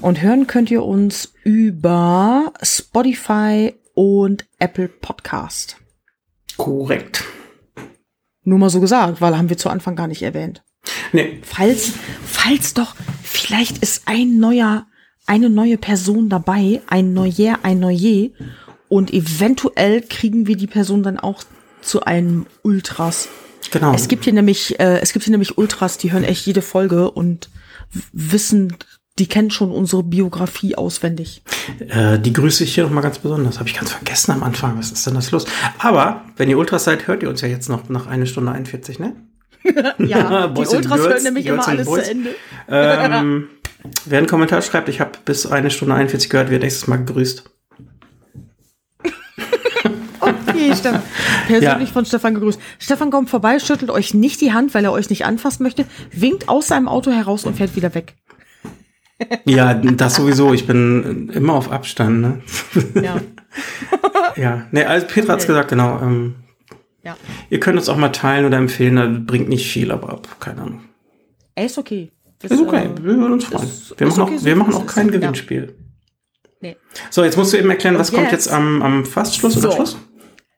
Und hören könnt ihr uns über Spotify und Apple Podcast. Korrekt. Nur mal so gesagt, weil haben wir zu Anfang gar nicht erwähnt. Nee, Falls, falls doch, vielleicht ist ein neuer, eine neue Person dabei, ein Neuer, ein Neuer, und eventuell kriegen wir die Person dann auch zu einem Ultras. genau. Es gibt hier nämlich, äh, es gibt hier nämlich Ultras, die hören echt jede Folge und wissen, die kennen schon unsere Biografie auswendig. Äh, die grüße ich hier noch mal ganz besonders. Habe ich ganz vergessen am Anfang. Was ist denn das los? Aber wenn ihr Ultras seid, hört ihr uns ja jetzt noch nach eine Stunde 41, ne? Ja, die Ultras Girls, hören nämlich Girls immer alles Boys. zu Ende. Ähm, wer einen Kommentar schreibt, ich habe bis eine Stunde 41 gehört, wird nächstes Mal gegrüßt. Okay, Stefan. Persönlich Ja. von Stefan gegrüßt. Stefan kommt vorbei, schüttelt euch nicht die Hand, weil er euch nicht anfassen möchte, winkt aus seinem Auto heraus und fährt wieder weg. Ja, das sowieso. Ich bin immer auf Abstand, ne? Ja. Ja. Nee, also Petra hat's gesagt, genau. Ähm, ja. ihr könnt uns auch mal teilen oder empfehlen, das bringt nicht viel, aber ab, keine Ahnung. Ey, ist okay. Das, Ist okay, äh, wir würden uns freuen. ist- wir ist machen okay, auch, so wir machen auch kein Ja. Gewinnspiel. nee. So, jetzt musst du eben erklären, was Und kommt jetzt- jetzt am, am Fastschluss oder So. Schluss?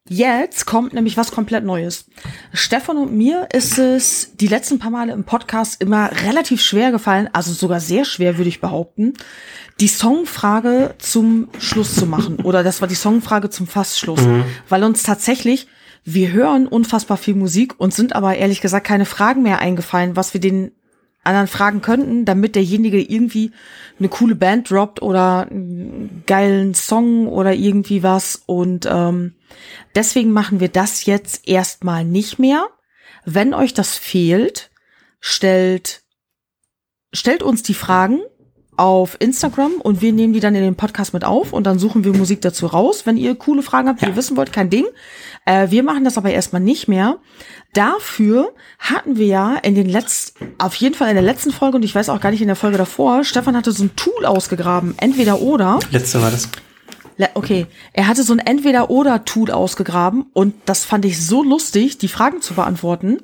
Jetzt kommt nämlich was komplett Neues. Stefan und mir ist es die letzten paar Male im Podcast immer relativ schwer gefallen, also sogar sehr schwer, würde ich behaupten, die Songfrage zum Schluss zu machen. Oder das war die Songfrage zum Fastschluss. Weil uns tatsächlich, wir hören unfassbar viel Musik und sind aber ehrlich gesagt keine Fragen mehr eingefallen, was wir den anderen fragen könnten, damit derjenige irgendwie eine coole Band droppt oder einen geilen Song oder irgendwie was. Und ähm, deswegen machen wir das jetzt erstmal nicht mehr. Wenn euch das fehlt, stellt, stellt uns die Fragen auf Instagram und wir nehmen die dann in den Podcast mit auf und dann suchen wir Musik dazu raus. Wenn ihr coole Fragen habt, die ihr wissen wollt, kein Ding. Äh, wir machen das aber erstmal nicht mehr. Dafür hatten wir ja in den letzten, auf jeden Fall in der letzten Folge und ich weiß auch gar nicht in der Folge davor, Stefan hatte so ein Tool ausgegraben, entweder oder. Letzte war das. Okay, er hatte so ein Entweder-Oder-Tool ausgegraben und das fand ich so lustig, die Fragen zu beantworten,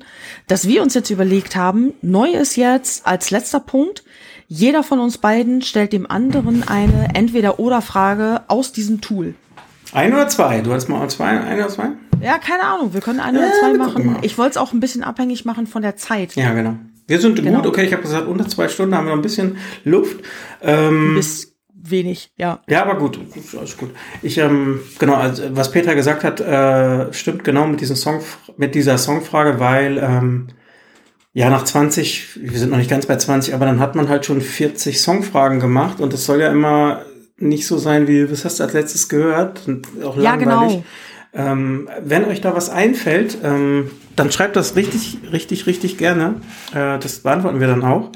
dass wir uns jetzt überlegt haben, neu ist jetzt als letzter Punkt, jeder von uns beiden stellt dem anderen eine Entweder-Oder-Frage aus diesem Tool. Ein oder zwei? Du hattest mal zwei, ein oder zwei? Ja, keine Ahnung, wir können eine oder zwei machen. Ich wollte es auch ein bisschen abhängig machen von der Zeit. Ja, genau. Wir sind Genau. gut, okay, ich habe gesagt, unter zwei Stunden haben wir noch ein bisschen Luft. Ähm, Bis wenig, ja. ja, aber gut, alles gut. Ich, ähm, genau, also, was Peter gesagt hat, äh, stimmt genau mit, diesem Song, mit dieser Songfrage, weil ähm, ja, nach 20, wir sind noch nicht ganz bei 20, aber dann hat man halt schon 40 Songfragen gemacht und es soll ja immer nicht so sein wie, was hast du als letztes gehört? Und auch Ja, langweilig. genau. Ähm, wenn euch da was einfällt, ähm, dann schreibt das richtig, richtig, richtig gerne. Äh, das beantworten wir dann auch.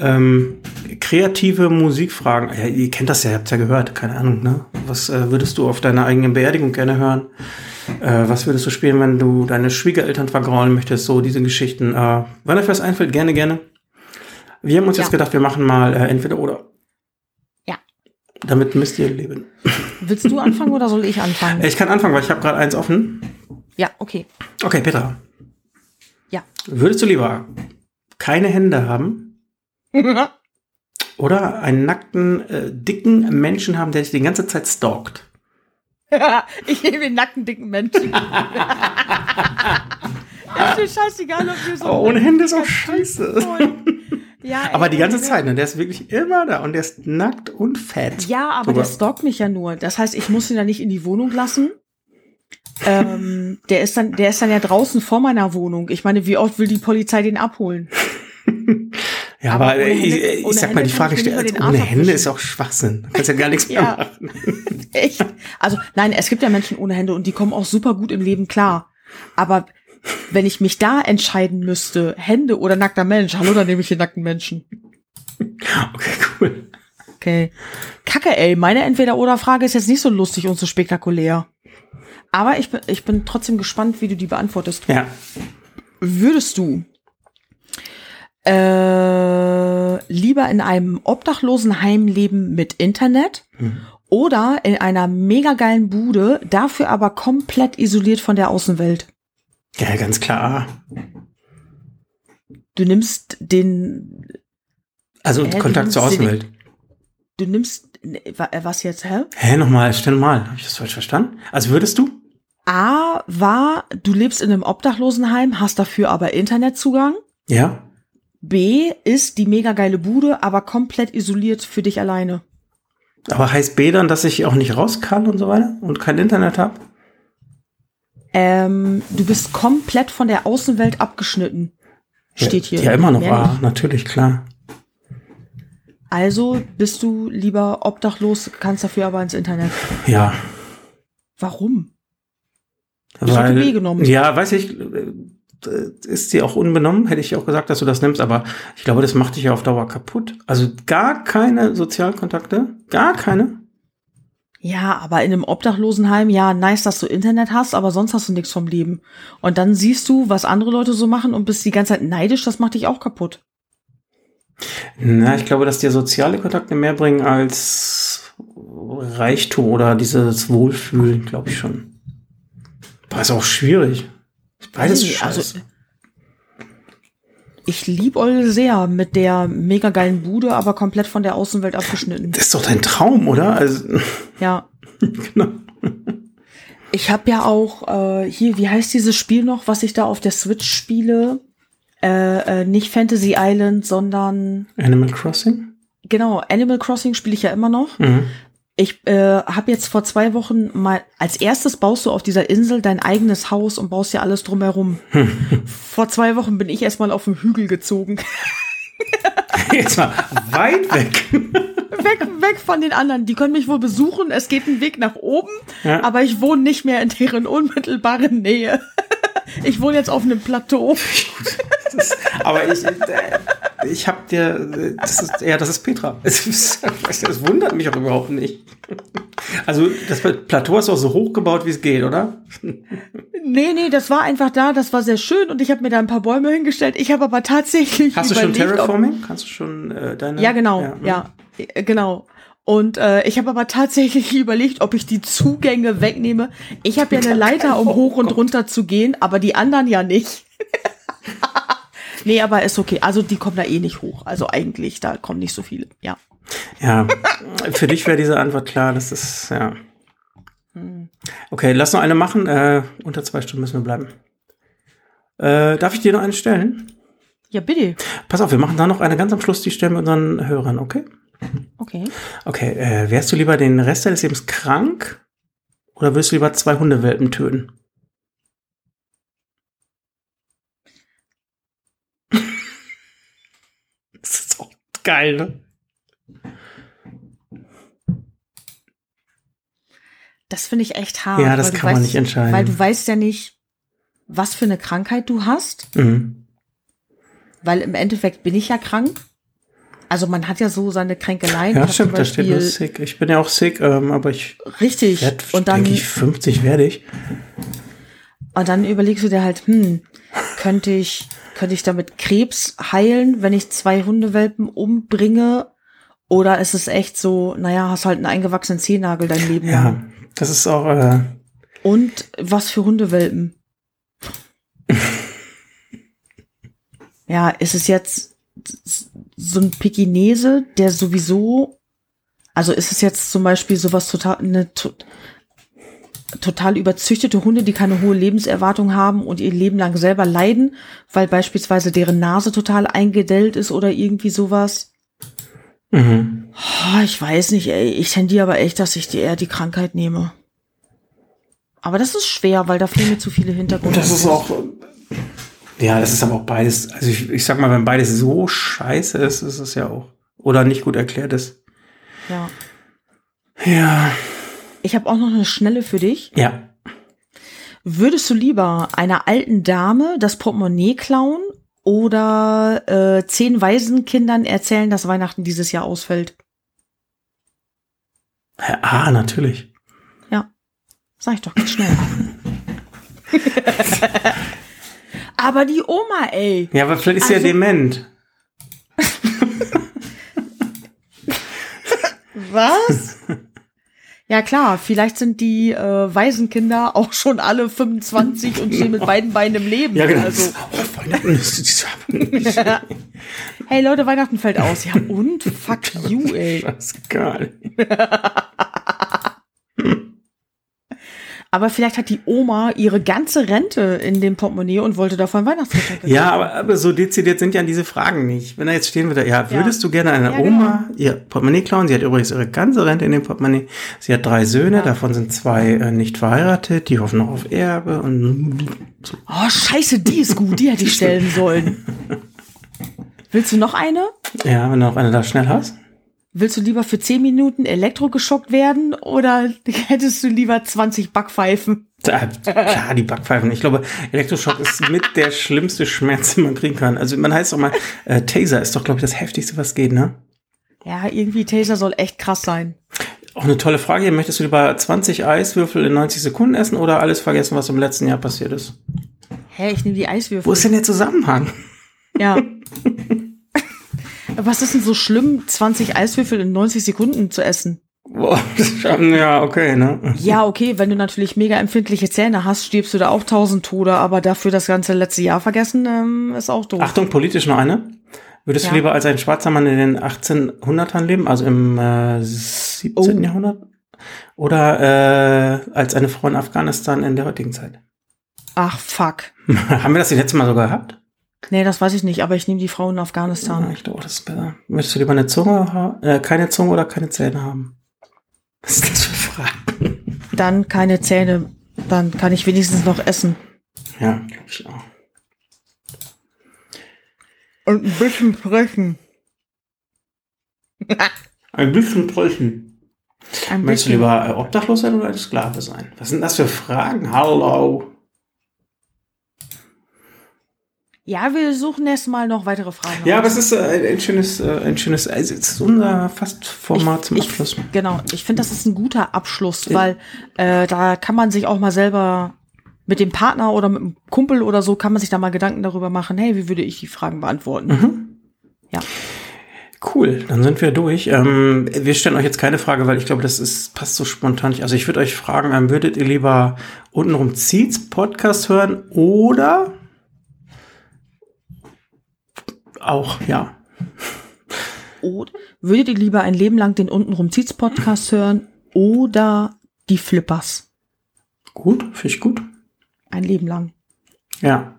Ähm, kreative Musikfragen. Ja, ihr kennt das ja, ihr habt ja gehört, keine Ahnung, ne? Was äh, würdest du auf deiner eigenen Beerdigung gerne hören? Äh, was würdest du spielen, wenn du deine Schwiegereltern vergraulen möchtest? So diese Geschichten. Äh, wenn euch was einfällt, gerne, gerne. Wir haben uns Ja. jetzt gedacht, wir machen mal äh, entweder oder. Ja. Damit müsst ihr leben. Willst du anfangen oder soll ich anfangen? Ich kann anfangen, weil ich habe gerade eins offen. Ja, okay. Okay, Petra. Ja. Würdest du lieber keine Hände haben oder einen nackten, äh, dicken Menschen haben, der dich die ganze Zeit stalkt? ich nehme den nackten, dicken Menschen. ist mir scheißegal, ob wir so. Aber ohne Hände ist auch scheiße. Ja, Aber die ganze ohne- Zeit, ne? Der ist wirklich immer da und der ist nackt und fett. Ja, aber Sogar. der stalkt mich ja nur. Das heißt, ich muss ihn ja nicht in die Wohnung lassen. ähm, der ist dann, der ist dann ja draußen vor meiner Wohnung. Ich meine, wie oft will die Polizei den abholen? Ja, aber aber, ich, Hände- ich sag mal, die Frage stellt, ohne Hände ist auch Schwachsinn. Du kannst ja gar nichts mehr Ja. machen. Echt? Also, nein, es gibt ja Menschen ohne Hände und die kommen auch super gut im Leben klar. Aber wenn ich mich da entscheiden müsste, Hände oder nackter Mensch, hallo, dann nehme ich den nackten Menschen. Okay, cool. Okay. Kacke, ey, meine Entweder-Oder-Frage ist jetzt nicht so lustig und so spektakulär. Aber ich bin, ich bin trotzdem gespannt, wie du die beantwortest. Ja. Würdest du äh, lieber in einem Obdachlosenheim leben mit Internet oder in einer mega geilen Bude, dafür aber komplett isoliert von der Außenwelt? Ja, ganz klar. Du nimmst den, Also du Kontakt zur Außenwelt. du nimmst, ne, äh, was jetzt, hä? Hä, nochmal, stell mal. Habe ich das falsch verstanden? Also würdest du? A war, du lebst in einem Obdachlosenheim, hast dafür aber Internetzugang. Ja. B ist die mega geile Bude, aber komplett isoliert für dich alleine. Aber heißt B dann, dass ich auch nicht raus kann und so weiter und kein Internet habe? Ähm, du bist komplett von der Außenwelt abgeschnitten. Steht hier. Ja, immer noch Mehr A, nicht. natürlich, klar. Also bist du lieber obdachlos, kannst dafür aber ins Internet. Ja. Warum? Ich hätte B genommen. Ja, weiß ich, äh, ist dir auch unbenommen, hätte ich auch gesagt, dass du das nimmst, aber ich glaube, das macht dich ja auf Dauer kaputt. Also gar keine Sozialkontakte, gar keine. Ja, aber in einem Obdachlosenheim, ja, nice, dass du Internet hast, aber sonst hast du nichts vom Leben. Und dann siehst du, was andere Leute so machen und bist die ganze Zeit neidisch, das macht dich auch kaputt. Na, ich glaube, dass dir soziale Kontakte mehr bringen als Reichtum oder dieses Wohlfühlen, glaube ich schon. War ist auch schwierig. Beides Nee, scheiße. also, ich liebe sehr mit der mega geilen Bude, aber komplett von der Außenwelt abgeschnitten. das ist doch dein Traum, oder? Also, Ja. genau. Ich habe ja auch äh, hier, wie heißt dieses Spiel noch, was ich da auf der Switch spiele? Äh, äh, nicht Fantasy Island, sondern Animal Crossing? genau, Animal Crossing spiele ich ja immer noch. Mhm. Ich äh, habe jetzt vor zwei Wochen mal, als erstes baust du auf dieser Insel dein eigenes Haus und baust ja alles drumherum. vor zwei Wochen bin ich erstmal auf den Hügel gezogen. Jetzt mal weit weg. weg, weg von den anderen. Die können mich wohl besuchen. Es geht ein Weg nach oben, Ja. aber ich wohne nicht mehr in deren unmittelbaren Nähe. Ich wohne jetzt auf einem Plateau. Das, aber ich, äh, ich habe dir, das ist, ja, das ist Petra. Das wundert mich auch überhaupt nicht. Also das Plateau ist auch so hoch gebaut, wie es geht, oder? Nee, nee, das war einfach da, das war sehr schön und ich habe mir da ein paar Bäume hingestellt. Ich habe aber tatsächlich Hast du schon Terraforming? Kannst du schon äh, deine? Ja, genau, hm. ja, äh, genau. Und äh, ich habe aber tatsächlich überlegt, ob ich die Zugänge wegnehme. Ich habe ja eine Leiter, um hoch und runter zu gehen, aber die anderen ja nicht. nee, aber ist okay. Also die kommen da eh nicht hoch. Also eigentlich, da kommen nicht so viele. Ja. Ja, für dich wäre diese Antwort klar. Das ist, ja. Hm. Okay, lass noch eine machen. Äh, unter zwei Stunden müssen wir bleiben. Äh, darf ich dir noch eine stellen? Ja, bitte. Pass auf, wir machen da noch eine ganz am Schluss, die stellen wir unseren Hörern, okay? Okay. Okay, äh, wärst du lieber den Rest deines Lebens krank oder würdest du lieber zwei Hundewelpen töten? das ist auch geil, ne? Das finde ich echt hart. Ja, das weil du kann man weißt, nicht entscheiden. Weil du weißt ja nicht, was für eine Krankheit du hast, Mhm. weil im Endeffekt bin ich ja krank. Also man hat ja so seine Kränkeleien. Ja, stimmt, da steht nur sick. Ich bin ja auch sick, ähm, aber ich Richtig. werde, Und dann, denke ich, 50 werde ich. und dann überlegst du dir halt, hm, könnte ich, könnte ich damit Krebs heilen, wenn ich zwei Hundewelpen umbringe? Oder ist es echt so, naja, hast halt einen eingewachsenen Zehennagel dein Leben lang? Ja, das ist auch, äh, Und was für Hundewelpen? ja, ist es jetzt so ein Pekinese, der sowieso, also ist es jetzt zum Beispiel sowas total, eine to total überzüchtete Hunde, die keine hohe Lebenserwartung haben und ihr Leben lang selber leiden, weil beispielsweise deren Nase total eingedellt ist oder irgendwie sowas. mhm. Oh, ich weiß nicht, ey. Ich tendiere aber echt, dass ich die eher die Krankheit nehme. Aber das ist schwer, weil da fehlen mir zu viele Hintergründe. Und das ist auch, ja, das ist aber auch beides. Also ich, ich sag mal, wenn beides so scheiße ist, ist es ja auch. Oder nicht gut erklärt ist. Ja. Ja. Ich habe auch noch eine schnelle für dich. Ja. Würdest du lieber einer alten Dame das Portemonnaie klauen oder äh, zehn Waisenkindern erzählen, dass Weihnachten dieses Jahr ausfällt? Ja, Ah, natürlich. Ja. Sag ich doch ganz schnell. aber die Oma, ey. Ja, aber vielleicht ist sie ja Also- dement. Was? Ja klar, vielleicht sind die äh, Waisenkinder auch schon alle 25 und stehen mit beiden Beinen im Leben. Ja, genau. Also, Oh, Weihnachten ist hey Leute, Weihnachten fällt aus. Ja und? Fuck you, ey. Scheißegal. Aber vielleicht hat die Oma ihre ganze Rente in dem Portemonnaie und wollte davon Weihnachtsgeschenke. Ja, aber, aber so dezidiert sind ja diese Fragen nicht. Wenn da jetzt stehen würde, ja, würdest du gerne einer Ja, genau. Oma ihr Portemonnaie klauen? Sie hat übrigens ihre ganze Rente in dem Portemonnaie. Sie hat drei Söhne, Ja. davon sind zwei äh, nicht verheiratet, die hoffen noch auf Erbe und so. Oh, scheiße, die ist gut, die hätte ich stellen sollen. Willst du noch eine? Ja, wenn du noch eine da schnell hast. Willst du lieber für 10 Minuten elektrogeschockt werden oder hättest du lieber 20 Backpfeifen? Da, klar, die Backpfeifen. Ich glaube, Elektroschock ist mit der schlimmste Schmerz, den man kriegen kann. Also man heißt doch mal, äh, Taser ist doch, glaube ich, das heftigste, was geht, ne? Ja, irgendwie Taser soll echt krass sein. Auch eine tolle Frage. hier. Möchtest du lieber 20 Eiswürfel in 90 Sekunden essen oder alles vergessen, was im letzten Jahr passiert ist? Hä, ich nehme die Eiswürfel. Wo ist denn der Zusammenhang? Ja. Was ist denn so schlimm, 20 Eiswürfel in 90 Sekunden zu essen? Das ja, okay, ne? Ja, okay, wenn du natürlich mega empfindliche Zähne hast, stirbst du da auch tausend Tode, aber dafür das ganze letzte Jahr vergessen, ähm, ist auch doof. Achtung, politisch noch eine. Würdest Ja. du lieber als ein schwarzer Mann in den 1800ern leben, also im äh, 17. Oh. Jahrhundert? Oder äh, als eine Frau in Afghanistan in der heutigen Zeit? Ach, fuck. Haben wir das die letzte Mal sogar gehabt? Nee, das weiß ich nicht, aber ich nehme die Frau in Ja, Afghanistan. ich glaube, das ist besser. Möchtest du lieber eine Zunge haben, äh, keine Zunge oder keine Zähne haben? Was ist das für Fragen? Dann keine Zähne. Dann kann ich wenigstens noch essen. Ja, glaube ich auch. Und ein bisschen sprechen. Ein bisschen. Ein Möchtest du bisschen. lieber äh, obdachlos sein oder eine Sklave sein? Was sind das für Fragen? Hallo. Ja, wir suchen erst mal noch weitere Fragen. Ja, raus. aber es ist äh, ein schönes, äh, ein schönes, also es ist unser fast Format zum ich, Abschluss. Genau, ich finde, das ist ein guter Abschluss, weil äh, da kann man sich auch mal selber mit dem Partner oder mit dem Kumpel oder so, kann man sich da mal Gedanken darüber machen, hey, wie würde ich die Fragen beantworten? Mhm. Ja. Cool, dann sind wir durch. Ähm, wir stellen euch jetzt keine Frage, weil ich glaube, das ist passt so spontan nicht. Also ich würde euch fragen, ähm, würdet ihr lieber untenrum Zieht's Podcast hören oder auch, ja. Oder würdet ihr lieber ein Leben lang den untenrum Zieht's Podcast hören oder die Flippers? Gut, finde ich gut. Ein Leben lang. Ja.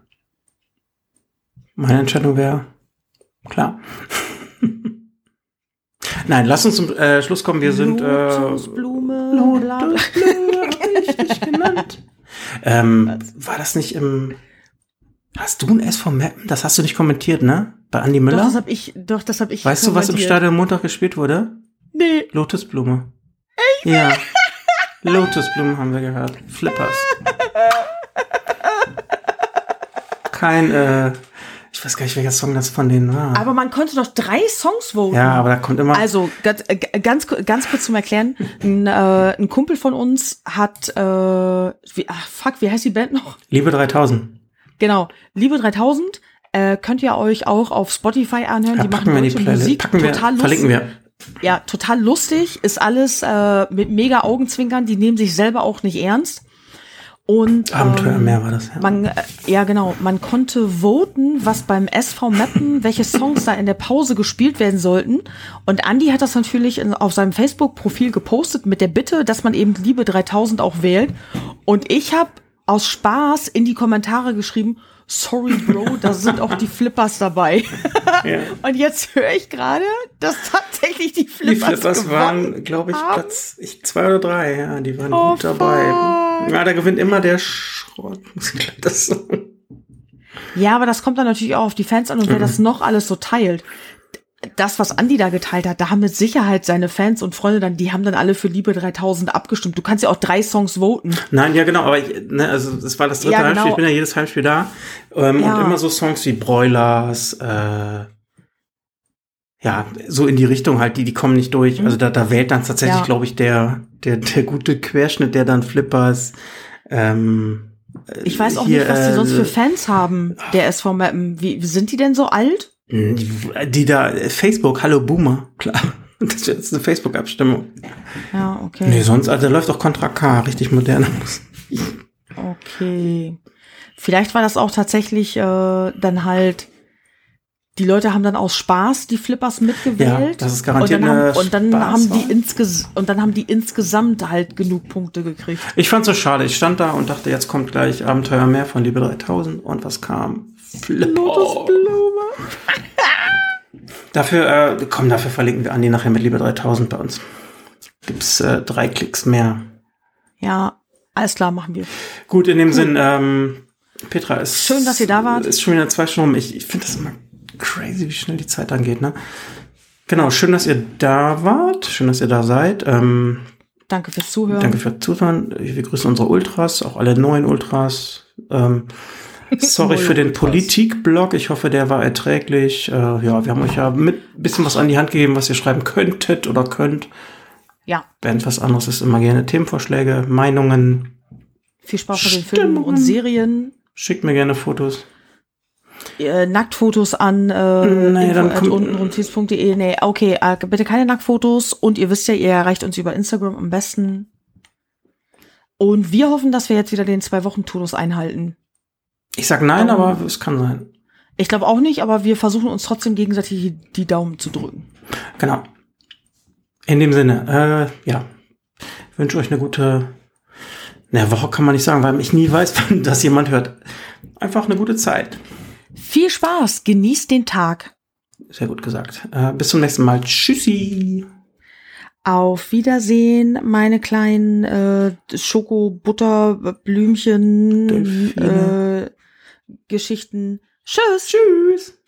Meine Entscheidung wäre klar. Nein, lass uns zum äh, Schluss kommen. Wir sind äh, Lotusblume, bla, bla. richtig genannt. Ähm, war das nicht im. Hast du ein S vom Mappen? Das hast du nicht kommentiert, ne? Bei Andi Doch, Müller? das hab ich, doch, das hab ich. weißt du, was im. Stadion Montag gespielt wurde? Nee. Lotusblume. Echt? Ja. Lotusblumen haben wir gehört. Flippers. kein, äh, ich weiß gar nicht, welcher Song das von denen war. Aber man konnte doch drei Songs voten. ja, aber da kommt immer. Also ganz, äh, ganz, ganz kurz zum Erklären. Ein, äh, ein Kumpel von uns hat, äh, wie, ach fuck, wie heißt die Band noch? Liebe 3000. Genau, Liebe 3000. Äh, könnt ihr euch auch auf Spotify anhören. Ja, die machen wir die Playlist. Musik. Packen wir, total lustig. verlinken wir. Ja, total lustig. Ist alles äh, mit mega Augenzwinkern. Die nehmen sich selber auch nicht ernst. Und Abenteuer ähm, mehr war das, ja. Man, äh, ja, genau. Man konnte voten, was beim SV Mappen, welche Songs da in der Pause gespielt werden sollten. Und Andy hat das natürlich in, auf seinem Facebook-Profil gepostet mit der Bitte, dass man eben Liebe 3000 auch wählt. Und ich habe aus Spaß in die Kommentare geschrieben, sorry Bro, da sind auch die Flippers dabei. ja. Und jetzt höre ich gerade, dass tatsächlich die Die Flippers, Flippers gewonnen waren, glaube ich, haben. Platz ich, zwei oder drei, ja, die waren Oh, gut dabei. fuck. Ja, da gewinnt immer der Schrott, muss ich gleich das. Ja, aber das kommt dann natürlich auch auf die Fans an und wer Mhm. das noch alles so teilt. Das, was Andi da geteilt hat, da haben mit Sicherheit seine Fans und Freunde dann, die haben dann alle für Liebe 3000 abgestimmt. Du kannst ja auch drei Songs voten. Nein, ja genau, aber ich, ne, also das war das dritte Ja, genau. Heimspiel, ich bin ja jedes Heimspiel da. Ähm, Ja. Und immer so Songs wie Broilers, äh, ja, so in die Richtung halt, die, die kommen nicht durch. Mhm. Also da, da wählt dann tatsächlich, Ja. glaube ich, der, der, der gute Querschnitt, der dann Flippers, ähm, Ich weiß auch hier, nicht, was die sonst äh, für Fans haben, der SV Mappen. Wie sind die denn so alt? Die da, Facebook, Hallo Boomer, klar. Das ist jetzt eine Facebook-Abstimmung. Ja, okay. Nee, sonst, also da läuft doch Contra K, richtig moderne Musik. Okay. Vielleicht war das auch tatsächlich äh, dann halt, die Leute haben dann aus Spaß die Flippers mitgewählt. Ja, das ist garantiert und dann, haben, und dann haben die insges und dann haben die insgesamt halt genug Punkte gekriegt. Ich fand's so schade. Ich stand da und dachte, jetzt kommt gleich Abenteuer mehr von Liebe 3000 und was kam? Flipper. Lotusblume. Dafür, äh, komm, dafür verlinken wir Andi nachher mit Liebe 3000 bei uns. Gibt's äh, drei Klicks mehr. Ja, alles klar, machen wir. Gut, in dem Sinn, ähm, Petra ist. Schön, dass ihr da wart. Ist schon wieder zwei Stunden rum. Ich, ich finde das immer crazy, wie schnell die Zeit angeht, ne? Genau, schön, dass ihr da wart. Schön, dass ihr da seid. Ähm, Danke fürs Zuhören. Danke fürs Zuhören. Wir grüßen unsere Ultras, auch alle neuen Ultras. Ähm, sorry für den. Politikblog. Ich hoffe, der war erträglich. Äh, ja, wir haben euch ja mit bisschen was an die Hand gegeben, was ihr schreiben könntet oder könnt. Ja, Wenn was anderes ist, immer gerne Themenvorschläge, Meinungen. viel Spaß mit den Filmen und Serien. Schickt mir gerne Fotos. Äh, Nacktfotos an äh, Nee, dann kommt- untenrundkies.de. Nee, okay, äh, bitte keine Nacktfotos. Und ihr wisst ja, ihr erreicht uns über Instagram am besten. Und wir hoffen, dass wir jetzt wieder den Zwei-Wochen-Turnus einhalten. Ich sag nein, aber es kann sein. Ich glaube auch nicht, aber wir versuchen uns trotzdem gegenseitig die, die Daumen zu drücken. Genau. In dem Sinne, äh, ja. Ich wünsche euch eine gute na, Woche kann man nicht sagen, weil ich nie weiß, wann das jemand hört. Einfach eine gute Zeit. Viel Spaß, genießt den Tag. Sehr gut gesagt. Äh, bis zum nächsten Mal. Tschüssi. Auf Wiedersehen, meine kleinen äh, Schoko-Butter-Blümchen Delfine. äh, Geschichten. Tschüss. Tschüss.